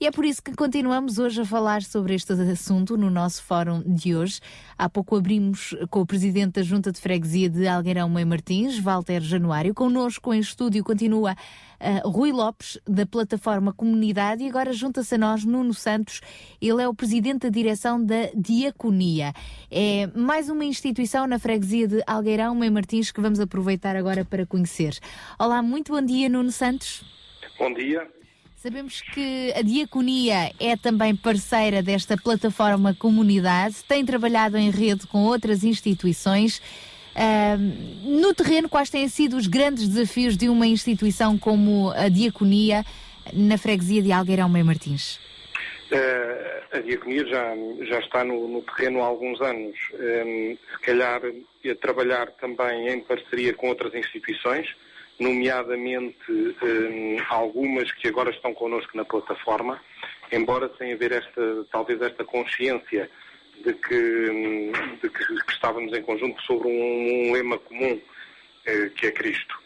E é por isso que continuamos hoje a falar sobre este assunto no nosso fórum de hoje. Há pouco abrimos com o presidente da Junta de Freguesia de Algueirão Mãe Martins, Walter Januário. Connosco em estúdio continua uh, Rui Lopes, da plataforma Comunidade, e agora junta-se a nós Nuno Santos. Ele é o presidente da direção da Diaconia. É mais uma instituição na freguesia de Algueirão Mãe Martins que vamos aproveitar agora para conhecer. Olá, muito bom dia, Nuno Santos. Bom dia. Sabemos que a Diaconia é também parceira desta plataforma Comunidade, tem trabalhado em rede com outras instituições. No terreno, quais têm sido os grandes desafios de uma instituição como a Diaconia na freguesia de Algueirão Meio Martins? Eh, a Diaconia já, já está no, no terreno há alguns anos. Eh, se calhar a trabalhar também em parceria com outras instituições, nomeadamente eh, algumas que agora estão connosco na plataforma, embora sem haver esta, talvez esta consciência de que, de que, que estávamos em conjunto sobre um, um lema comum, eh, que é Cristo.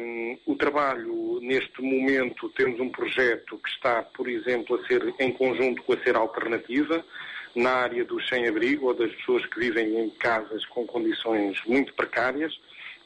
Um, o trabalho, neste momento, temos um projeto que está, por exemplo, a ser em conjunto com a Ser Alternativa, na área dos sem-abrigo ou das pessoas que vivem em casas com condições muito precárias,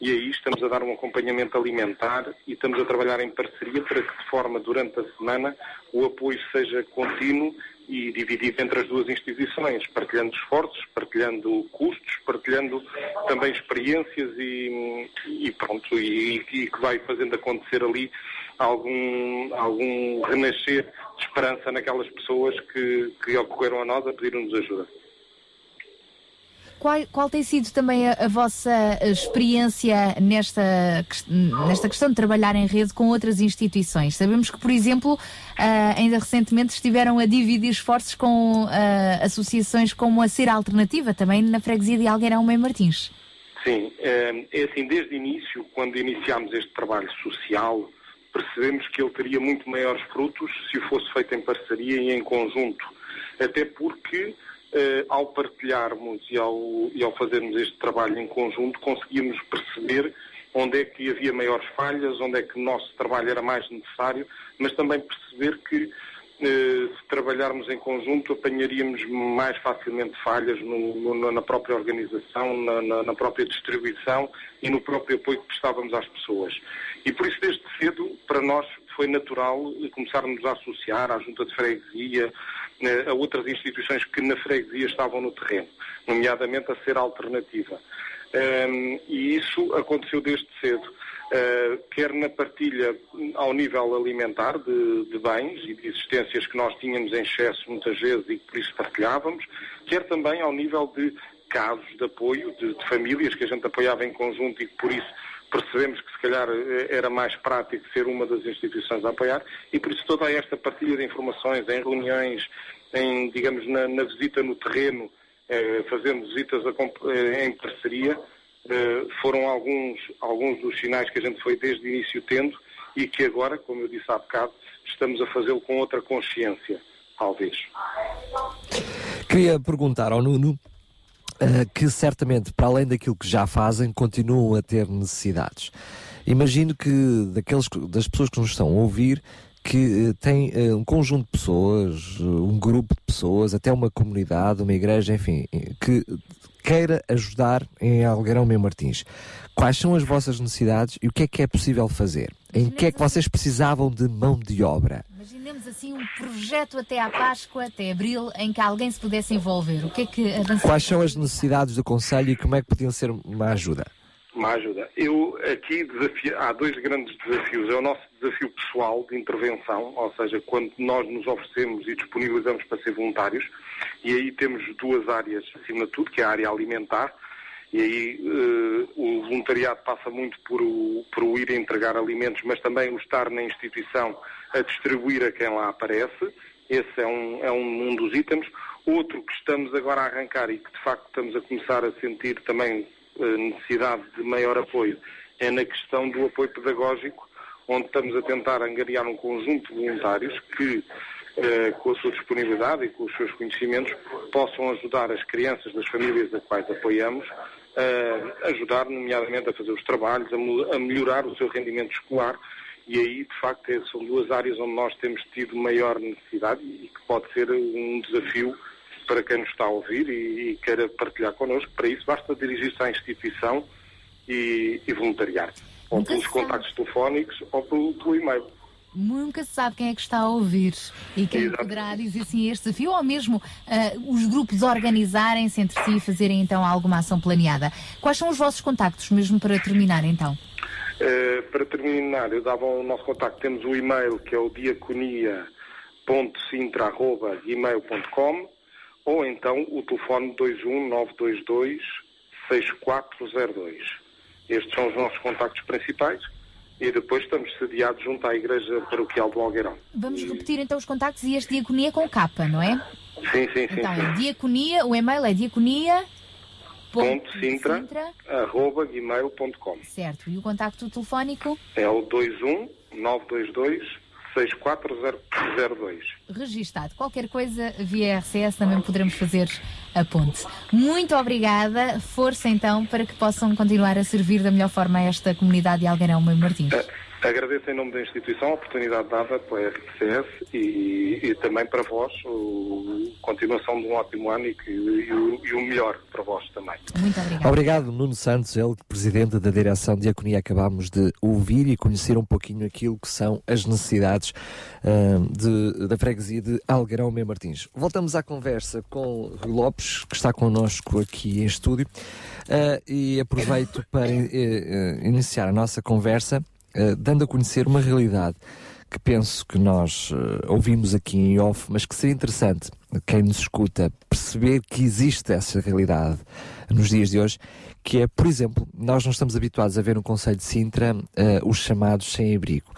e aí estamos a dar um acompanhamento alimentar e estamos a trabalhar em parceria para que, de forma, durante a semana, o apoio seja contínuo e dividido entre as duas instituições, partilhando esforços, partilhando custos, partilhando também experiências e, e pronto, e, e que vai fazendo acontecer ali algum, algum renascer de esperança naquelas pessoas que, que ocorreram a nós a pedir-nos ajuda. Qual, qual tem sido também a, a vossa experiência nesta, nesta questão de trabalhar em rede com outras instituições? Sabemos que, por exemplo, ah, ainda recentemente estiveram a dividir esforços com ah, associações como a Ser Alternativa, também na freguesia de Algueirão Meio Martins. Sim, eh, é assim, desde o início, quando iniciámos este trabalho social, percebemos que ele teria muito maiores frutos se fosse feito em parceria e em conjunto. Até porque, eh, ao partilharmos e ao, e ao fazermos este trabalho em conjunto, conseguíamos perceber onde é que havia maiores falhas, onde é que o nosso trabalho era mais necessário, mas também perceber que eh, se trabalharmos em conjunto apanharíamos mais facilmente falhas no- no- na própria organização, na, na- na própria distribuição e no próprio apoio que prestávamos às pessoas. E por isso, desde cedo, para nós foi natural começarmos a associar à Junta de Freguesia, a outras instituições que na freguesia estavam no terreno, nomeadamente a ser alternativa. Um, e isso aconteceu desde cedo. Uh, quer na partilha ao nível alimentar de, de bens e de existências que nós tínhamos em excesso muitas vezes e que por isso partilhávamos, quer também ao nível de casos de apoio de, de famílias que a gente apoiava em conjunto e que por isso percebemos que se calhar eh, era mais prático ser uma das instituições a apoiar e por isso toda esta partilha de informações em reuniões, em, digamos, na, na visita no terreno, eh, fazendo visitas a eh, em parceria, eh, foram alguns, alguns dos sinais que a gente foi desde o início tendo e que agora, como eu disse há bocado, estamos a fazê-lo com outra consciência, talvez. Queria perguntar ao Nuno que certamente, para além daquilo que já fazem, continuam a ter necessidades. Imagino que daqueles, que- das pessoas que nos estão a ouvir que eh, têm eh, um conjunto de pessoas, eh, um grupo de pessoas, até uma comunidade, uma igreja, enfim, eh, que queira ajudar em Algueirão Meio Martins. Quais são as vossas necessidades e o que é que é possível fazer? Em que é que vocês precisavam de mão de obra? Imaginemos assim um projeto até à Páscoa, até Abril, em que alguém se pudesse envolver. O que é que avançaria? Quais são as necessidades do Conselho e como é que podiam ser uma ajuda? Uma ajuda. Eu aqui desafio, há dois grandes desafios. É o nosso desafio pessoal de intervenção, ou seja, quando nós nos oferecemos e disponibilizamos para ser voluntários, e aí temos duas áreas acima de tudo, que é a área alimentar, e aí eh, o voluntariado passa muito por o, por o ir entregar alimentos, mas também o estar na instituição a distribuir a quem lá aparece, Esse é um, é um, um dos itens. Outro que estamos agora a arrancar e que de facto estamos a começar a sentir também eh, necessidade de maior apoio é na questão do apoio pedagógico, onde estamos a tentar angariar um conjunto de voluntários que, eh, com a sua disponibilidade e com os seus conhecimentos, possam ajudar as crianças das famílias a quais apoiamos, a ajudar, nomeadamente, a fazer os trabalhos, a, a melhorar o seu rendimento escolar. E aí, de facto, é- são duas áreas onde nós temos tido maior necessidade e que pode ser um desafio para quem nos está a ouvir e, e queira partilhar connosco. Para isso, basta dirigir-se à instituição e, e voluntariar. Ou pelos contactos telefónicos ou pelo, pelo e-mail. Nunca se sabe quem é que está a ouvir e quem poderá dizer sim este desafio, ou mesmo ah, os grupos organizarem-se entre si e fazerem então alguma ação planeada. Quais são os vossos contactos, mesmo para terminar então? Eh, para terminar, eu dava o nosso contacto. Temos o e-mail que é o diaconia.sintra.gmail.com ou então o telefone 21922 6402. Estes são os nossos contactos principais e depois estamos sediados junto à Igreja Paroquial do Algueirão. Vamos repetir então os contactos e este diaconia com capa, não é? Sim, sim, sim. Então, sim. é diaconia, o e-mail é diaconia. Ponto Sintra, arroba gmail.com. Certo. E o contacto telefónico? É o 21 922 6402. registado. Qualquer coisa via RCS também poderemos fazer a ponte. Muito obrigada. Força então para que possam continuar a servir da melhor forma a esta comunidade de Algueirão Mãe Martins. Agradeço em nome da instituição a oportunidade dada pela RCS e, e também para vós a continuação de um ótimo ano e, que, e, o, e o melhor para vós também. Muito obrigada. Obrigado, Nuno Santos, ele, presidente da direção de Diaconia. Acabámos de ouvir e conhecer um pouquinho aquilo que são as necessidades ah, de- da freguesia de Algueirão Mem Martins. Voltamos à conversa com Rui Lopes, que está connosco aqui em estúdio, ah, e aproveito para eh, iniciar a nossa conversa eh, dando a conhecer uma realidade que penso que nós eh, ouvimos aqui em off, mas que seria interessante quem nos escuta perceber que existe essa realidade nos dias de hoje, que é, por exemplo, nós não estamos habituados a ver no Conselho de Sintra eh, os chamados sem-abrigo.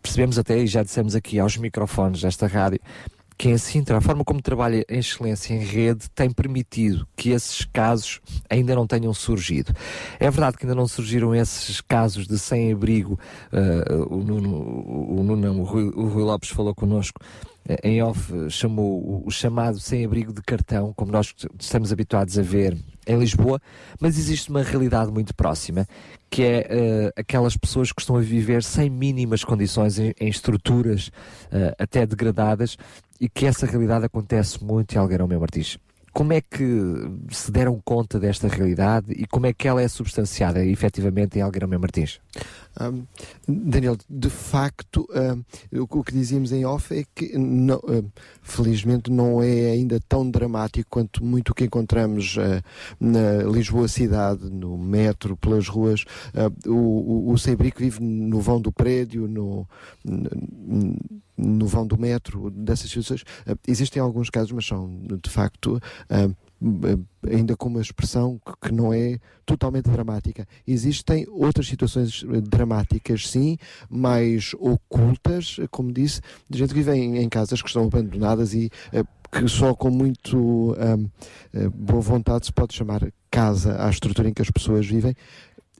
Percebemos até, e já dissemos aqui aos microfones desta rádio, que em Sintra, a forma como trabalha em excelência em rede tem permitido que esses casos ainda não tenham surgido. É verdade que ainda não surgiram esses casos de sem-abrigo. eh, o, Nuno, o, Nuno o, Rui, o Rui Lopes falou connosco eh, em off, eh, chamou o chamado sem-abrigo de cartão, como nós estamos habituados a ver em Lisboa, mas existe uma realidade muito próxima, que é eh, aquelas pessoas que estão a viver sem mínimas condições em, em estruturas eh, até degradadas e que essa realidade acontece muito em Algueirão Meu Martins. Como é que se deram conta desta realidade e como é que ela é substanciada efetivamente em Algueirão Meu Martins? Daniel, de facto, o, que dizíamos em off é que, felizmente, não é ainda tão dramático quanto muito o que encontramos ah, na Lisboa cidade, no metro, pelas ruas. O, o, o Sem-Abrigo vive no vão do prédio, no, n- no vão do metro, dessas situações. Existem alguns casos, mas são, de facto, ainda com uma expressão que- não é totalmente dramática. Existem outras situações eh, dramáticas, sim, mais ocultas, eh, como disse, de gente que vive em, casas que estão abandonadas e eh, que só com muito eh, boa vontade se pode chamar casa à estrutura em que as pessoas vivem,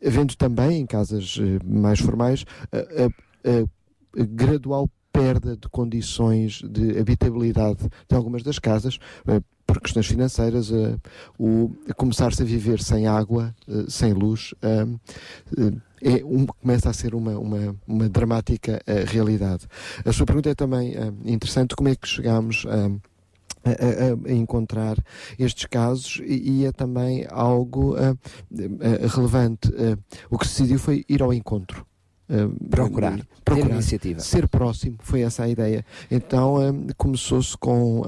havendo também em casas eh, mais formais a, a- a- gradual perda de condições de habitabilidade de algumas das casas, eh, por questões financeiras, eh, o começar-se a viver sem água, eh, sem luz, eh, é um- começa a ser uma, uma, uma dramática realidade. A sua pergunta é também interessante, como é que chegamos a a, a- encontrar estes casos e, e é também algo ah, ah, relevante. Ah, o que se decidiu foi ir ao encontro. Procurar, ter iniciativa. Ser próximo, foi essa a ideia. Então começou-se com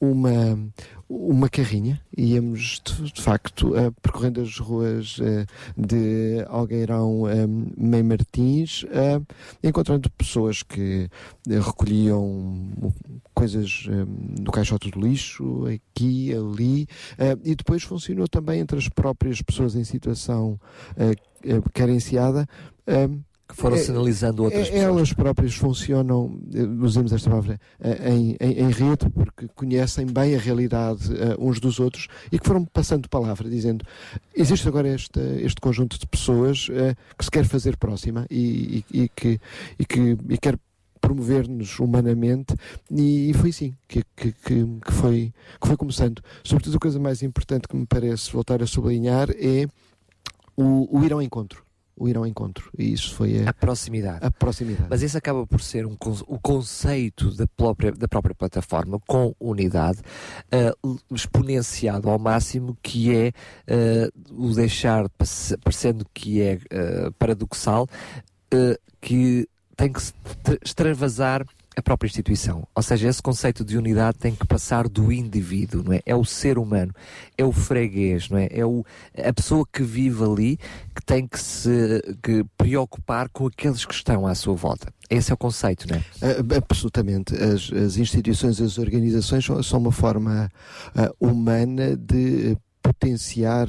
uma, uma carrinha, íamos de, de facto ah, percorrendo as ruas ah, de Algueirão ah, Mem Martins, ah, encontrando pessoas que recolhiam coisas ah, no caixote do lixo, aqui, ali, e depois funcionou também entre as próprias pessoas em situação carenciada. Que foram sinalizando outras é- pessoas. Elas próprias funcionam, eh, usemos esta palavra, eh, em, em, em rede, porque conhecem bem a realidade eh, uns dos outros e que foram passando palavra, dizendo existe agora este, este conjunto de pessoas eh, que se quer fazer próxima e, e- e que, e que e quer promover-nos humanamente e, e foi assim que, que, que, que foi, que foi começando. Sobretudo a coisa mais importante que me parece voltar a sublinhar é o, o ir ao encontro. O ir ao encontro. E isso foi a, A proximidade. a proximidade. Mas esse acaba por ser um, o conceito da própria, da própria plataforma com unidade l- exponenciado ao máximo, que é eh, o deixar, parecendo que é eh, paradoxal, que tem que se tra- extravasar a própria instituição. Ou seja, esse conceito de unidade tem que passar do indivíduo, não é? É o ser humano, é o freguês, não é? É o, a pessoa que vive ali que tem que se que preocupar com aqueles que estão à sua volta. Esse é o conceito, não é? Ah, Absolutamente. As, as instituições, as organizações são, são uma forma ah, humana de potenciar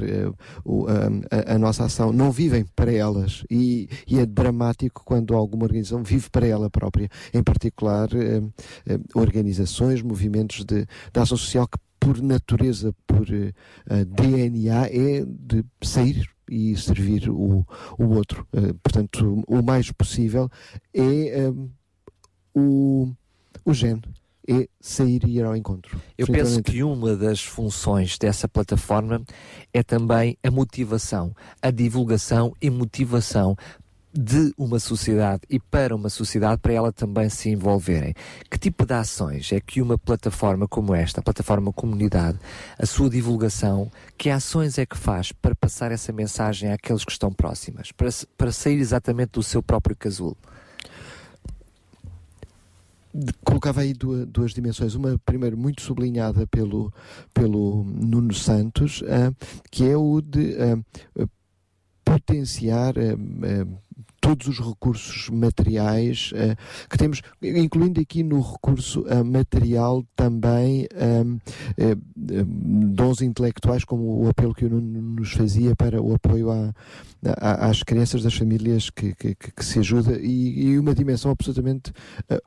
o- a, a- nossa ação. Não vivem para elas e, e é dramático quando alguma organização vive para ela própria. Em particular, eh, eh, organizações, movimentos de, de ação social que por natureza, por eh, DNA, é de sair e servir o, o outro. Eh, portanto, o mais possível é eh, o, o gene, é sair e ir ao encontro. Eu penso que uma das funções dessa plataforma é também a motivação, a divulgação e motivação de uma sociedade e para uma sociedade para ela também se envolverem. Que tipo de ações é que uma plataforma como esta, a plataforma comunidade, a sua divulgação, que ações é que faz para passar essa mensagem àqueles que estão próximas, para, para sair exatamente do seu próprio casulo? Colocava aí duas, duas dimensões. Uma, primeiro, muito sublinhada pelo, pelo Nuno Santos, ah, que é o de ah, potenciar todos os recursos materiais ah, que temos, incluindo aqui no recurso ah, material também ah, eh, eh, dons intelectuais, como o apelo que o Nuno nos fazia para o apoio à- à- às crianças das famílias que, que- que- se ajuda e, e uma dimensão absolutamente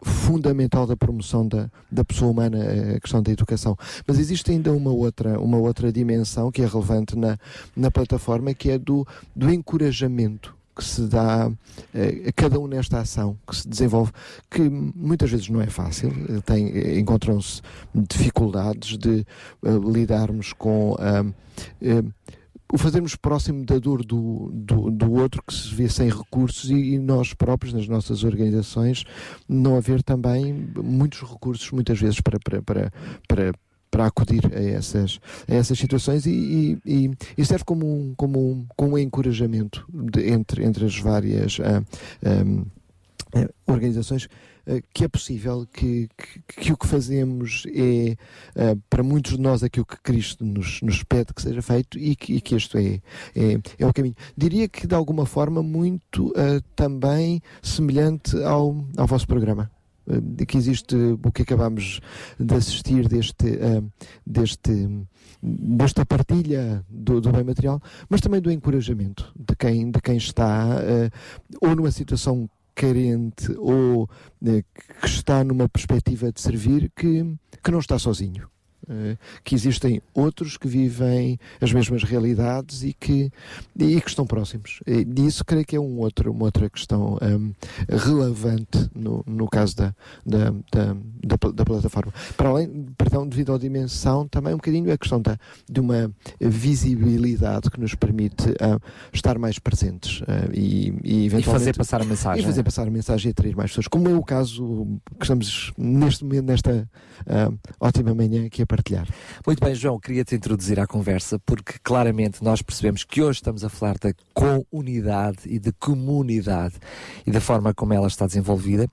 fundamental da promoção da, da pessoa humana, a questão da educação. Mas existe ainda uma outra, uma outra dimensão que é relevante na, na plataforma, que é do, do encorajamento que se dá eh, a cada um nesta ação que se desenvolve, que muitas vezes não é fácil, eh, eh, encontram-se dificuldades de lidarmos com ah, o fazermos próximo da dor do, do, do outro que se vê sem recursos e, e nós próprios, nas nossas organizações, não haver também muitos recursos, muitas vezes, para, para, para, para, para acudir a essas, a essas situações e, e, e- serve como um, como um, como um encorajamento de- entre, entre as várias ah, ah, eh, organizações eh, que é possível que, que, que o que fazemos é eh, para muitos de nós aquilo que Cristo nos, nos pede que seja feito e que, e que este é, é, é o caminho. Diria que de alguma forma muito eh, também semelhante ao, ao vosso programa. Que existe o que acabamos de assistir deste, eh, deste, desta partilha do, do bem material, mas também do encorajamento de quem, de quem está eh, ou numa situação carente ou eh, que está numa perspectiva de servir que, que não está sozinho. Eh, que existem outros que vivem as mesmas realidades e que, e que estão próximos. E isso creio que é um outro, uma outra questão hum, relevante no, no caso da, da, da, da, da plataforma. Para além, perdão, devido à dimensão, também um bocadinho a questão da, de uma visibilidade que nos permite ah, estar mais presentes ah, e, e eventualmente fazer passar a mensagem. e fazer passar a mensagem e atrair mais pessoas, como é o caso que estamos neste momento, nesta ah, ótima manhã aqui a partilhar. Muito bem, João, queria-te introduzir à conversa porque claramente nós percebemos que hoje estamos a falar da comunidade e de comunidade e da forma como ela está desenvolvida,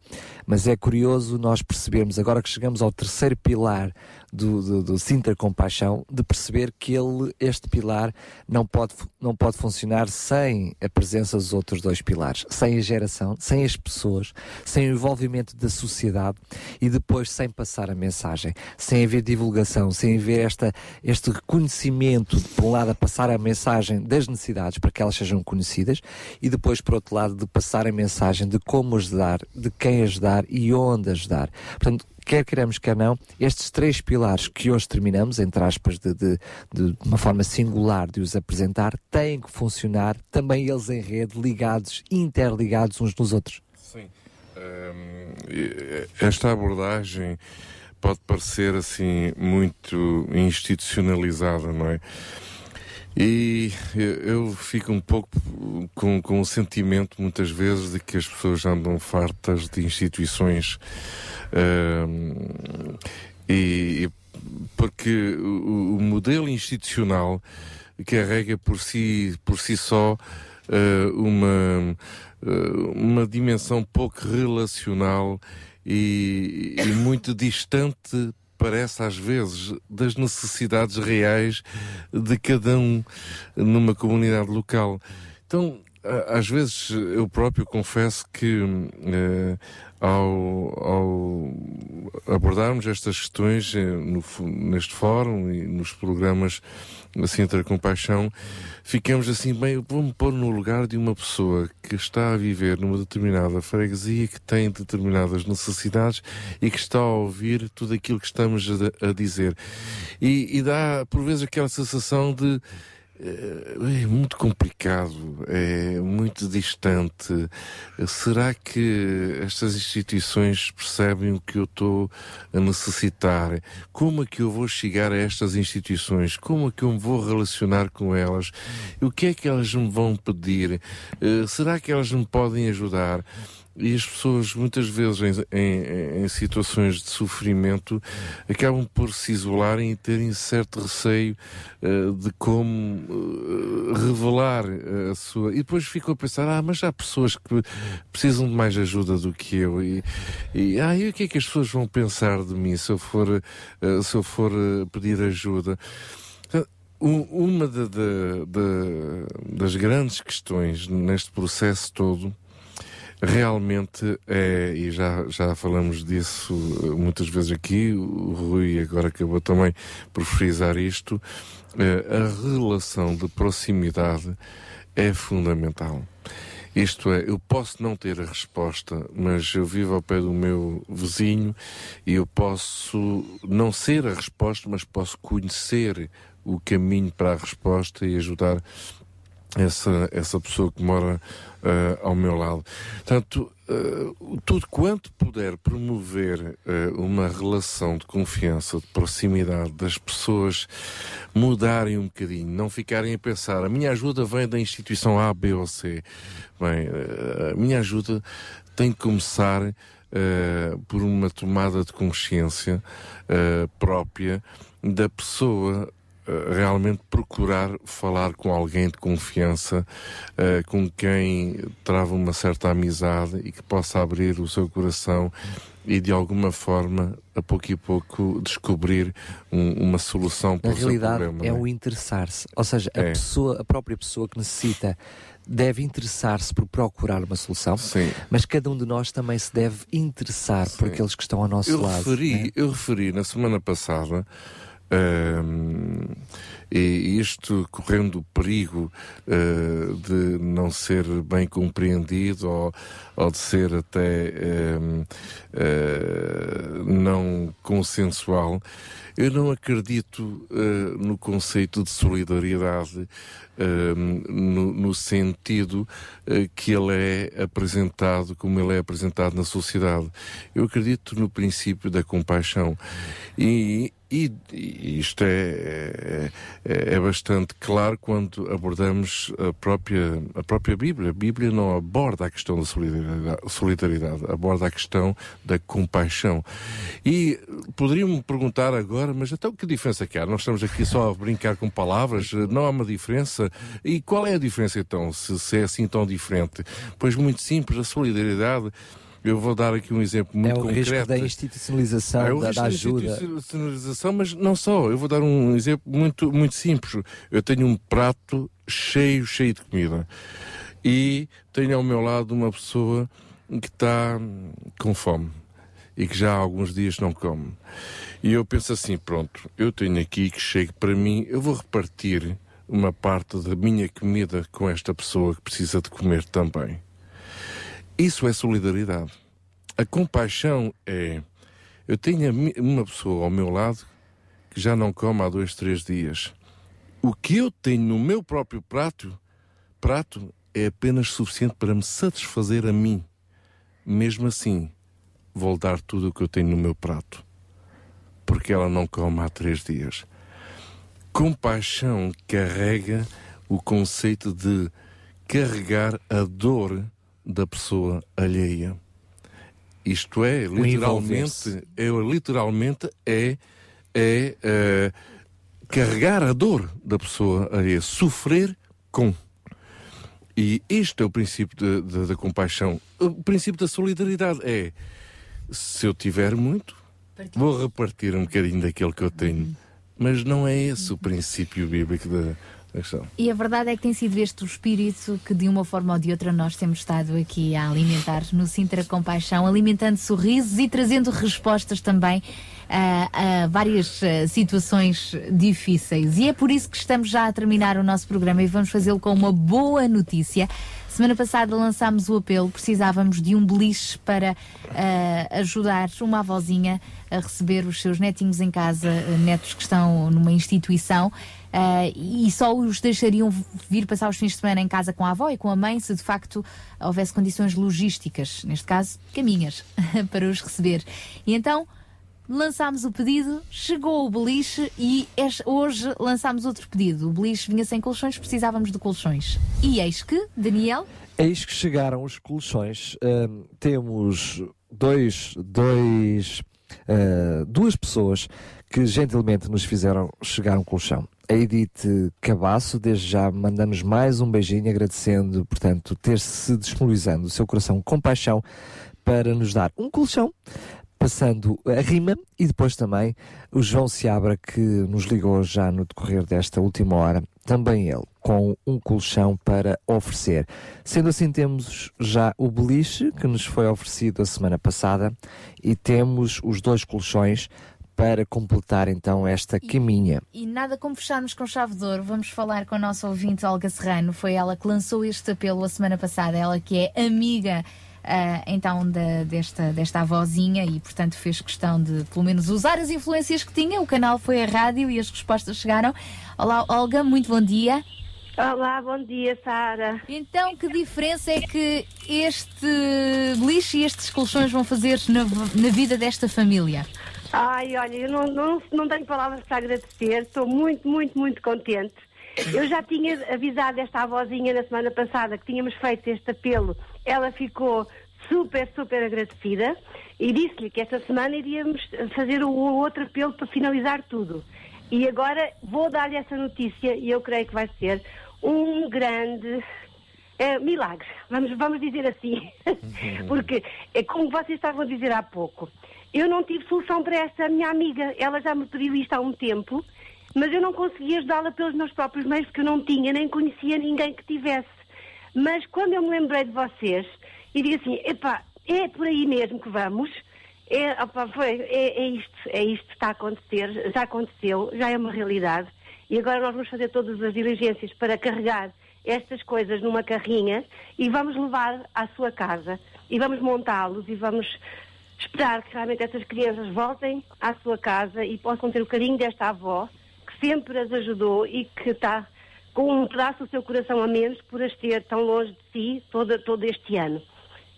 mas é curioso nós percebermos, agora que chegamos ao terceiro pilar do, do, do Sintra Compaixão, de perceber que ele, este pilar não pode, não pode funcionar sem a presença dos outros dois pilares, sem a geração, sem as pessoas, sem o envolvimento da sociedade e depois sem passar a mensagem, sem haver divulgação sem haver esta, este reconhecimento, por um lado, a passar a mensagem das necessidades para que elas sejam conhecidas e depois, por outro lado, de passar a mensagem de como ajudar, de quem ajudar e onde ajudar. Portanto, quer queremos, quer não, estes três pilares que hoje terminamos, entre aspas, de, de, de uma forma singular de os apresentar, têm que funcionar também eles em rede, ligados, interligados uns nos outros. Sim. Hum, esta abordagem pode parecer assim muito institucionalizada, não é? E eu, fico um pouco com, com o sentimento, muitas vezes, de que as pessoas andam fartas de instituições. hum, e, porque o, o modelo institucional carrega por si, por si só eh, uma, eh, uma dimensão pouco relacional e, e muito distante parece às vezes das necessidades reais de cada um numa comunidade local. Então, às vezes eu próprio confesso que eh, ao, ao abordarmos estas questões eh, no neste fórum e nos programas assim ter compaixão, ficamos assim bem, vou-me pôr no lugar de uma pessoa que está a viver numa determinada freguesia, que tem determinadas necessidades e que está a ouvir tudo aquilo que estamos a, a dizer. E, e dá por vezes aquela sensação de é muito complicado, é muito distante. Será que estas instituições percebem o que eu estou a necessitar? Como é que eu vou chegar a estas instituições? Como é que eu me vou relacionar com elas? O que é que elas me vão pedir? Eh, Será que elas me podem ajudar? E as pessoas, muitas vezes, em, em- em situações de sofrimento, acabam por se isolarem e terem certo receio eh, de como eh, revelar a sua. E depois ficam a pensar: ah, mas há pessoas que precisam de mais ajuda do que eu. E, e, ah, e o que é que as pessoas vão pensar de mim se eu for, eh, se eu for eh, pedir ajuda? U- Uma da- da- da- das grandes questões neste processo todo realmente é, e já, já falamos disso eh, muitas vezes aqui, o Rui agora acabou também por frisar isto, eh, a relação de proximidade é fundamental. Isto é, eu posso não ter a resposta, mas eu vivo ao pé do meu vizinho e eu posso não ser a resposta, mas posso conhecer o caminho para a resposta e ajudar essa, essa pessoa que mora eh, ao meu lado. Portanto, eh, tudo quanto puder promover eh, uma relação de confiança, de proximidade das pessoas mudarem um bocadinho, não ficarem a pensar a minha ajuda vem da instituição A, B ou C. Bem, a minha ajuda tem que começar por uma tomada de consciência própria da pessoa realmente procurar falar com alguém de confiança, eh, com quem trava uma certa amizade e que possa abrir o seu coração e de alguma forma, a pouco e pouco, descobrir um- uma solução para Na o seu realidade, problema. é é? o interessar-se. Ou seja, a, É. pessoa, a própria pessoa que necessita deve interessar-se por procurar uma solução, mas cada um de nós também se deve interessar por aqueles que estão ao nosso eu lado. Referi, né? Eu referi na semana passada, e isto correndo o perigo ah, de não ser bem compreendido ou, ou de ser até ah, não consensual, eu não acredito ah, no conceito de solidariedade no, no sentido que ele é apresentado, como ele é apresentado na sociedade. Eu acredito no princípio da compaixão. E, e- isto é, é, é bastante claro quando abordamos a própria, a própria Bíblia. A Bíblia não aborda a questão da solidariedade, solidariedade aborda a questão da compaixão. E poderiam-me perguntar agora, mas então que diferença é que há? Nós estamos aqui só a brincar com palavras, não há uma diferença. E qual é a diferença então, se, se é assim tão diferente? Pois muito simples, a solidariedade. Eu vou dar aqui um exemplo muito É o concreto. risco da institucionalização, É o da, risco da da ajuda. institucionalização, mas não só. Eu vou dar um exemplo muito, muito simples. Eu tenho um prato cheio, cheio de comida. E tenho ao meu lado uma pessoa que está com fome. e que já há alguns dias não come. E eu penso assim, pronto, eu tenho aqui que chegue para mim, eu vou repartir uma parte da minha comida com esta pessoa que precisa de comer também. Isso é solidariedade. A compaixão é, eu tenho uma pessoa ao meu lado que já não come há dois, três dias. O que eu tenho no meu próprio prato, prato é apenas suficiente para me satisfazer a mim. Mesmo assim, vou dar tudo o que eu tenho no meu prato. Porque ela não come há três dias. Compaixão carrega o conceito de carregar a dor da pessoa alheia. Isto é, literalmente, é, literalmente é, é eh, carregar a dor da pessoa alheia, sofrer com. E este é o princípio de- de- da compaixão. O princípio da solidariedade é: se eu tiver muito, vou repartir um bocadinho daquilo que eu tenho. Mas não é esse o princípio bíblico da, da questão. E a verdade é que tem sido este o espírito que, de uma forma ou de outra, nós temos estado aqui a alimentar no Sintra Compaixão, alimentando sorrisos e trazendo respostas também a, a várias eh, situações difíceis. E é por isso que estamos já a terminar o nosso programa e vamos fazê-lo com uma boa notícia. Semana passada lançámos o apelo, precisávamos de um beliche para eh, ajudar uma avózinha a receber os seus netinhos em casa, netos que estão numa instituição. Eh, e só os deixariam vir passar os fins de semana em casa com a avó e com a mãe se de facto houvesse condições logísticas, neste caso caminhas, para os receber. E então lançámos o pedido, chegou o beliche e hoje lançámos outro pedido. O beliche vinha sem colchões, precisávamos de colchões. E eis que, Daniel, Eis que chegaram os colchões. Ahm, temos dois, dois, ah, duas pessoas que gentilmente nos fizeram chegar um colchão. A Edith Cabasso, desde já mandamos mais um beijinho, agradecendo, portanto, ter-se disponibilizando o seu coração com paixão para nos dar um colchão passando a rima e depois também o João Seabra que nos ligou já no decorrer desta última hora, também ele, com um colchão para oferecer. Sendo assim, temos já o beliche que nos foi oferecido a semana passada e temos os dois colchões para completar então esta caminha. e nada como fecharmos com chave de ouro, vamos falar com a nossa ouvinte Olga Serrano. Foi ela que lançou este apelo a semana passada, ela que é amiga. ah, então da- desta, desta avózinha e portanto fez questão de pelo menos usar as influências que tinha, o canal foi a rádio e as respostas chegaram. Olá Olga, muito bom dia. Olá, bom dia, Sara. Então, que diferença é que este beliche e estes colchões vão fazer na, na vida desta família? Ai, olha, eu não, não, não tenho palavras para agradecer, estou muito, muito, muito contente. Eu já tinha avisado esta avózinha na semana passada que tínhamos feito este apelo. Ela ficou super, super agradecida e disse-lhe que esta semana iríamos fazer o outro apelo para finalizar tudo. E agora vou dar-lhe essa notícia e eu creio que vai ser um grande é, milagre, vamos, vamos dizer assim. Porque, é como vocês estavam a dizer há pouco, eu não tive solução para esta minha amiga. Ela já me pediu isto há um tempo, mas eu não conseguia ajudá-la pelos meus próprios meios, porque eu não tinha, nem conhecia ninguém que tivesse. Mas quando eu me lembrei de vocês, e digo assim, epá, é por aí mesmo que vamos. É, opá, foi, é, é isto, é isto que está a acontecer, já aconteceu, já é uma realidade. E agora nós vamos fazer todas as diligências para carregar estas coisas numa carrinha e vamos levar à sua casa e vamos montá-los e vamos esperar que realmente essas crianças voltem à sua casa e possam ter o carinho desta avó que sempre as ajudou e que está com um pedaço do seu coração a menos por as ter tão longe de si todo, todo este ano.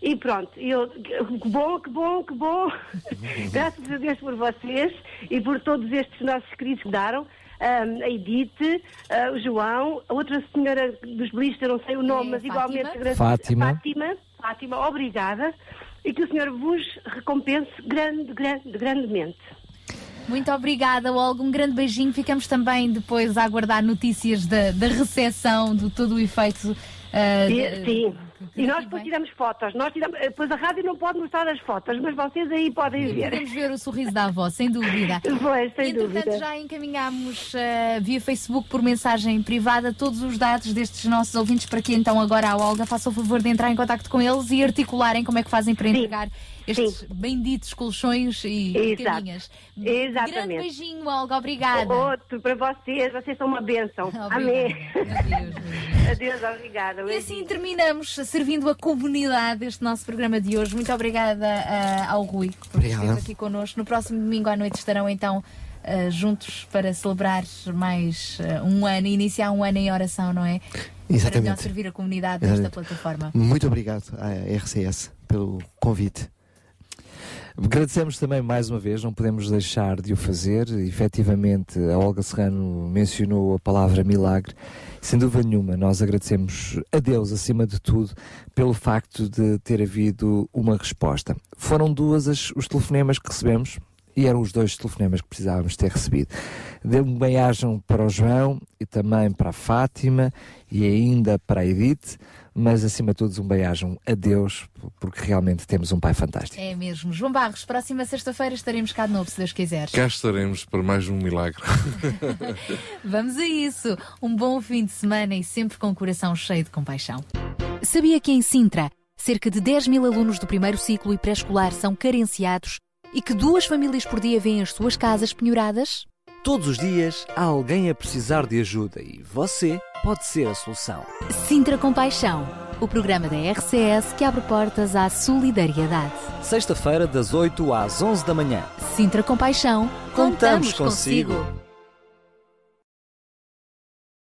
E pronto, eu, que bom, que bom, que bom. Graças a Deus por vocês e por todos estes nossos queridos que daram. Ahm, a Edith, ah, o João, a outra senhora dos beliscos, eu não sei o nome, mas igualmente agradeço. Fátima. Fátima, Fátima, obrigada. E que o Senhor vos recompense grande, grande, grandemente. Muito obrigada, Olga. Um grande beijinho. Ficamos também depois a aguardar notícias da, da recepção, de todo o efeito. Ah, E- de- sim. E nós depois tiramos fotos. Nós tiramos, eh, depois a rádio não pode mostrar as fotos, mas vocês aí podem ver. Podemos ver o sorriso da avó, sem dúvida. Pois, sem Entretanto, dúvida. já encaminhámos eh, via Facebook por mensagem privada todos os dados destes nossos ouvintes para que então agora a Olga faça o favor de entrar em contato com eles e articularem como é que fazem para entregar estes benditos colchões e Exato. caminhas. Exatamente. Grande beijinho, Olga, obrigada. Outro para vocês, vocês são uma bênção. Amém. Adeus, obrigada. E assim terminamos servindo a comunidade deste nosso programa de hoje. Muito obrigada ah, ao Rui por estar aqui connosco. No próximo domingo à noite estarão então ah, juntos para celebrar mais ah, um ano, iniciar um ano em oração, não é? Para Exatamente. melhor servir a comunidade desta Exatamente. plataforma. Muito obrigado à RCS pelo convite. Agradecemos também mais uma vez, não podemos deixar de o fazer. Efetivamente, a Olga Serrano mencionou a palavra milagre. Sem dúvida nenhuma, nós agradecemos a Deus, acima de tudo, pelo facto de ter havido uma resposta. Foram duas as- os telefonemas que recebemos e eram os dois telefonemas que precisávamos ter recebido. Deu um bem-ajam para o João e também para a Fátima e ainda para a Edith, mas acima de tudo um bem-ajam a Deus, porque realmente temos um Pai fantástico. É mesmo. João Barros, próxima sexta-feira estaremos cá de novo, se Deus quiser. Cá estaremos para mais um milagre. Vamos a isso. Um bom fim de semana e sempre com o coração cheio de compaixão. Sabia que em Sintra, cerca de 10 mil alunos do primeiro ciclo e pré-escolar são carenciados e que duas famílias por dia vêm as suas casas penhoradas? Todos os dias há alguém a precisar de ajuda e você pode ser a solução. Sintra Compaixão, o programa da RCS que abre portas à solidariedade. Sexta-feira, das 8 às 11 da manhã. Sintra Compaixão, Contamos contamos consigo. consigo.